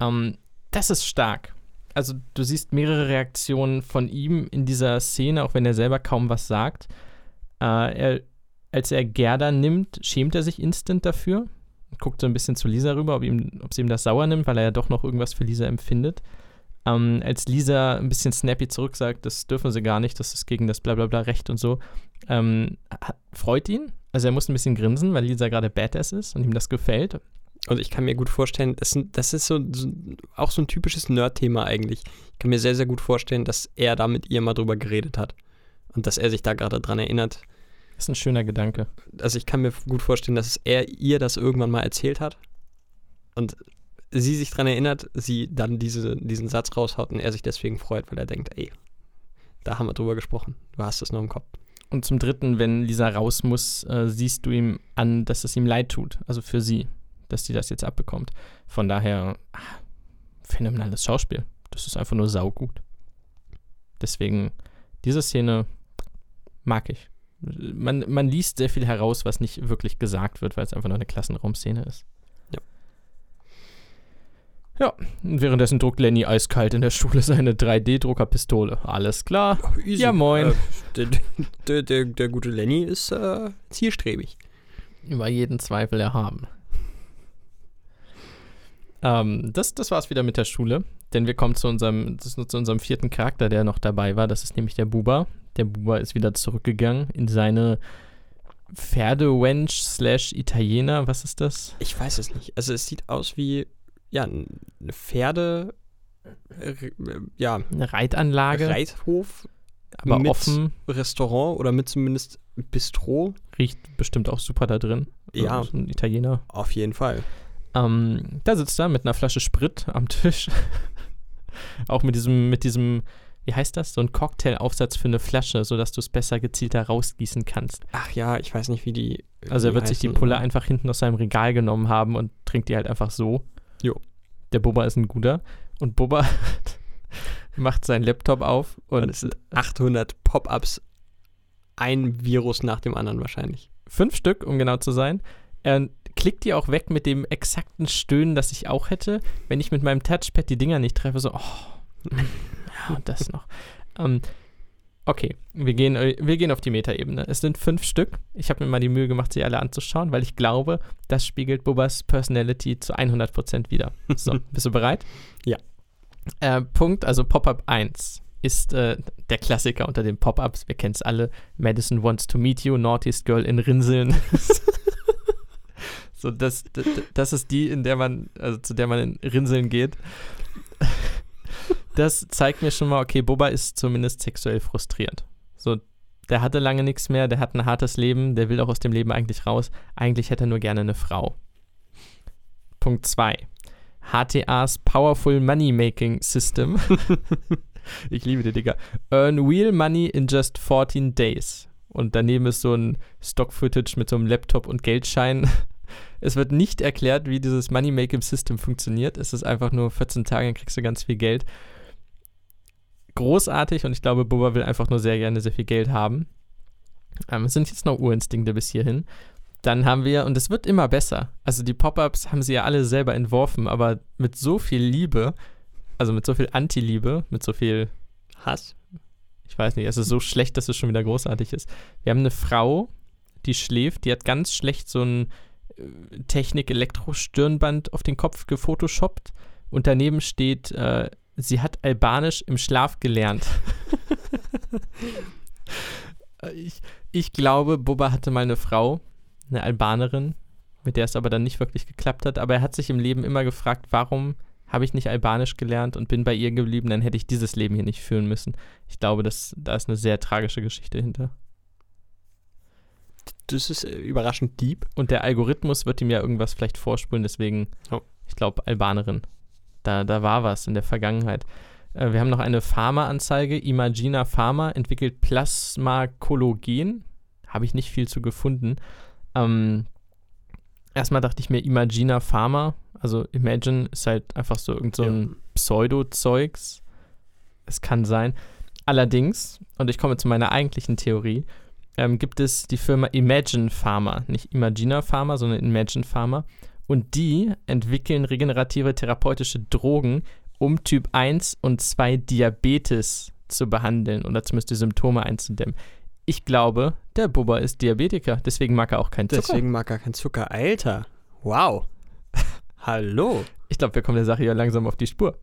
Ähm, das ist stark. Also du siehst mehrere Reaktionen von ihm in dieser Szene, auch wenn er selber kaum was sagt. Äh, er, als er Gerda nimmt, schämt er sich instant dafür. Guckt so ein bisschen zu Lisa rüber, ob, ihm, ob sie ihm das sauer nimmt, weil er ja doch noch irgendwas für Lisa empfindet. Ähm, als Lisa ein bisschen snappy zurücksagt, das dürfen sie gar nicht, das ist gegen das blablabla Recht und so, ähm, freut ihn. Also er muss ein bisschen grinsen, weil Lisa gerade Badass ist und ihm das gefällt. Und ich kann mir gut vorstellen, das, das ist so, so auch so ein typisches Nerd-Thema eigentlich. Ich kann mir sehr, sehr gut vorstellen, dass er da mit ihr mal drüber geredet hat. Und dass er sich da gerade dran erinnert. Das ist ein schöner Gedanke. Also ich kann mir gut vorstellen, dass er ihr das irgendwann mal erzählt hat. Und sie sich dran erinnert, sie dann diese, diesen Satz raushaut und er sich deswegen freut, weil er denkt, ey, da haben wir drüber gesprochen. Du hast es noch im Kopf. Und zum Dritten, wenn Lisa raus muss, äh, siehst du ihm an, dass es ihm leid tut. Also für sie, dass sie das jetzt abbekommt. Von daher, ah, phänomenales Schauspiel. Das ist einfach nur saugut. Deswegen, diese Szene mag ich. Man, man liest sehr viel heraus, was nicht wirklich gesagt wird, weil es einfach nur eine Klassenraumszene ist. Ja. Ja, und währenddessen druckt Lenny eiskalt in der Schule seine 3D-Druckerpistole. Alles klar. Ja, moin. Äh, der, der, der, gute Lenny ist äh, zielstrebig. über jeden Zweifel erhaben. Ähm, das, das war's wieder mit der Schule, denn wir kommen zu unserem, zu unserem vierten Charakter, der noch dabei war. Das ist nämlich der Buba, Der Buba ist wieder zurückgegangen in seine Pferdewench slash Italiener. Was ist das? Ich weiß es nicht. Also es sieht aus wie, ja, eine Pferde, äh, ja, Eine Reitanlage, Reithof, aber mit offen. Restaurant oder mit zumindest Bistro. Riecht bestimmt auch super da drin. Ja. So ein Italiener. Auf jeden Fall. Ähm, da sitzt er mit einer Flasche Sprit am Tisch. auch mit diesem, mit diesem, wie heißt das? So ein Cocktailaufsatz für eine Flasche, sodass du es besser gezielter rausgießen kannst. Ach ja, ich weiß nicht, wie die. Also er wird sich die heißen. Pulle einfach hinten aus seinem Regal genommen haben und trinkt die halt einfach so. Jo. Der Bubba ist ein guter. Und Bubba macht seinen Laptop auf und Und es sind 800 Pop-ups. Ein Virus nach dem anderen wahrscheinlich. fünf Stück, um genau zu sein. Er klickt die auch weg mit dem exakten Stöhnen, das ich auch hätte, wenn ich mit meinem Touchpad die Dinger nicht treffe. So, oh, und das noch. Ähm, okay, wir gehen, äh, wir gehen auf die Metaebene. Es sind fünf Stück. Ich habe mir mal die Mühe gemacht, sie alle anzuschauen, weil ich glaube, das spiegelt Bubbas Personality zu 100% wieder. So, bist du bereit? Ja. Äh, Punkt, also Pop-Up 1 ist äh, der Klassiker unter den Pop-Ups. Wir kennen es alle. Madison wants to meet you, Naughtiest Girl in Rinseln. so, das, das, das ist die, in der man, also zu der man in Rinseln geht. Das zeigt mir schon mal, okay, Boba ist zumindest sexuell frustriert. So, der hatte lange nichts mehr, der hat ein hartes Leben, der will auch aus dem Leben eigentlich raus. Eigentlich hätte er nur gerne eine Frau. Punkt 2. HTAs Powerful Money Making System. ich liebe die Digga. Earn real money in just 14 days. Und daneben ist so ein Stock-Footage mit so einem Laptop und Geldschein. Es wird nicht erklärt, wie dieses Money Making System funktioniert. Es ist einfach nur 14 Tage, dann kriegst du ganz viel Geld. Großartig und ich glaube, Boba will einfach nur sehr gerne sehr viel Geld haben. Ähm, es sind jetzt noch Urinstinkte bis hierhin. Dann haben wir, und es wird immer besser, also die Pop-Ups haben sie ja alle selber entworfen, aber mit so viel Liebe, also mit so viel Anti-Liebe, mit so viel, Hass. ich weiß nicht, es ist so schlecht, dass es schon wieder großartig ist. Wir haben eine Frau, die schläft, die hat ganz schlecht so ein äh, Technik-Elektro-Stirnband auf den Kopf gefotoshoppt und daneben steht, äh, sie hat Albanisch im Schlaf gelernt. Äh, ich, ich glaube, Boba hatte mal eine Frau, eine Albanerin, mit der es aber dann nicht wirklich geklappt hat. Aber er hat sich im Leben immer gefragt, warum habe ich nicht Albanisch gelernt und bin bei ihr geblieben, dann hätte ich dieses Leben hier nicht führen müssen. Ich glaube, das, da ist eine sehr tragische Geschichte hinter. Das ist äh, überraschend deep. Und der Algorithmus wird ihm ja irgendwas vielleicht vorspulen, deswegen, Oh. ich glaube, Albanerin. Da, da war was in der Vergangenheit. Äh, wir haben noch eine Pharma-Anzeige. Imagina Pharma entwickelt Plasmakollagen. Habe ich nicht viel zu gefunden. Ähm, erstmal dachte ich mir, Imagina Pharma, also Imagine ist halt einfach so irgend so ein Pseudo-Zeugs. Es kann sein. Allerdings, und ich komme zu meiner eigentlichen Theorie, ähm, gibt es die Firma Imagine Pharma. Nicht Imagina Pharma, sondern Imagine Pharma. Und die entwickeln regenerative therapeutische Drogen, um Typ 1 und 2 Diabetes zu behandeln oder zumindest die Symptome einzudämmen. Ich glaube, der Bubba ist Diabetiker, deswegen mag er auch keinen Zucker. Deswegen mag er keinen Zucker. Alter. Wow. Hallo. Ich glaube, wir kommen der Sache ja langsam auf die Spur.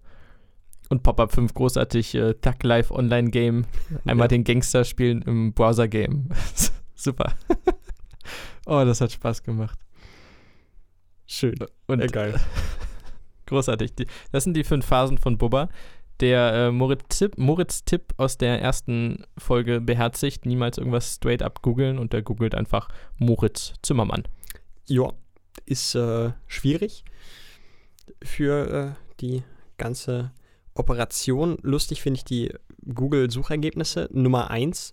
Und Pop-Up 5 großartig, äh, Tag Live Online Game. Einmal Ja. den Gangster spielen im Browser Game. Super. oh, das hat Spaß gemacht. Schön. Und Egal. großartig. Die, das sind die fünf Phasen von Bubba. Der äh, Moritz, Tipp, Moritz Tipp aus der ersten Folge beherzigt, niemals irgendwas straight up googeln und der googelt einfach Moritz Zimmermann. Ja, ist äh, schwierig für äh, die ganze Operation. Lustig finde ich die Google-Suchergebnisse. Nummer 1,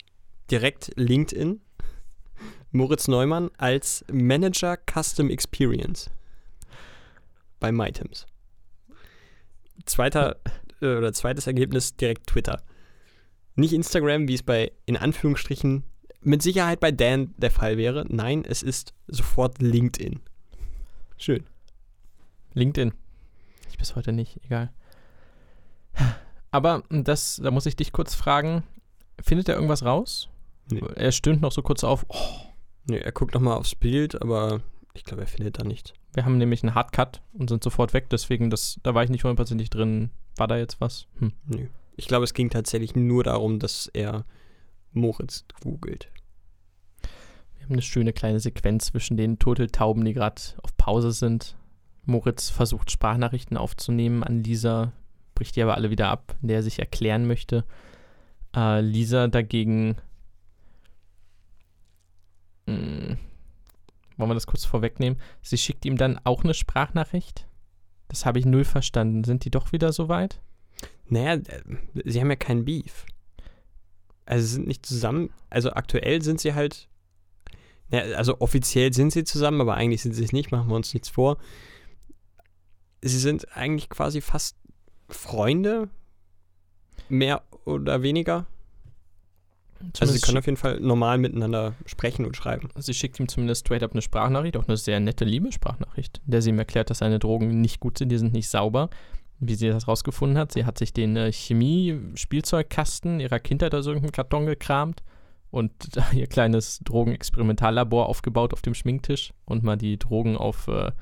direkt LinkedIn. Moritz Neumann als Manager Custom Experience bei MyTims. Zweiter äh, oder zweites Ergebnis direkt Twitter. Nicht Instagram, wie es bei in Anführungsstrichen mit Sicherheit bei Dan der Fall wäre. Nein, es ist sofort LinkedIn. Schön. LinkedIn. Ich bis heute nicht, egal. Aber das, da muss ich dich kurz fragen, findet er irgendwas raus? Nee. Er stöhnt noch so kurz auf, oh, Nee, er guckt nochmal aufs Bild, aber ich glaube, er findet da nichts. Wir haben nämlich einen Hardcut und sind sofort weg, deswegen, das, da war ich nicht hundertprozentig drin. War da jetzt was? Hm. Nö. Ich glaube, es ging tatsächlich nur darum, dass er Moritz googelt. Wir haben eine schöne kleine Sequenz zwischen den Turteltauben, die gerade auf Pause sind. Moritz versucht Sprachnachrichten aufzunehmen an Lisa, bricht die aber alle wieder ab, in der er sich erklären möchte. Äh, Lisa dagegen. Mh, hm, wollen wir das kurz vorwegnehmen? Sie schickt ihm dann auch eine Sprachnachricht. Das habe ich null verstanden. Sind die doch wieder so weit? Naja, äh, sie haben ja keinen Beef. Also sie sind nicht zusammen. Also aktuell sind sie halt. Ja, also offiziell sind sie zusammen, aber eigentlich sind sie es nicht, machen wir uns nichts vor. Sie sind eigentlich quasi fast Freunde, mehr oder weniger. Also sie können auf jeden Fall normal miteinander sprechen und schreiben. Sie schickt ihm zumindest straight up eine Sprachnachricht, auch eine sehr nette, liebe Sprachnachricht, in der sie ihm erklärt, dass seine Drogen nicht gut sind, die sind nicht sauber. Wie sie das rausgefunden hat, sie hat sich den äh, Chemie-Spielzeugkasten ihrer Kindheit aus irgendeinem Karton gekramt und ihr kleines Drogenexperimentallabor aufgebaut auf dem Schminktisch und mal die Drogen auf, äh,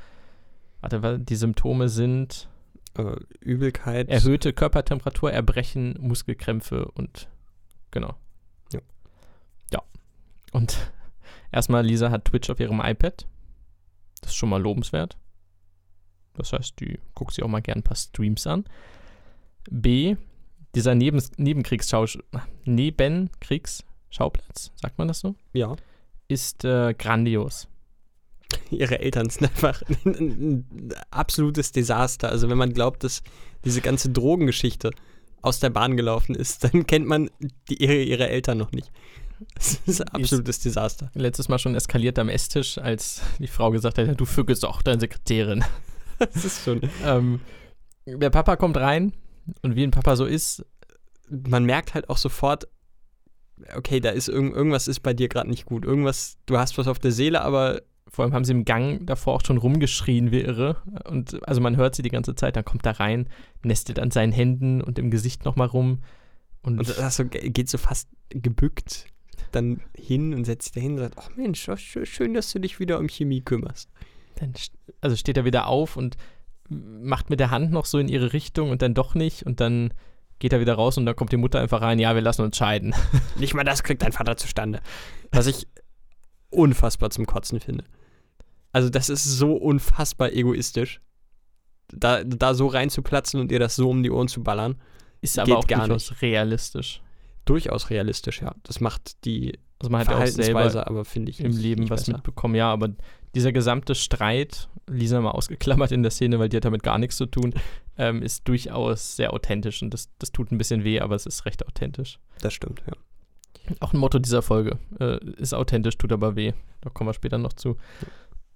warte, die Symptome sind äh, Übelkeit, erhöhte Körpertemperatur, Erbrechen, Muskelkrämpfe und genau. Und erstmal, Lisa hat Twitch auf ihrem iPad. Das ist schon mal lobenswert. Das heißt, die guckt sich auch mal gern ein paar Streams an. B, dieser Neben Nebenkriegsschauplatz, Nebenkriegsschauplatz, sagt man das so? Ja. Ist äh, grandios. ihre Eltern sind einfach ein, ein, absolutes Desaster. Also wenn man glaubt, dass diese ganze Drogengeschichte aus der Bahn gelaufen ist, dann kennt man die, ihre, ihre Eltern noch nicht. Das ist ein absolutes ist Desaster. Letztes Mal schon eskaliert am Esstisch, als die Frau gesagt hat, du fügst auch deine Sekretärin. Das ist schon. ähm, der Papa kommt rein und wie ein Papa so ist, man merkt halt auch sofort, okay, da ist irgend, irgendwas ist bei dir gerade nicht gut. Irgendwas, du hast was auf der Seele, aber vor allem haben sie im Gang davor auch schon rumgeschrien wie irre. Und also man hört sie die ganze Zeit, dann kommt er rein, nestet an seinen Händen und im Gesicht nochmal rum. Und, und das so, geht so fast gebückt dann hin und setzt sich dahin und sagt, ach Mensch, schön, dass du dich wieder um Chemie kümmerst. Dann also steht er wieder auf und macht mit der Hand noch so in ihre Richtung und dann doch nicht und dann geht er wieder raus und dann kommt die Mutter einfach rein, ja, wir lassen uns scheiden. Nicht mal das kriegt dein Vater zustande. Was ich unfassbar zum Kotzen finde. Also das ist so unfassbar egoistisch. Da, da so reinzuplatzen und ihr das so um die Ohren zu ballern. Ist aber auch gar nicht. realistisch. Durchaus realistisch, ja. Das macht die also man hat Verhaltensweise, ja aber finde ich im Leben was besser. mitbekommen. Ja, aber dieser gesamte Streit, Lisa mal ausgeklammert in der Szene, weil die hat damit gar nichts zu tun, ähm, ist durchaus sehr authentisch und das, das tut ein bisschen weh, aber es ist recht authentisch. Das stimmt, ja. Auch ein Motto dieser Folge. Äh, ist authentisch, tut aber weh. Da kommen wir später noch zu.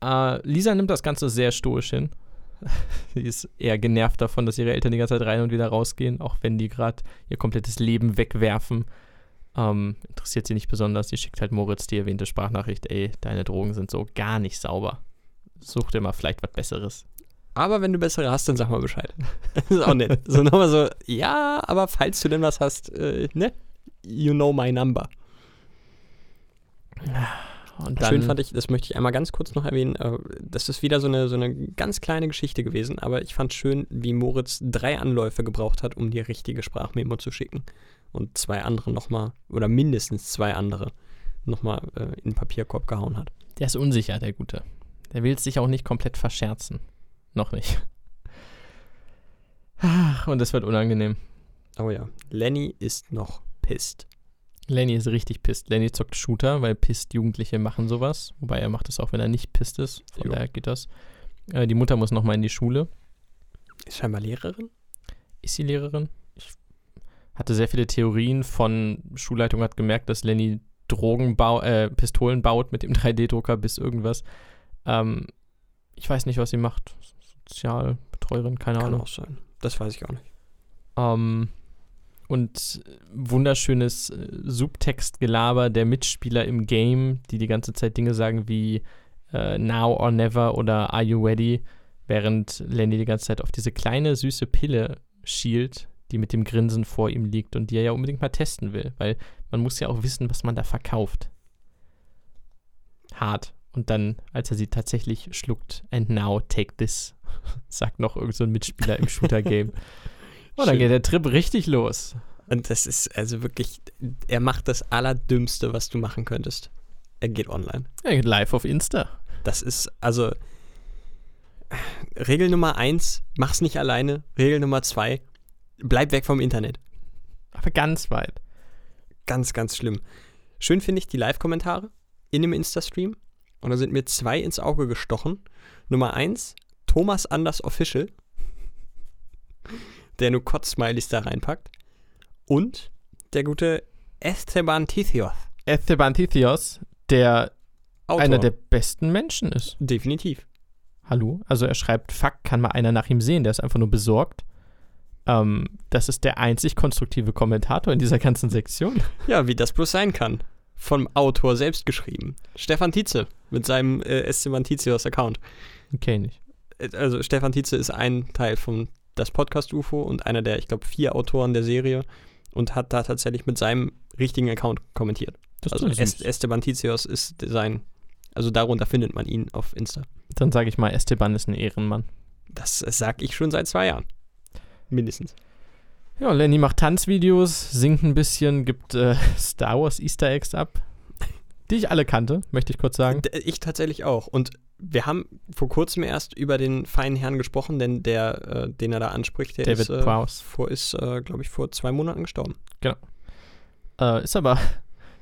Äh, Lisa nimmt das Ganze sehr stoisch hin. Sie ist eher genervt davon, dass ihre Eltern die ganze Zeit rein und wieder rausgehen, auch wenn die gerade ihr komplettes Leben wegwerfen. Ähm, interessiert sie nicht besonders. Sie schickt halt Moritz die erwähnte Sprachnachricht: Ey, deine Drogen sind so gar nicht sauber. Such dir mal vielleicht was Besseres. Aber wenn du bessere hast, dann sag mal Bescheid. das ist auch nett. So nochmal so: Ja, aber falls du denn was hast, äh, ne? You know my number. Und Schön fand ich, das möchte ich einmal ganz kurz noch erwähnen, äh, das ist wieder so eine, so eine ganz kleine Geschichte gewesen, aber ich fand schön, wie Moritz drei Anläufe gebraucht hat, um die richtige Sprachmemo zu schicken. Und zwei andere nochmal, oder mindestens zwei andere, nochmal äh, in den Papierkorb gehauen hat. Der ist unsicher, der Gute. Der will sich auch nicht komplett verscherzen. Noch nicht. Ach, und es wird unangenehm. Oh ja, Lenny ist noch pisst. Lenny ist richtig pisst. Lenny zockt Shooter, weil pisst Jugendliche machen sowas. Wobei er macht es auch, wenn er nicht pisst ist. Von jo. daher geht das. Äh, die Mutter muss nochmal in die Schule. Ist scheinbar Lehrerin? Ist sie Lehrerin? Ich hatte sehr viele Theorien von Schulleitung, hat gemerkt, dass Lenny Drogen äh, Pistolen baut mit dem 3D-Drucker bis irgendwas. Ähm, ich weiß nicht, was sie macht. Sozialbetreuerin, keine Kann Ahnung. Kann auch sein. Das weiß ich auch nicht. Ähm, und wunderschönes äh, Subtextgelaber der Mitspieler im Game, die die ganze Zeit Dinge sagen wie äh, Now or Never oder Are You Ready, während Lenny die ganze Zeit auf diese kleine süße Pille schielt, die mit dem Grinsen vor ihm liegt und die er ja unbedingt mal testen will, weil man muss ja auch wissen, was man da verkauft. Hart. Und dann, als er sie tatsächlich schluckt, and now take this, sagt noch irgendein so Mitspieler im Shooter-Game. Oh, dann geht der Trip richtig los. Und das ist also wirklich, er macht das Allerdümmste, was du machen könntest. Er geht online. Er geht live auf Insta. Das ist, also, Regel Nummer eins, mach's nicht alleine. Regel Nummer zwei, bleib weg vom Internet. Aber ganz weit. Ganz, ganz schlimm. Schön finde ich die Live-Kommentare in dem Insta-Stream. Und da sind mir zwei ins Auge gestochen. Nummer eins, Thomas Anders Official, der nur Kotz-Smileys da reinpackt. Und der gute Esteban Tithios. Esteban Tithios, der Autor. einer der besten Menschen ist. Definitiv. Hallo? Also er schreibt, fuck, kann mal einer nach ihm sehen, der ist einfach nur besorgt. Ähm, das ist der einzig konstruktive Kommentator in dieser ganzen Sektion. Ja, wie das bloß sein kann. Vom Autor selbst geschrieben. Stefan Tietze mit seinem äh, Esteban Titios Account. Okay, nicht. Äh, Also Stefan Tietze ist ein Teil von das Podcast UFO und einer der, ich glaube, vier Autoren der Serie und hat da tatsächlich mit seinem richtigen Account kommentiert. Das Also ist Est. Esteban Titios ist sein, also darunter findet man ihn auf Insta. Dann sage ich mal, Esteban ist ein Ehrenmann. Das sag ich schon seit zwei Jahren. Mindestens. Ja, Lenny macht Tanzvideos, singt ein bisschen, gibt äh, Star Wars Easter Eggs ab, die ich alle kannte, möchte ich kurz sagen. Ich tatsächlich auch. Und wir haben vor kurzem erst über den feinen Herrn gesprochen, denn der, äh, den er da anspricht, der David ist, äh, Prowse. vor, ist äh, glaube ich, vor zwei Monaten gestorben. Äh, ist aber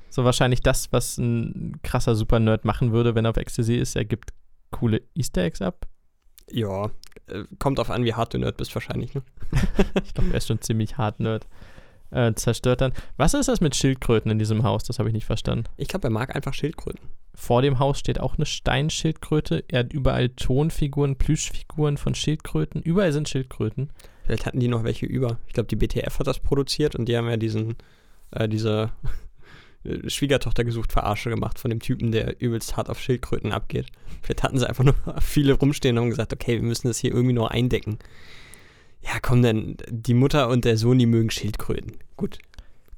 so wahrscheinlich das, was ein krasser Super-Nerd machen würde, wenn er auf Ecstasy ist. Er gibt coole Easter Eggs ab. Ja, äh, kommt auf an, wie hart du Nerd bist wahrscheinlich. Ne? Ich glaube, er ist schon ziemlich hart Nerd. Äh, zerstört dann. Was ist das mit Schildkröten in diesem Haus? Das habe ich nicht verstanden. Ich glaube, er mag einfach Schildkröten. Vor dem Haus steht auch eine Steinschildkröte. Er hat überall Tonfiguren, Plüschfiguren von Schildkröten. Überall sind Schildkröten. Vielleicht hatten die noch welche über. Ich glaube, die BTF hat das produziert und die haben ja diesen, äh, diese Schwiegertochter gesucht Verarsche gemacht von dem Typen, der übelst hart auf Schildkröten abgeht. Vielleicht hatten sie einfach nur viele rumstehen und haben gesagt, okay, wir müssen das hier irgendwie noch eindecken. Ja, komm denn, die Mutter und der Sohn, die mögen Schildkröten. Gut.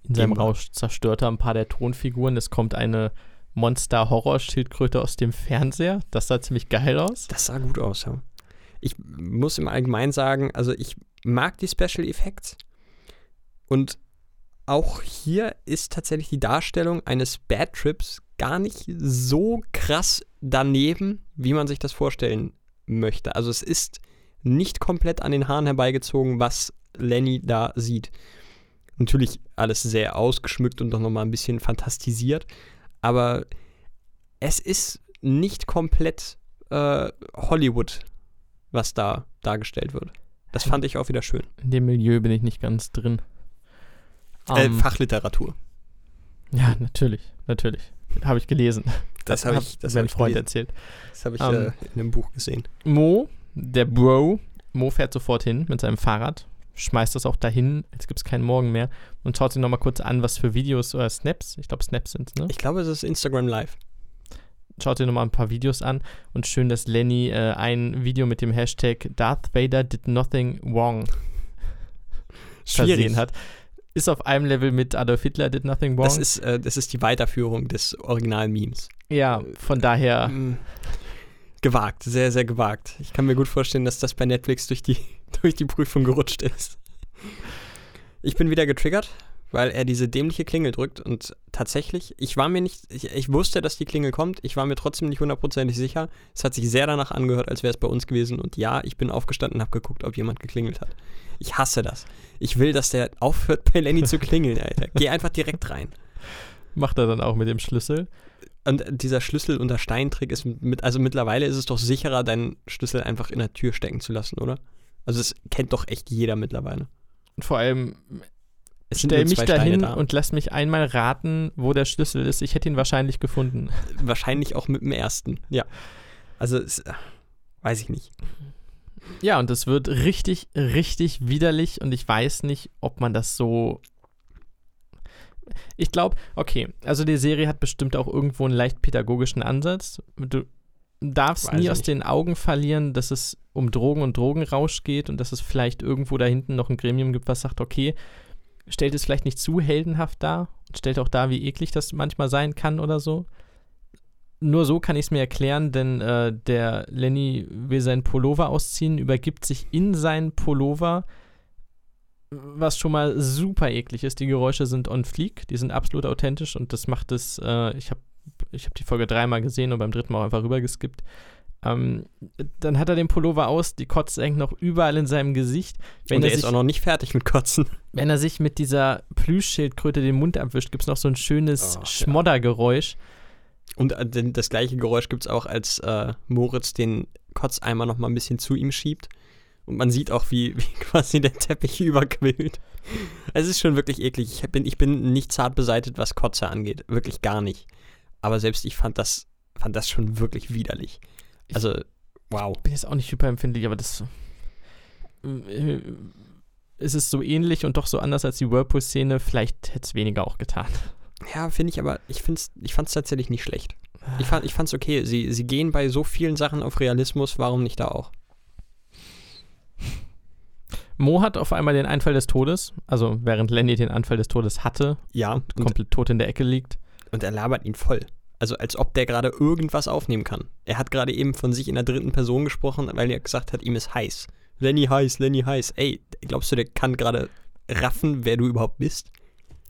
In seinem. Rausch zerstört er ein paar der Tonfiguren. Es kommt eine Monster-Horror-Schildkröte aus dem Fernseher. Das sah ziemlich geil aus. Das sah gut aus, ja. Ich muss im Allgemeinen sagen, also ich mag die Special Effects und auch hier ist tatsächlich die Darstellung eines Bad Trips gar nicht so krass daneben, wie man sich das vorstellen möchte. Also es ist nicht komplett an den Haaren herbeigezogen, was Lenny da sieht. Natürlich alles sehr ausgeschmückt und doch nochmal ein bisschen fantastisiert, aber es ist nicht komplett äh, Hollywood, was da dargestellt wird. Das fand ich auch wieder schön. In dem Milieu bin ich nicht ganz drin. Äh, Ähm, Fachliteratur. ja, natürlich, natürlich. Habe ich gelesen. Das habe hat ich, das mein hab ich Freund gelesen. erzählt. Das habe ich Ähm, äh, in einem Buch gesehen. Mo, der Bro, Mo fährt sofort hin mit seinem Fahrrad, schmeißt das auch dahin, jetzt gibt es keinen Morgen mehr und schaut sich nochmal kurz an, was für Videos oder Snaps, ich glaube Snaps sind ne? Ich glaube, es ist Instagram Live. Schaut sich nochmal ein paar Videos an und schön, dass Lenny äh, ein Video mit dem Hashtag Darth Vader did nothing wrong versehen hat. Ist auf einem Level mit Adolf Hitler did nothing wrong. Das ist, äh, das ist die Weiterführung des originalen Memes. ja, von daher, Mm, Gewagt, sehr, sehr gewagt. Ich kann mir gut vorstellen, dass das bei Netflix durch die, durch die Prüfung gerutscht ist. Ich bin wieder getriggert, weil er diese dämliche Klingel drückt und tatsächlich, ich war mir nicht, ich, ich wusste, dass die Klingel kommt, ich war mir trotzdem nicht hundertprozentig sicher. Es hat sich sehr danach angehört, als wäre es bei uns gewesen und ja, ich bin aufgestanden und habe geguckt, ob jemand geklingelt hat. Ich hasse das. Ich will, dass der aufhört, bei Lenny zu klingeln, Alter. Geh einfach direkt rein. macht er dann auch mit dem Schlüssel. Und dieser Schlüssel- unter Steintrick ist mit, also mittlerweile ist es doch sicherer, deinen Schlüssel einfach in der Tür stecken zu lassen, oder? Also das kennt doch echt jeder mittlerweile. Und vor allem, Es stell mich dahin da. und lass mich einmal raten, wo der Schlüssel ist. Ich hätte ihn wahrscheinlich gefunden. wahrscheinlich auch mit dem ersten. Ja. Also es, weiß ich nicht. Ja, und es wird richtig, richtig widerlich und ich weiß nicht, ob man das so. Ich glaube, okay, also die Serie hat bestimmt auch irgendwo einen leicht pädagogischen Ansatz. Du darfst Weiß nie aus nicht. den Augen verlieren, dass es um Drogen und Drogenrausch geht und dass es vielleicht irgendwo da hinten noch ein Gremium gibt, was sagt, okay, stellt es vielleicht nicht zu heldenhaft dar und stellt auch dar, wie eklig das manchmal sein kann oder so. Nur so kann ich es mir erklären, denn äh, der Lenny will seinen Pullover ausziehen, übergibt sich in seinen Pullover, was schon mal super eklig ist. Die Geräusche sind on fleek, die sind absolut authentisch und das macht es, äh, ich habe ich hab die Folge dreimal gesehen und beim dritten Mal auch einfach rübergeskippt. Ähm, dann hat er den Pullover aus, die Kotze hängt noch überall in seinem Gesicht. Wenn und er, er ist auch noch nicht fertig mit Kotzen. Wenn er sich mit dieser Plüschschildkröte den Mund abwischt, gibt es noch so ein schönes oh, Schmoddergeräusch. Ja. Und äh, das gleiche Geräusch gibt es auch, als äh, Moritz den Kotzeimer noch mal ein bisschen zu ihm schiebt. Und man sieht auch, wie, wie quasi der Teppich überquillt. Es ist schon wirklich eklig. Ich bin, ich bin nicht zart beseitet, was Kotze angeht. Wirklich gar nicht. Aber selbst ich fand das, fand das schon wirklich widerlich. Also, wow. Ich bin jetzt auch nicht hyperempfindlich, aber das. Äh, es ist so ähnlich und doch so anders als die Whirlpool-Szene. Vielleicht hätte es weniger auch getan. Ja, finde ich, aber ich, ich fand es tatsächlich nicht schlecht. Ich fand es okay. Sie, sie gehen bei so vielen Sachen auf Realismus, warum nicht da auch? Mo hat auf einmal den Einfall des Todes, also während Lenny den Anfall des Todes hatte, ja, komplett tot in der Ecke liegt. Und er labert ihn voll. Also als ob der gerade irgendwas aufnehmen kann. Er hat gerade eben von sich in der dritten Person gesprochen, weil er gesagt hat, ihm ist heiß. Lenny heiß, Lenny heiß. Ey, glaubst du, der kann gerade raffen, wer du überhaupt bist?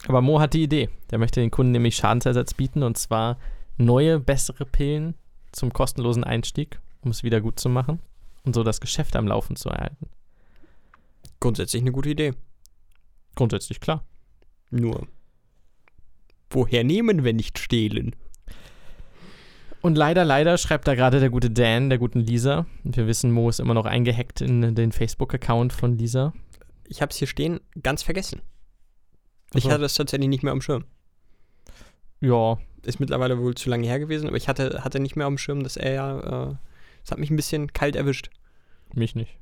Aber Mo hat die Idee. Der möchte den Kunden nämlich Schadensersatz bieten und zwar neue, bessere Pillen zum kostenlosen Einstieg, um es wieder gut zu machen und so das Geschäft am Laufen zu erhalten. Grundsätzlich eine gute Idee. Grundsätzlich klar. Nur, woher nehmen, wenn nicht stehlen? Und leider, leider schreibt da gerade der gute Dan, der guten Lisa. Wir wissen, Mo ist immer noch eingehackt in den Facebook-Account von Lisa. Ich habe es hier stehen, ganz vergessen. Ich hatte das tatsächlich nicht mehr am Schirm. Ja. Ist mittlerweile wohl zu lange her gewesen, aber ich hatte, hatte nicht mehr am Schirm, dass er ja. Äh, das hat mich ein bisschen kalt erwischt. Mich nicht.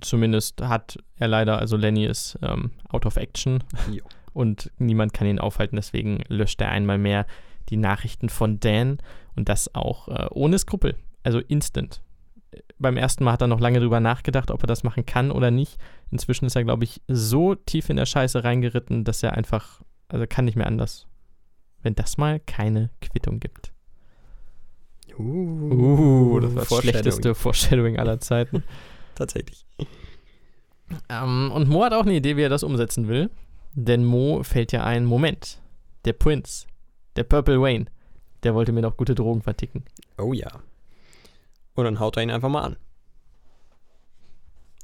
Zumindest hat er leider, also Lenny ist ähm, out of action jo. und niemand kann ihn aufhalten, deswegen löscht er einmal mehr die Nachrichten von Dan und das auch äh, ohne Skrupel, also instant. Beim ersten Mal hat er noch lange drüber nachgedacht, ob er das machen kann oder nicht. Inzwischen ist er, glaube ich, so tief in der Scheiße reingeritten, dass er einfach, also kann nicht mehr anders. Wenn das mal keine Quittung gibt. Uh, uh das war das schlechteste Foreshadowing aller Zeiten. Tatsächlich. Ähm, und Mo hat auch eine Idee, wie er das umsetzen will. Denn Mo fällt ja ein, Moment, der Prince, der Purple Wayne, der wollte mir noch gute Drogen verticken. Oh ja. Und dann haut er ihn einfach mal an.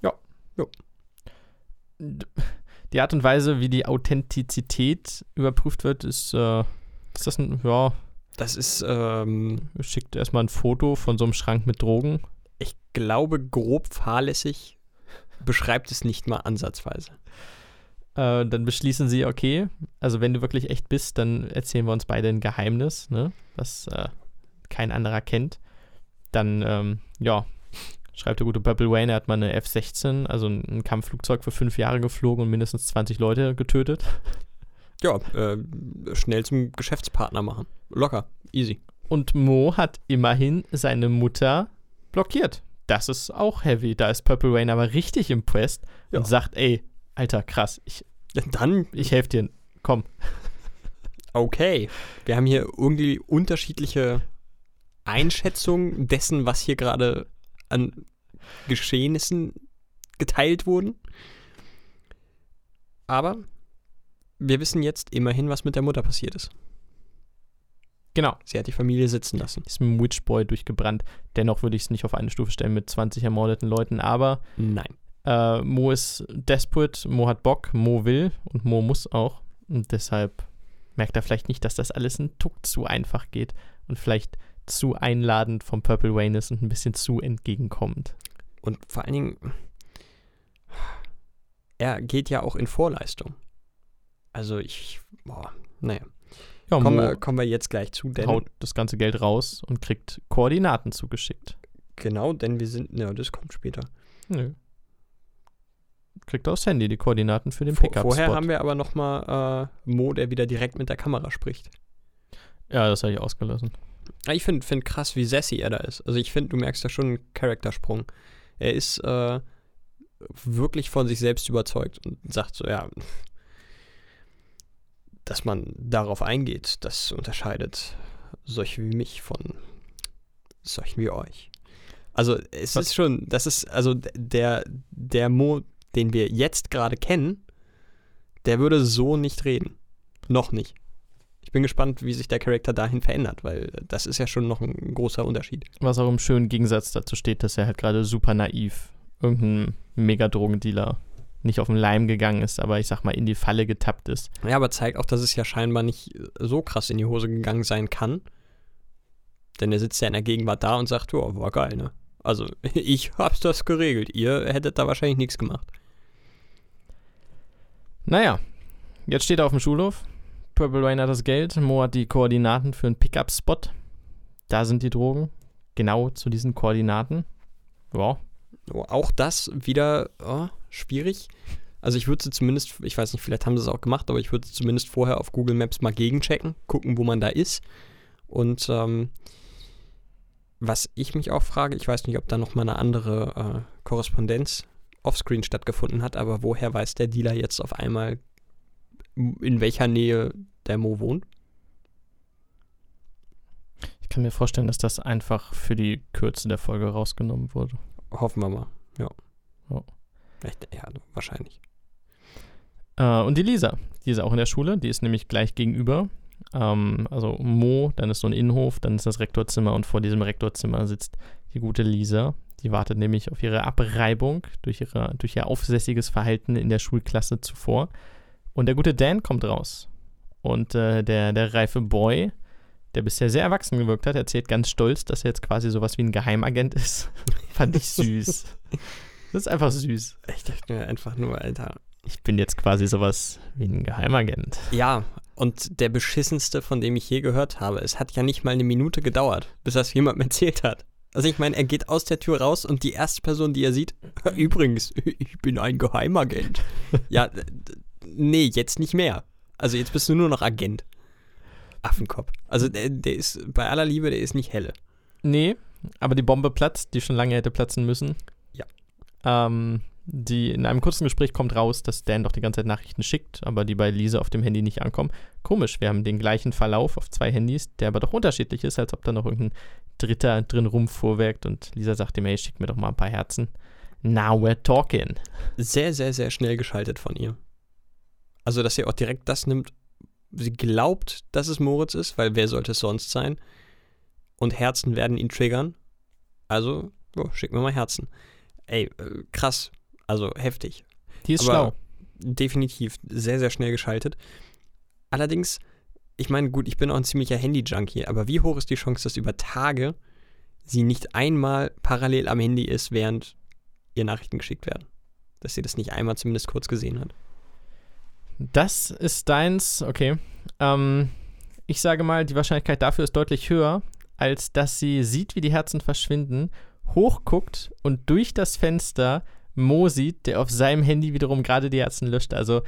Ja. ja. Die Art und Weise, wie die Authentizität überprüft wird, ist, äh, ist das ein, ja. Das ist, ähm. Schickt erstmal ein Foto von so einem Schrank mit Drogen. Ich glaube, grob fahrlässig beschreibt es nicht mal ansatzweise. Äh, dann beschließen sie, okay, also wenn du wirklich echt bist, dann erzählen wir uns beide ein Geheimnis, ne, was äh, kein anderer kennt. Dann, ähm, ja, schreibt der gute Purple Wayne, er hat mal eine F-16, also ein Kampfflugzeug für fünf Jahre geflogen und mindestens 20 Leute getötet. Ja, äh, schnell zum Geschäftspartner machen. Locker, easy. Und Mo hat immerhin seine Mutter blockiert. Das ist auch heavy. Da ist Purple Rain aber richtig impressed ja. und sagt, ey, Alter, krass, ich, dann, ich helfe dir. Komm. Okay. Wir haben hier irgendwie unterschiedliche Einschätzungen dessen, was hier gerade an Geschehnissen geteilt wurden. Aber wir wissen jetzt immerhin, was mit der Mutter passiert ist. Genau. Sie hat die Familie sitzen lassen. Ist mit dem Witchboy durchgebrannt. Dennoch würde ich es nicht auf eine Stufe stellen mit 20 ermordeten Leuten, aber. Nein. Äh, Mo ist desperate, Mo hat Bock, Mo will und Mo muss auch. Und deshalb merkt er vielleicht nicht, dass das alles ein Tuck zu einfach geht und vielleicht zu einladend vom Purple Wayne ist und ein bisschen zu entgegenkommend. Und vor allen Dingen, er geht ja auch in Vorleistung. Also ich, boah, naja. Ja, kommen, wir, kommen wir jetzt gleich zu, denn. Haut das ganze Geld raus und kriegt Koordinaten zugeschickt. Genau, denn wir sind. Ja, das kommt später. Nö. Kriegt aufs Handy die Koordinaten für den Pickup. -Spot. Vorher haben wir aber nochmal äh, Mo, der wieder direkt mit der Kamera spricht. Ja, das habe ich ausgelassen. Ich finde find krass, wie sassy er da ist. Also ich finde, du merkst da schon einen Charaktersprung. Er ist äh, wirklich von sich selbst überzeugt und sagt so, ja, dass man darauf eingeht, das unterscheidet solche wie mich von solchen wie euch. Also es Was? ist schon, das ist, also der, der Mo, den wir jetzt gerade kennen, der würde so nicht reden. Noch nicht. Ich bin gespannt, wie sich der Charakter dahin verändert, weil das ist ja schon noch ein großer Unterschied. Was auch im schönen Gegensatz dazu steht, dass er halt gerade super naiv irgendein Mega-Drogendealer nicht auf den Leim gegangen ist, aber ich sag mal in die Falle getappt ist. Ja, aber zeigt auch, dass es ja scheinbar nicht so krass in die Hose gegangen sein kann. Denn er sitzt ja in der Gegenwart da und sagt, ja, war geil, ne? Also, ich hab's das geregelt. Ihr hättet da wahrscheinlich nichts gemacht. Naja, jetzt steht er auf dem Schulhof. Purple Rain hat das Geld. Mo hat die Koordinaten für einen Pickup-Spot. Da sind die Drogen. Genau zu diesen Koordinaten. Ja. Oh, auch das wieder oh, schwierig. Also ich würde sie zumindest, ich weiß nicht, vielleicht haben sie es auch gemacht, aber ich würde zumindest vorher auf Google Maps mal gegenchecken, gucken, wo man da ist. Und ähm, was ich mich auch frage, ich weiß nicht, ob da noch mal eine andere äh, Korrespondenz offscreen stattgefunden hat, aber woher weiß der Dealer jetzt auf einmal, in welcher Nähe der Mo wohnt? Ich kann mir vorstellen, dass das einfach für die Kürze der Folge rausgenommen wurde. Hoffen wir mal, ja. Oh. Echt, ja, wahrscheinlich. Äh, und die Lisa, die ist auch in der Schule, die ist nämlich gleich gegenüber. Ähm, also Mo, dann ist so ein Innenhof, dann ist das Rektorzimmer und vor diesem Rektorzimmer sitzt die gute Lisa. Die wartet nämlich auf ihre Abreibung durch, ihre, durch ihr aufsässiges Verhalten in der Schulklasse zuvor. Und der gute Dan kommt raus. Und äh, der, der reife Boy, der bisher sehr erwachsen gewirkt hat, erzählt ganz stolz, dass er jetzt quasi sowas wie ein Geheimagent ist. Fand ich süß. Das ist einfach süß. Ich dachte mir einfach nur, Alter. Ich bin jetzt quasi sowas wie ein Geheimagent. Ja, und der beschissenste, von dem ich je gehört habe. Es hat ja nicht mal eine Minute gedauert, bis das jemand erzählt hat. Also ich meine, er geht aus der Tür raus und die erste Person, die er sieht, übrigens, ich bin ein Geheimagent. ja, nee, jetzt nicht mehr. Also jetzt bist du nur noch Agent. Affenkopf. Also der, der ist, bei aller Liebe, der ist nicht helle. Nee, aber die Bombe platzt, die schon lange hätte platzen müssen. Ja. Ähm, die, in einem kurzen Gespräch kommt raus, dass Dan doch die ganze Zeit Nachrichten schickt, aber die bei Lisa auf dem Handy nicht ankommen. Komisch, wir haben den gleichen Verlauf auf zwei Handys, der aber doch unterschiedlich ist, als ob da noch irgendein Dritter drin rumfuhrwerkt und Lisa sagt ihm, hey, schick mir doch mal ein paar Herzen. Now we're talking. Sehr, sehr, sehr schnell geschaltet von ihr. Also, dass sie auch direkt das nimmt, sie glaubt, dass es Moritz ist, weil wer sollte es sonst sein? Und Herzen werden ihn triggern. Also, oh, schick mir mal Herzen. Ey, äh, krass. Also heftig. Die ist Aber schlau. Definitiv sehr, sehr schnell geschaltet. Allerdings, ich meine, gut, ich bin auch ein ziemlicher Handy-Junkie, aber wie hoch ist die Chance, dass über Tage sie nicht einmal parallel am Handy ist, während ihr Nachrichten geschickt werden? Dass sie das nicht einmal zumindest kurz gesehen hat. Das ist deins, okay. Ähm, ich sage mal, die Wahrscheinlichkeit dafür ist deutlich höher, als dass sie sieht, wie die Herzen verschwinden, hochguckt und durch das Fenster Mo sieht, der auf seinem Handy wiederum gerade die Herzen löscht. Also,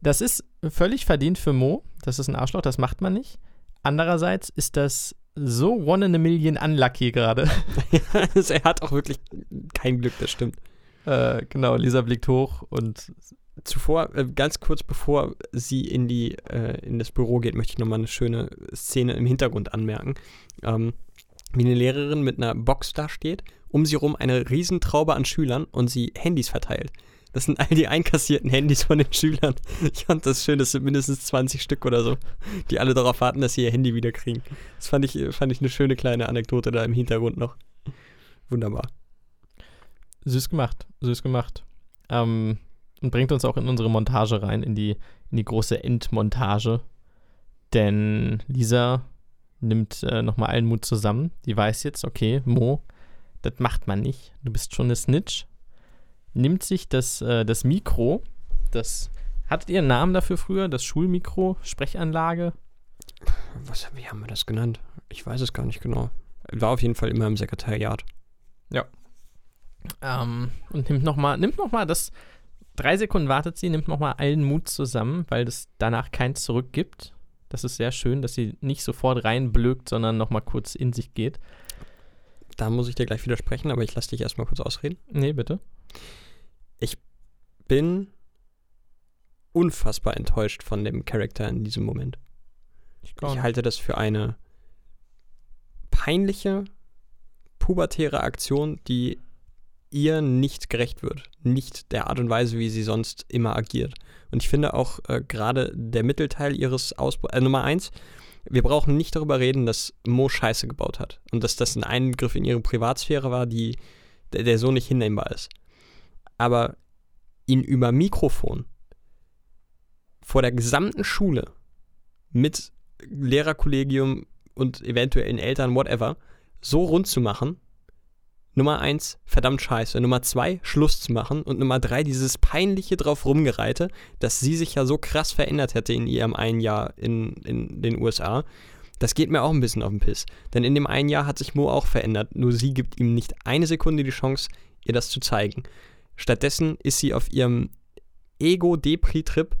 das ist völlig verdient für Mo. Das ist ein Arschloch, das macht man nicht. Andererseits ist das so one in a million unlucky gerade. also er hat auch wirklich kein Glück, das stimmt. Äh, genau, Lisa blickt hoch und zuvor, äh, ganz kurz bevor sie in, die, äh, in das Büro geht, möchte ich nochmal eine schöne Szene im Hintergrund anmerken. Ähm, wie eine Lehrerin mit einer Box da steht um sie rum eine Riesentraube an Schülern und sie Handys verteilt. Das sind all die einkassierten Handys von den Schülern. Ich fand das schön, das sind mindestens 20 Stück oder so, die alle darauf warten, dass sie ihr Handy wieder kriegen. Das fand ich, fand ich eine schöne kleine Anekdote da im Hintergrund noch. Wunderbar. Süß gemacht, süß gemacht. Ähm, und bringt uns auch in unsere Montage rein, in die, in die große Endmontage. Denn Lisa nimmt äh, nochmal allen Mut zusammen. Die weiß jetzt, okay, Mo das macht man nicht. Du bist schon eine Snitch. Nimmt sich das, äh, das Mikro, das hattet ihr einen Namen dafür früher? Das Schulmikro, Sprechanlage? Was, wie haben wir das genannt? Ich weiß es gar nicht genau. War auf jeden Fall immer im Sekretariat. Ja. Ähm, und nimmt nochmal, nimmt nochmal das, drei Sekunden wartet sie, nimmt nochmal allen Mut zusammen, weil es danach kein Zurück gibt. Das ist sehr schön, dass sie nicht sofort reinblökt, sondern nochmal kurz in sich geht. Da muss ich dir gleich widersprechen, aber ich lasse dich erstmal kurz ausreden. Nee, bitte. Ich bin unfassbar enttäuscht von dem Charakter in diesem Moment. Ich, ich halte das für eine peinliche, pubertäre Aktion, die ihr nicht gerecht wird. Nicht der Art und Weise, wie sie sonst immer agiert. Und ich finde auch äh, gerade der Mittelteil ihres Ausbruchs, äh, Nummer eins, wir brauchen nicht darüber reden, dass Mo Scheiße gebaut hat und dass das ein Eingriff in ihre Privatsphäre war, die, der, der so nicht hinnehmbar ist. Aber ihn über Mikrofon vor der gesamten Schule mit Lehrerkollegium und eventuellen Eltern, whatever, so rund zu machen, Nummer eins, verdammt scheiße. Nummer zwei, Schluss zu machen. Und Nummer drei, dieses peinliche drauf rumgereite, dass sie sich ja so krass verändert hätte in ihrem einen Jahr in, in den USA. Das geht mir auch ein bisschen auf den Piss. Denn in dem einen Jahr hat sich Mo auch verändert. Nur sie gibt ihm nicht eine Sekunde die Chance, ihr das zu zeigen. Stattdessen ist sie auf ihrem Ego-Depri-Trip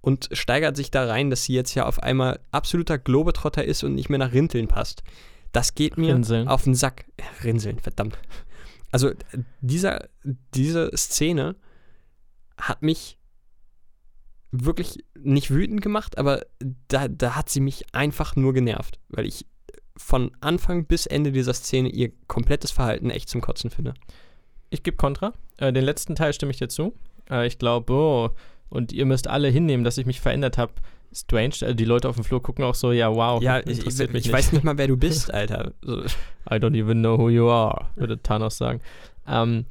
und steigert sich da rein, dass sie jetzt ja auf einmal absoluter Globetrotter ist und nicht mehr nach Rinteln passt. Das geht mir Rinseln. auf den Sack. Rinseln, verdammt. Also dieser, diese Szene hat mich wirklich nicht wütend gemacht, aber da, da hat sie mich einfach nur genervt, weil ich von Anfang bis Ende dieser Szene ihr komplettes Verhalten echt zum Kotzen finde. Ich gebe Kontra. Äh, den letzten Teil stimme ich dir zu. Äh, ich glaube, oh, und ihr müsst alle hinnehmen, dass ich mich verändert habe. Strange, äh, die Leute auf dem Flur gucken auch so, ja, wow. Ja, ich, ich, ich weiß nicht mal, wer du bist, Alter. So. I don't even know who you are, würde Thanos sagen. Ähm,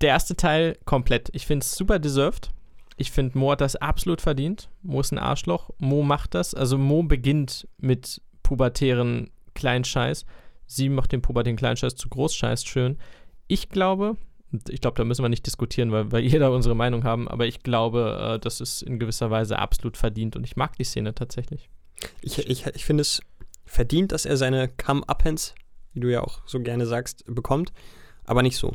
der erste Teil komplett. Ich finde es super deserved. Ich finde, Mo hat das absolut verdient. Mo ist ein Arschloch. Mo macht das. Also Mo beginnt mit pubertären Kleinscheiß. Sie macht den pubertären Kleinscheiß zu Großscheiß schön. Ich glaube, ich glaube, da müssen wir nicht diskutieren, weil wir jeder unsere Meinung haben, aber ich glaube, äh, das ist in gewisser Weise absolut verdient und ich mag die Szene tatsächlich. Ich, ich, ich finde es verdient, dass er seine Come-Uppens, wie du ja auch so gerne sagst, bekommt, aber nicht so.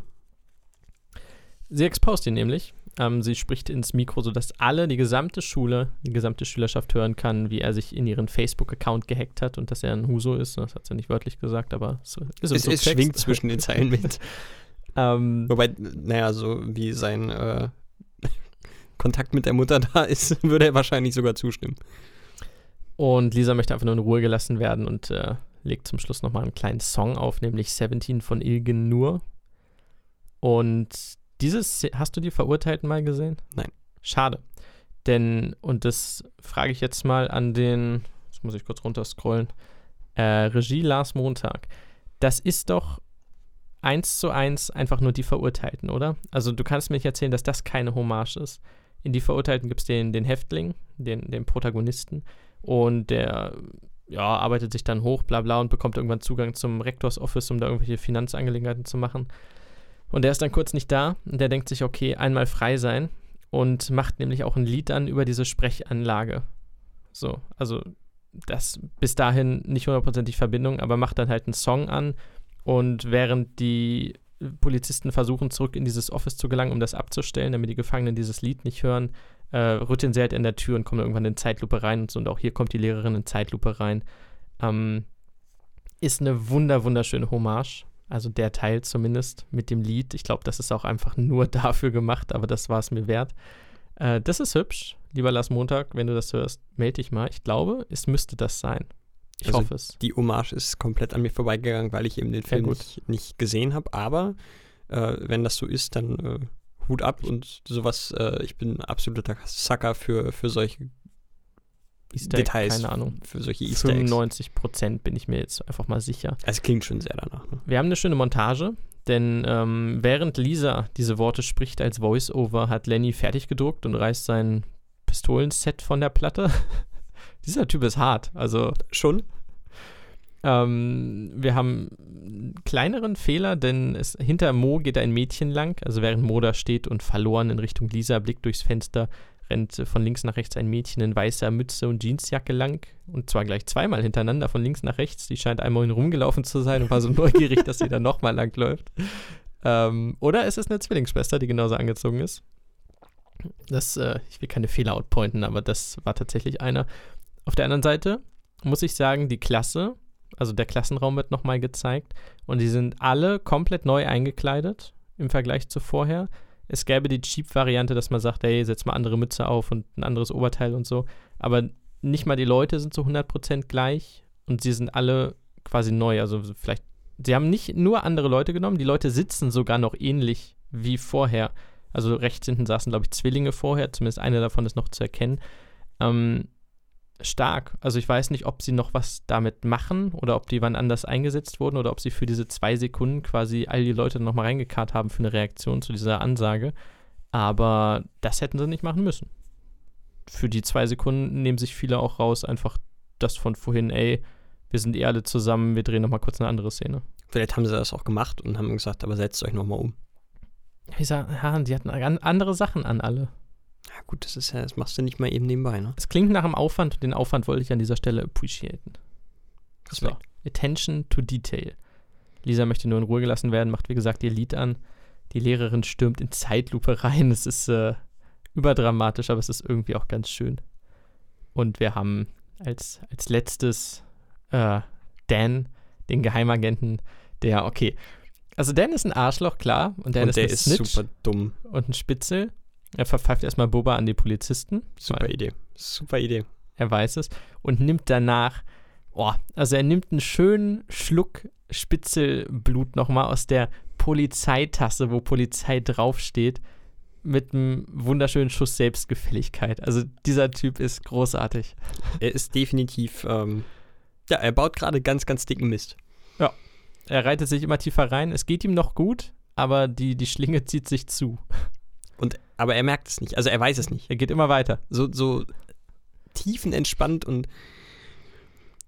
Sie expost ihn nämlich. Ähm, sie spricht ins Mikro, sodass alle, die gesamte Schule, die gesamte Schülerschaft hören kann, wie er sich in ihren Facebook-Account gehackt hat und dass er ein Huso ist. Das hat sie nicht wörtlich gesagt, aber so, ist es, es schwingt zwischen den Zeilen mit. Ähm, Wobei, naja, so wie sein äh, Kontakt mit der Mutter da ist, würde er wahrscheinlich sogar zustimmen. Und Lisa möchte einfach nur in Ruhe gelassen werden und äh, legt zum Schluss nochmal einen kleinen Song auf, nämlich 17 von Ilgen Nur. Und dieses, hast du die Verurteilten mal gesehen? Nein. Schade. Denn, und das frage ich jetzt mal an den, jetzt muss ich kurz runterscrollen, äh, Regie Lars Montag. Das ist doch eins zu eins einfach nur die Verurteilten, oder? Also du kannst mir nicht erzählen, dass das keine Hommage ist. In die Verurteilten gibt es den, den Häftling, den, den Protagonisten, und der ja, arbeitet sich dann hoch, bla bla, und bekommt irgendwann Zugang zum Rektors-Office, um da irgendwelche Finanzangelegenheiten zu machen. Und der ist dann kurz nicht da und der denkt sich, okay, einmal frei sein und macht nämlich auch ein Lied an über diese Sprechanlage. So, also das bis dahin nicht hundertprozentig Verbindung, aber macht dann halt einen Song an und während die Polizisten versuchen, zurück in dieses Office zu gelangen, um das abzustellen, damit die Gefangenen dieses Lied nicht hören, äh, rütteln sie halt in der Tür und kommen irgendwann in Zeitlupe rein und so. Und auch hier kommt die Lehrerin in Zeitlupe rein. Ähm, ist eine wunder, wunderschöne Hommage. Also der Teil zumindest mit dem Lied. Ich glaube, das ist auch einfach nur dafür gemacht, aber das war es mir wert. Äh, das ist hübsch. Lieber Lars Montag, wenn du das hörst, melde dich mal. Ich glaube, es müsste das sein. Ich also hoffe es. Die Hommage ist komplett an mir vorbeigegangen, weil ich eben den Film nicht, nicht, gesehen habe. Aber äh, wenn das so ist, dann äh, Hut ab und sowas. Äh, ich bin absoluter Sucker für, für solche Easter Details. Keine Ahnung. Für solche Easter 95 Prozent bin ich mir jetzt einfach mal sicher. Es klingt schon sehr danach. Ne? Wir haben eine schöne Montage, denn ähm, während Lisa diese Worte spricht als Voice-Over, hat Lenny fertig gedruckt und reißt sein Pistolenset von der Platte. Dieser Typ ist hart. Also schon. Ähm, wir haben einen kleineren Fehler, denn es, hinter Mo geht ein Mädchen lang. Also während Mo da steht und verloren in Richtung Lisa blickt durchs Fenster, rennt von links nach rechts ein Mädchen in weißer Mütze und Jeansjacke lang. Und zwar gleich zweimal hintereinander, von links nach rechts. Die scheint einmal rumgelaufen zu sein und war so neugierig, dass sie dann nochmal langläuft. Ähm, oder es ist eine Zwillingsschwester, die genauso angezogen ist. Das, äh, ich will keine Fehler outpointen, aber das war tatsächlich einer. Auf der anderen Seite muss ich sagen, die Klasse, also der Klassenraum wird nochmal gezeigt und die sind alle komplett neu eingekleidet im Vergleich zu vorher. Es gäbe die Cheap-Variante, dass man sagt, hey, setz mal andere Mütze auf und ein anderes Oberteil und so. Aber nicht mal die Leute sind zu 100% gleich und sie sind alle quasi neu. Also vielleicht sie haben nicht nur andere Leute genommen, die Leute sitzen sogar noch ähnlich wie vorher. Also rechts hinten saßen, glaube ich, Zwillinge vorher, zumindest eine davon ist noch zu erkennen. Ähm, stark. Also ich weiß nicht, ob sie noch was damit machen oder ob die wann anders eingesetzt wurden oder ob sie für diese zwei Sekunden quasi all die Leute nochmal reingekarrt haben für eine Reaktion zu dieser Ansage. Aber das hätten sie nicht machen müssen. Für die zwei Sekunden nehmen sich viele auch raus, einfach das von vorhin, ey, wir sind eh alle zusammen, wir drehen nochmal kurz eine andere Szene. Vielleicht haben sie das auch gemacht und haben gesagt, aber setzt euch nochmal um. Ich sag, ja, die hatten andere Sachen an alle. Ja, gut, das ist ja, das machst du nicht mal eben nebenbei, ne? Es klingt nach einem Aufwand und den Aufwand wollte ich an dieser Stelle appreciaten. So, Attention to Detail. Lisa möchte nur in Ruhe gelassen werden, macht wie gesagt ihr Lied an. Die Lehrerin stürmt in Zeitlupe rein. Es ist äh, überdramatisch, aber es ist irgendwie auch ganz schön. Und wir haben als, als letztes äh, Dan, den Geheimagenten, der, okay. Also Dan ist ein Arschloch, klar. Und Dan und ist, der ist Snitch super dumm. und ein Spitzel. Er verpfeift erstmal Boba an die Polizisten. Super Idee. Super Idee. Er weiß es. Und nimmt danach, oh, also er nimmt einen schönen Schluck Spitzelblut nochmal aus der Polizeitasse, wo Polizei draufsteht, mit einem wunderschönen Schuss Selbstgefälligkeit. Also dieser Typ ist großartig. Er ist definitiv, ähm, ja, er baut gerade ganz, ganz dicken Mist. Er reitet sich immer tiefer rein. Es geht ihm noch gut, aber die, die Schlinge zieht sich zu. Und, aber er merkt es nicht. Also er weiß es nicht. Er geht immer weiter. So, so tiefenentspannt und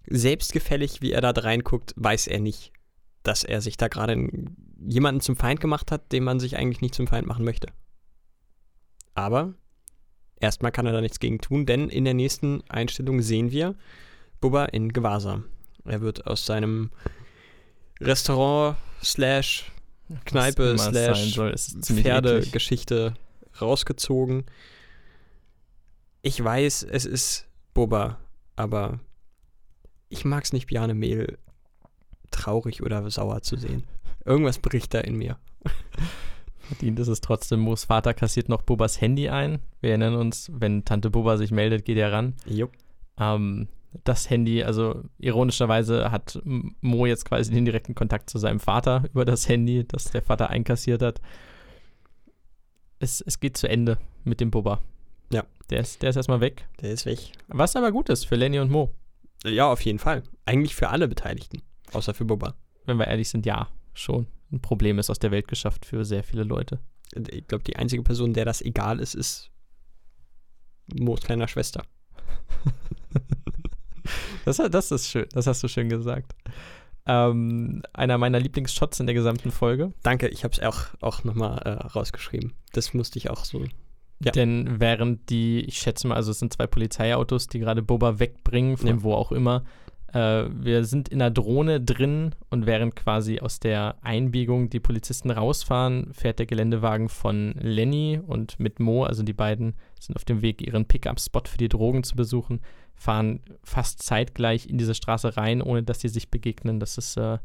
selbstgefällig, wie er da reinguckt, weiß er nicht, dass er sich da gerade jemanden zum Feind gemacht hat, den man sich eigentlich nicht zum Feind machen möchte. Aber erstmal kann er da nichts gegen tun, denn in der nächsten Einstellung sehen wir Bubba in Gewahrsam. Er wird aus seinem Restaurant slash Kneipe slash. Pferdegeschichte rausgezogen. Ich weiß, es ist Boba, aber ich mag es nicht, Bjarne Mehl traurig oder sauer zu sehen. Irgendwas bricht da in mir. Verdient ist es trotzdem. Moos Vater kassiert noch Bobas Handy ein. Wir erinnern uns, wenn Tante Boba sich meldet, geht er ran. Jupp. Ähm, das Handy, also ironischerweise hat Mo jetzt quasi den direkten Kontakt zu seinem Vater über das Handy, das der Vater einkassiert hat. Es, es geht zu Ende mit dem Boba. Ja. Der ist, der ist erstmal weg. Der ist weg. Was aber gut ist für Lenny und Mo. Ja, auf jeden Fall. Eigentlich für alle Beteiligten. Außer für Boba. Wenn wir ehrlich sind, ja, schon. Ein Problem ist aus der Welt geschafft für sehr viele Leute. Ich glaube, die einzige Person, der das egal ist, ist Moos kleiner Schwester. Das, das ist schön, das hast du schön gesagt. Ähm, einer meiner Lieblingsshots in der gesamten Folge. Danke, ich habe es auch, auch nochmal äh, rausgeschrieben. Das musste ich auch so. Ja. Denn während die, ich schätze mal, also es sind zwei Polizeiautos, die gerade Boba wegbringen, von Ja. wo auch immer. Äh, wir sind in einer Drohne drin und während quasi aus der Einbiegung die Polizisten rausfahren, fährt der Geländewagen von Lenny und mit Mo, also die beiden sind auf dem Weg, ihren Pickup-Spot für die Drogen zu besuchen, fahren fast zeitgleich in diese Straße rein, ohne dass sie sich begegnen. Das ist äh,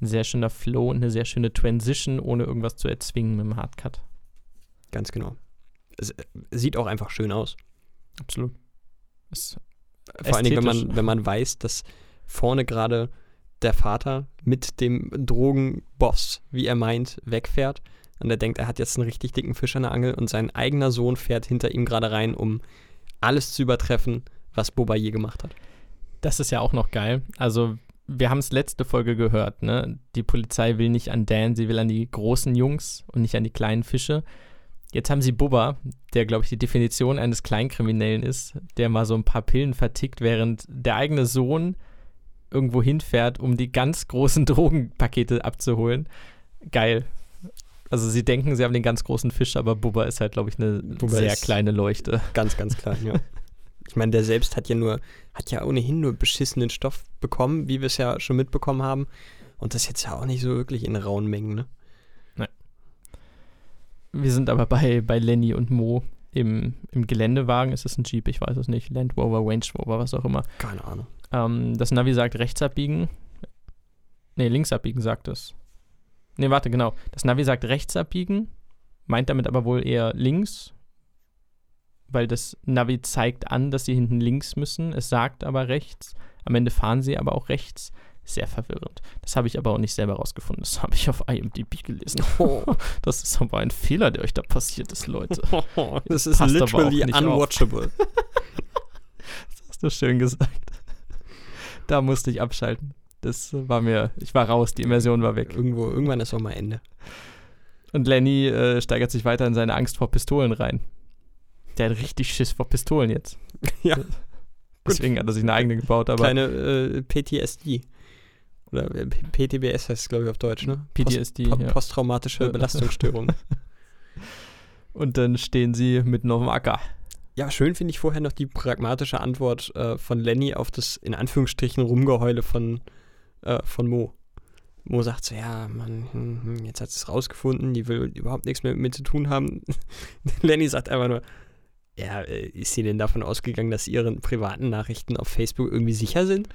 ein sehr schöner Flow und eine sehr schöne Transition, ohne irgendwas zu erzwingen mit dem Hardcut. Ganz genau. Es äh, sieht auch einfach schön aus. Absolut. Es Vor allen Dingen, wenn man, wenn man weiß, dass vorne gerade der Vater mit dem Drogenboss, wie er meint, wegfährt. Und er denkt, er hat jetzt einen richtig dicken Fisch an der Angel und sein eigener Sohn fährt hinter ihm gerade rein, um alles zu übertreffen, was Boba je gemacht hat. Das ist ja auch noch geil. Also, wir haben es letzte Folge gehört, ne? Die Polizei will nicht an Dan, sie will an die großen Jungs und nicht an die kleinen Fische. Jetzt haben sie Bubba, der, glaube ich, die Definition eines Kleinkriminellen ist, der mal so ein paar Pillen vertickt, während der eigene Sohn irgendwo hinfährt, um die ganz großen Drogenpakete abzuholen. Geil. Also sie denken, sie haben den ganz großen Fisch, aber Bubba ist halt, glaube ich, eine Bubba sehr kleine Leuchte. Ganz, ganz klar, ja. Ich meine, der selbst hat ja nur, hat ja ohnehin nur beschissenen Stoff bekommen, wie wir es ja schon mitbekommen haben. Und das jetzt ja auch nicht so wirklich in rauen Mengen, ne? Wir sind aber bei, bei Lenny und Mo im, im Geländewagen. Ist es ein Jeep? Ich weiß es nicht. Land Rover, Range Rover, was auch immer. Keine Ahnung. Ähm, das Navi sagt rechts abbiegen. Nee, links abbiegen sagt es. Nee, warte, genau. Das Navi sagt rechts abbiegen, meint damit aber wohl eher links, weil das Navi zeigt an, dass sie hinten links müssen. Es sagt aber rechts. Am Ende fahren sie aber auch rechts. Sehr verwirrend. Das habe ich aber auch nicht selber rausgefunden. Das habe ich auf IMDb gelesen. Oh. Das ist aber ein Fehler, der euch da passiert ist, Leute. das ist literally unwatchable. das hast du schön gesagt. Da musste ich abschalten. Das war mir, ich war raus, die Immersion war weg. Irgendwo, irgendwann ist auch mal Ende. Und Lenny äh, steigert sich weiter in seine Angst vor Pistolen rein. Der hat richtig Schiss vor Pistolen jetzt. Ja. Deswegen hat er sich eine eigene gebaut, aber. Kleine äh, PTSD. Oder äh, PTBS heißt es, glaube ich, auf Deutsch, ne? PTSD. Post, ja. Posttraumatische Belastungsstörung. Und dann stehen sie mitten auf dem Acker. Ja, schön finde ich vorher noch die pragmatische Antwort äh, von Lenny auf das in Anführungsstrichen Rumgeheule von, äh, von Mo. Mo sagt so, ja, Mann, hm, hm, jetzt hat es rausgefunden, die will überhaupt nichts mehr mit mir zu tun haben. Lenny sagt einfach nur, ja, äh, ist sie denn davon ausgegangen, dass ihre privaten Nachrichten auf Facebook irgendwie sicher sind?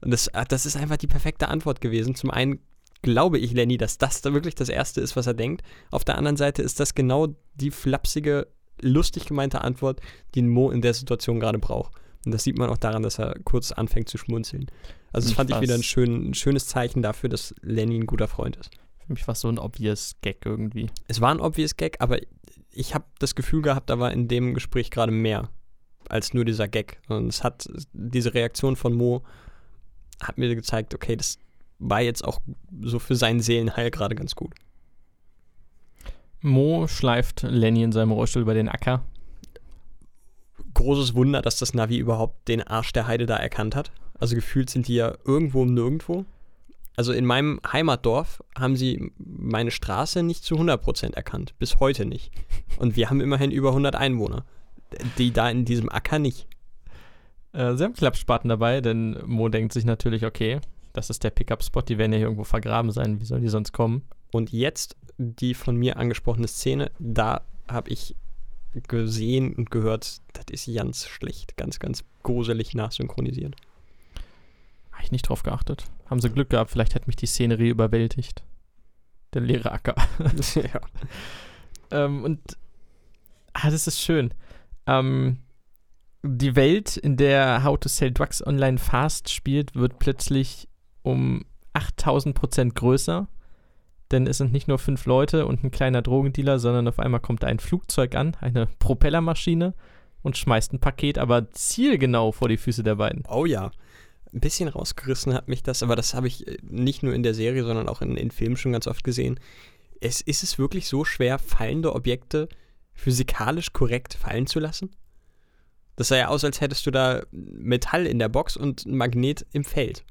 Und das, ah, das ist einfach die perfekte Antwort gewesen. Zum einen glaube ich, Lenny, dass das da wirklich das Erste ist, was er denkt. Auf der anderen Seite ist das genau die flapsige, lustig gemeinte Antwort, die Mo in der Situation gerade braucht. Und das sieht man auch daran, dass er kurz anfängt zu schmunzeln. Also das fand ich wieder ein, schön, ein schönes Zeichen dafür, dass Lenny ein guter Freund ist. Für mich war es so ein obvious Gag irgendwie. Es war ein obvious Gag, aber ich habe das Gefühl gehabt, da war in dem Gespräch gerade mehr als nur dieser Gag. Und es hat diese Reaktion von Mo hat mir gezeigt, okay, das war jetzt auch so für seinen Seelenheil gerade ganz gut. Mo schleift Lenny in seinem Rollstuhl über den Acker. Großes Wunder, dass das Navi überhaupt den Arsch der Heide da erkannt hat. Also gefühlt sind die ja irgendwo und nirgendwo. Also in meinem Heimatdorf haben sie meine Straße nicht zu 100% erkannt. Bis heute nicht. Und wir haben immerhin über 100 Einwohner. Die da in diesem Acker nicht. Äh, sie haben Klappspaten dabei, denn Mo denkt sich natürlich, okay, das ist der Pickup-Spot, die werden ja hier irgendwo vergraben sein. Wie sollen die sonst kommen? Und jetzt die von mir angesprochene Szene, da habe ich gesehen und gehört, das ist ganz schlecht, ganz, ganz gruselig nachsynchronisiert. Habe ich nicht drauf geachtet. Haben sie Glück gehabt, vielleicht hat mich die Szenerie überwältigt. Der leere Acker. ja. ähm, und ah, das ist schön. Ähm, die Welt, in der How to Sell Drugs Online Fast spielt, wird plötzlich um 8000 Prozent größer. Denn es sind nicht nur fünf Leute und ein kleiner Drogendealer, sondern auf einmal kommt ein Flugzeug an, eine Propellermaschine und schmeißt ein Paket, aber zielgenau vor die Füße der beiden. Oh ja ein bisschen rausgerissen hat mich das, aber das habe ich äh, nicht nur in der Serie, sondern auch in, in Filmen schon ganz oft gesehen. Es, ist es wirklich so schwer, fallende Objekte physikalisch korrekt fallen zu lassen? Das sah ja aus, als hättest du da Metall in der Box und ein Magnet im Feld.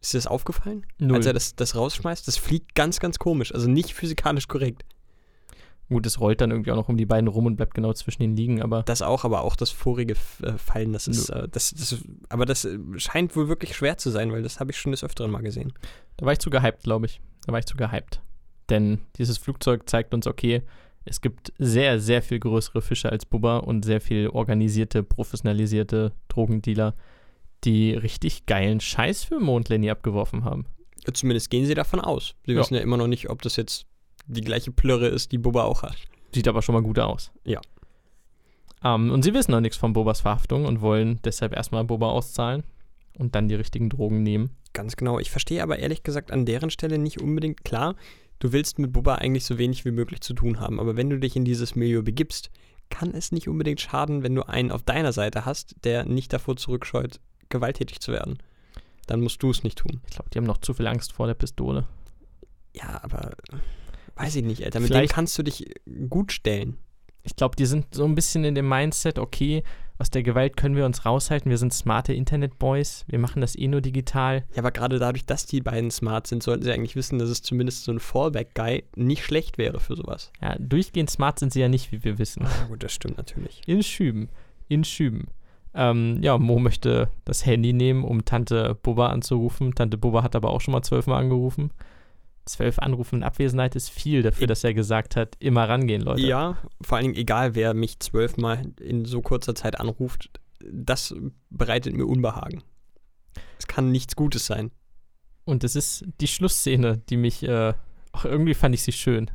Ist dir das aufgefallen? Null. Als er das, das rausschmeißt? Das fliegt ganz, ganz komisch. Also nicht physikalisch korrekt. Gut, es rollt dann irgendwie auch noch um die beiden rum und bleibt genau zwischen den liegen, aber. Das auch, aber auch das vorige äh, Fallen, das ist, äh, das, das, aber das äh, scheint wohl wirklich schwer zu sein, weil das habe ich schon des Öfteren mal gesehen. Da war ich zu gehypt, glaube ich. Da war ich zu gehypt. Denn dieses Flugzeug zeigt uns, okay, es gibt sehr, sehr viel größere Fische als Bubba und sehr viel organisierte, professionalisierte Drogendealer, die richtig geilen Scheiß für Mondlenny abgeworfen haben. Zumindest gehen sie davon aus. Sie ja. wissen ja immer noch nicht, ob das jetzt die gleiche Plörre ist, die Bubba auch hat. Sieht aber schon mal gut aus. Ja. Um, ähm, und sie wissen noch nichts von Bobbas Verhaftung und wollen deshalb erstmal Bubba auszahlen und dann die richtigen Drogen nehmen. Ganz genau. Ich verstehe aber ehrlich gesagt an deren Stelle nicht unbedingt klar. Du willst mit Bubba eigentlich so wenig wie möglich zu tun haben, aber wenn du dich in dieses Milieu begibst, kann es nicht unbedingt schaden, wenn du einen auf deiner Seite hast, der nicht davor zurückscheut, gewalttätig zu werden. Dann musst du es nicht tun. Ich glaube, die haben noch zu viel Angst vor der Pistole. Ja, aber Weiß ich nicht, Alter. Mit Vielleicht, dem kannst du dich gut stellen. Ich glaube, die sind so ein bisschen in dem Mindset, okay, aus der Gewalt können wir uns raushalten. Wir sind smarte Internet-Boys. Wir machen das eh nur digital. Ja, aber gerade dadurch, dass die beiden smart sind, sollten sie eigentlich wissen, dass es zumindest so ein Fallback-Guy nicht schlecht wäre für sowas. Ja, durchgehend smart sind sie ja nicht, wie wir wissen. Ja, gut, das stimmt natürlich. In Schüben. In Schüben. Ähm, ja, Mo möchte das Handy nehmen, um Tante Bubba anzurufen. Tante Bubba hat aber auch schon mal zwölfmal angerufen zwölf Anrufe in Abwesenheit ist viel dafür, dass er gesagt hat, immer rangehen, Leute. Ja, vor allen Dingen egal, wer mich zwölfmal in so kurzer Zeit anruft, das bereitet mir Unbehagen. Es kann nichts Gutes sein. Und es ist die Schlussszene, die mich, äh, auch irgendwie fand ich sie schön.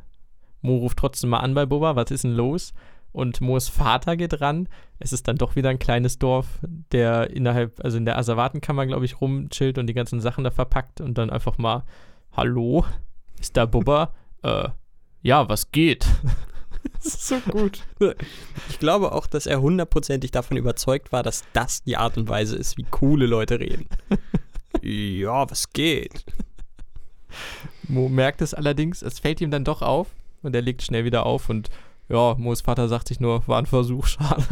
Mo ruft trotzdem mal an bei Boba, was ist denn los? Und Moos Vater geht ran. Es ist dann doch wieder ein kleines Dorf, der innerhalb, also in der Asservatenkammer, glaube ich, rumchillt und die ganzen Sachen da verpackt und dann einfach mal, hallo, ist da Bubba? äh, ja, was geht? das ist so gut. Ich glaube auch, dass er hundertprozentig davon überzeugt war, dass das die Art und Weise ist, wie coole Leute reden. ja, was geht? Mo merkt es allerdings, es fällt ihm dann doch auf und er legt schnell wieder auf und ja, Moos Vater sagt sich nur, war ein Versuch, schade.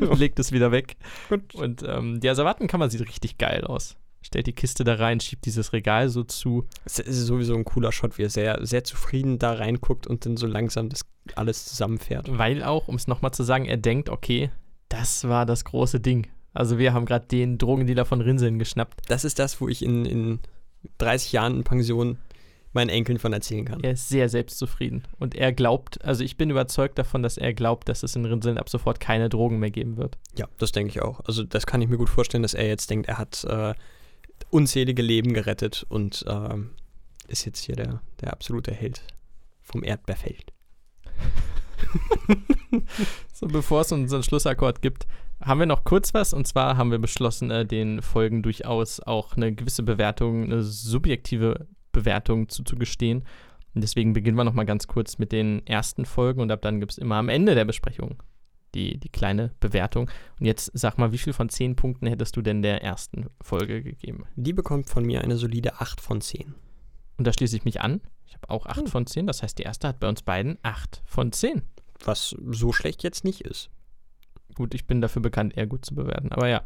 und legt es wieder weg. Gut. Und ähm, die Asservatenkammer sieht richtig geil aus. Stellt die Kiste da rein, schiebt dieses Regal so zu. Es ist sowieso ein cooler Shot, wie er sehr, sehr zufrieden da reinguckt und dann so langsam das alles zusammenfährt. Weil auch, um es nochmal zu sagen, er denkt, okay, das war das große Ding. Also wir haben gerade den Drogendealer von Rinseln geschnappt. Das ist das, wo ich in, in 30 Jahren in Pension meinen Enkeln von erzählen kann. Er ist sehr selbstzufrieden. Und er glaubt, also ich bin überzeugt davon, dass er glaubt, dass es in Rinseln ab sofort keine Drogen mehr geben wird. Ja, das denke ich auch. Also das kann ich mir gut vorstellen, dass er jetzt denkt, er hat äh, unzählige Leben gerettet und äh, ist jetzt hier der, der absolute Held vom Erdbeerfeld. so, bevor es unseren Schlussakkord gibt, haben wir noch kurz was. Und zwar haben wir beschlossen, äh, den Folgen durchaus auch eine gewisse Bewertung, eine subjektive Bewertung zuzugestehen. Und deswegen beginnen wir nochmal ganz kurz mit den ersten Folgen und ab dann gibt es immer am Ende der Besprechung die, die kleine Bewertung. Und jetzt sag mal, wie viel von 10 Punkten hättest du denn der ersten Folge gegeben? Die bekommt von mir eine solide 8 von 10. Und da schließe ich mich an. Ich habe auch 8 hm. von 10. Das heißt, die erste hat bei uns beiden 8 von 10. Was so schlecht jetzt nicht ist. Gut, ich bin dafür bekannt, eher gut zu bewerten. Aber ja.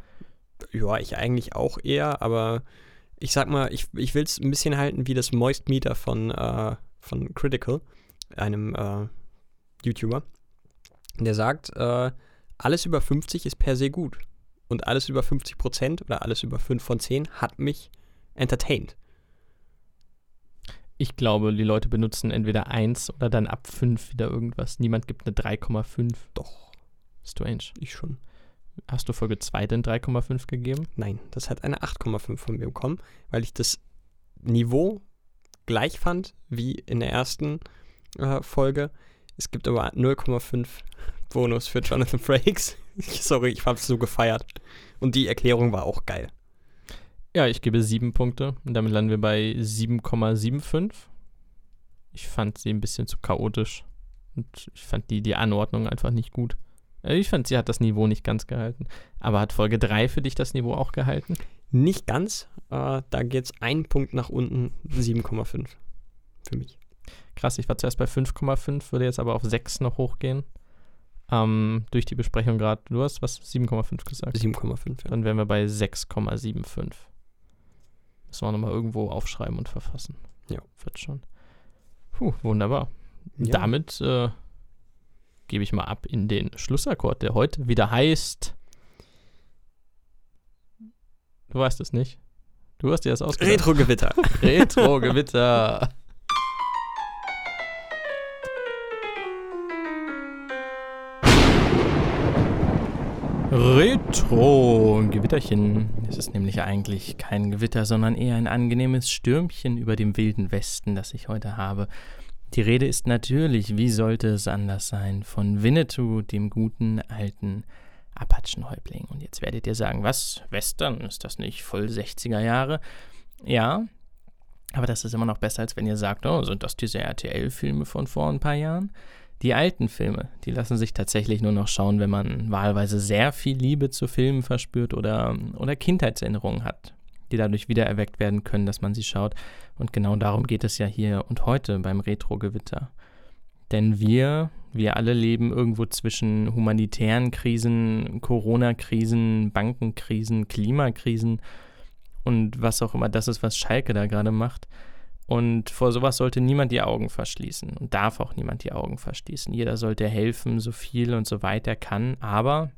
Ja, ich eigentlich auch eher, aber ich sag mal, ich, ich will es ein bisschen halten wie das Moist Meter von, äh, von Critical, einem äh, YouTuber. Der sagt, äh, alles über 50 ist per se gut. Und alles über 50 Prozent oder alles über 5 von 10 hat mich entertained. Ich glaube, die Leute benutzen entweder 1 oder dann ab 5 wieder irgendwas. Niemand gibt eine 3,5. Doch. Strange. Ich schon. Hast du Folge 2 denn 3,5 gegeben? Nein, das hat eine 8,5 von mir bekommen, weil ich das Niveau gleich fand wie in der ersten äh, Folge. Es gibt aber 0,5 Bonus für Jonathan Frakes. Sorry, ich hab's so gefeiert. Und die Erklärung war auch geil. Ja, ich gebe 7 Punkte und damit landen wir bei 7,75. Ich fand sie ein bisschen zu chaotisch und ich fand die, die Anordnung einfach nicht gut. Äh, ich fand, sie hat das Niveau nicht ganz gehalten. Aber hat Folge 3 für dich das Niveau auch gehalten? Nicht ganz. Äh, da geht's ein Punkt nach unten, 7,5 für mich. Krass, ich war zuerst bei 5,5, würde jetzt aber auf 6 noch hochgehen. Ähm, durch die Besprechung gerade. Du hast was? 7,5 gesagt? 7,5, ja. Dann wären wir bei 6,75. Müssen wir nochmal irgendwo aufschreiben und verfassen. Ja. Wird schon. Puh, wunderbar. Ja. Damit äh, gebe ich mal ab in den Schlussakkord, der heute wieder heißt. Du weißt es nicht. Du hast dir das ausgedacht. Retro-Gewitter. Retro-Gewitter. Retro Gewitterchen. Es ist nämlich eigentlich kein Gewitter, sondern eher ein angenehmes Stürmchen über dem wilden Westen, das ich heute habe. Die Rede ist natürlich, wie sollte es anders sein, von Winnetou, dem guten alten Apachenhäuptling. Und jetzt werdet ihr sagen, was? Western? Ist das nicht voll 60er Jahre? Ja, aber das ist immer noch besser, als wenn ihr sagt, oh, sind das diese RTL-Filme von vor ein paar Jahren? Die alten Filme, die lassen sich tatsächlich nur noch schauen, wenn man wahlweise sehr viel Liebe zu Filmen verspürt oder, oder Kindheitserinnerungen hat, die dadurch wiedererweckt werden können, dass man sie schaut. Und genau darum geht es ja hier und heute beim Retro-Gewitter. Denn wir, wir alle leben irgendwo zwischen humanitären Krisen, Corona-Krisen, Bankenkrisen, Klimakrisen und was auch immer das ist, was Schalke da gerade macht. Und vor sowas sollte niemand die Augen verschließen und darf auch niemand die Augen verschließen. Jeder sollte helfen, so viel und so weit er kann. Aber,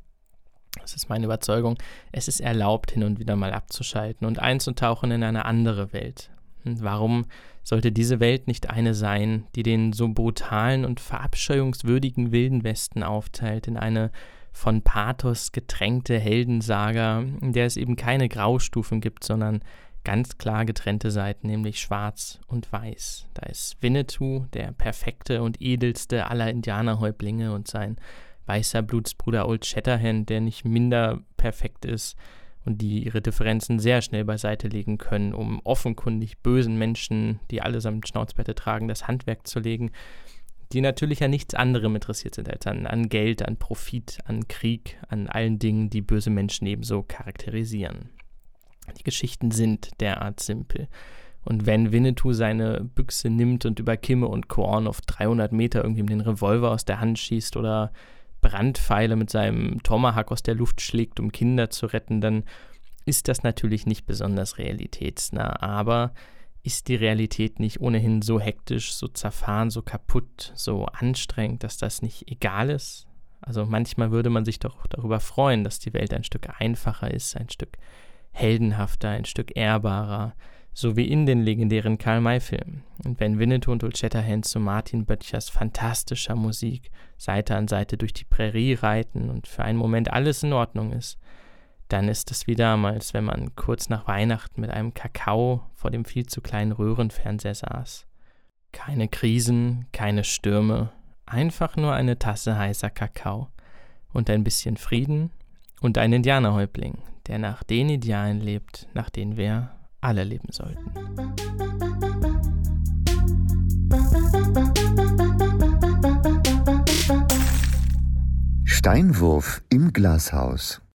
das ist meine Überzeugung, es ist erlaubt, hin und wieder mal abzuschalten und einzutauchen in eine andere Welt. Und warum sollte diese Welt nicht eine sein, die den so brutalen und verabscheuungswürdigen Wilden Westen aufteilt in eine von Pathos getränkte Heldensaga, in der es eben keine Graustufen gibt, sondern ganz klar getrennte Seiten, nämlich schwarz und weiß. Da ist Winnetou, der perfekte und edelste aller Indianerhäuptlinge und sein weißer Blutsbruder Old Shatterhand, der nicht minder perfekt ist und die ihre Differenzen sehr schnell beiseite legen können, um offenkundig bösen Menschen, die allesamt Schnauzbärte tragen, das Handwerk zu legen, die natürlich an nichts anderem interessiert sind als an, an Geld, an Profit, an Krieg, an allen Dingen, die böse Menschen ebenso charakterisieren. Die Geschichten sind derart simpel. Und wenn Winnetou seine Büchse nimmt und über Kimme und Korn auf 300 Meter irgendwie den Revolver aus der Hand schießt oder Brandpfeile mit seinem Tomahawk aus der Luft schlägt, um Kinder zu retten, dann ist das natürlich nicht besonders realitätsnah. Aber ist die Realität nicht ohnehin so hektisch, so zerfahren, so kaputt, so anstrengend, dass das nicht egal ist? Also manchmal würde man sich doch darüber freuen, dass die Welt ein Stück einfacher ist, ein Stück heldenhafter, ein Stück ehrbarer, so wie in den legendären Karl-May-Filmen. Und wenn Winnetou und Old Shatterhand zu Martin Böttchers fantastischer Musik Seite an Seite durch die Prärie reiten und für einen Moment alles in Ordnung ist, dann ist es wie damals, wenn man kurz nach Weihnachten mit einem Kakao vor dem viel zu kleinen Röhrenfernseher saß. Keine Krisen, keine Stürme, einfach nur eine Tasse heißer Kakao und ein bisschen Frieden und ein Indianerhäuptling, der nach den Idealen lebt, nach denen wir alle leben sollten. Steinwurf im Glashaus.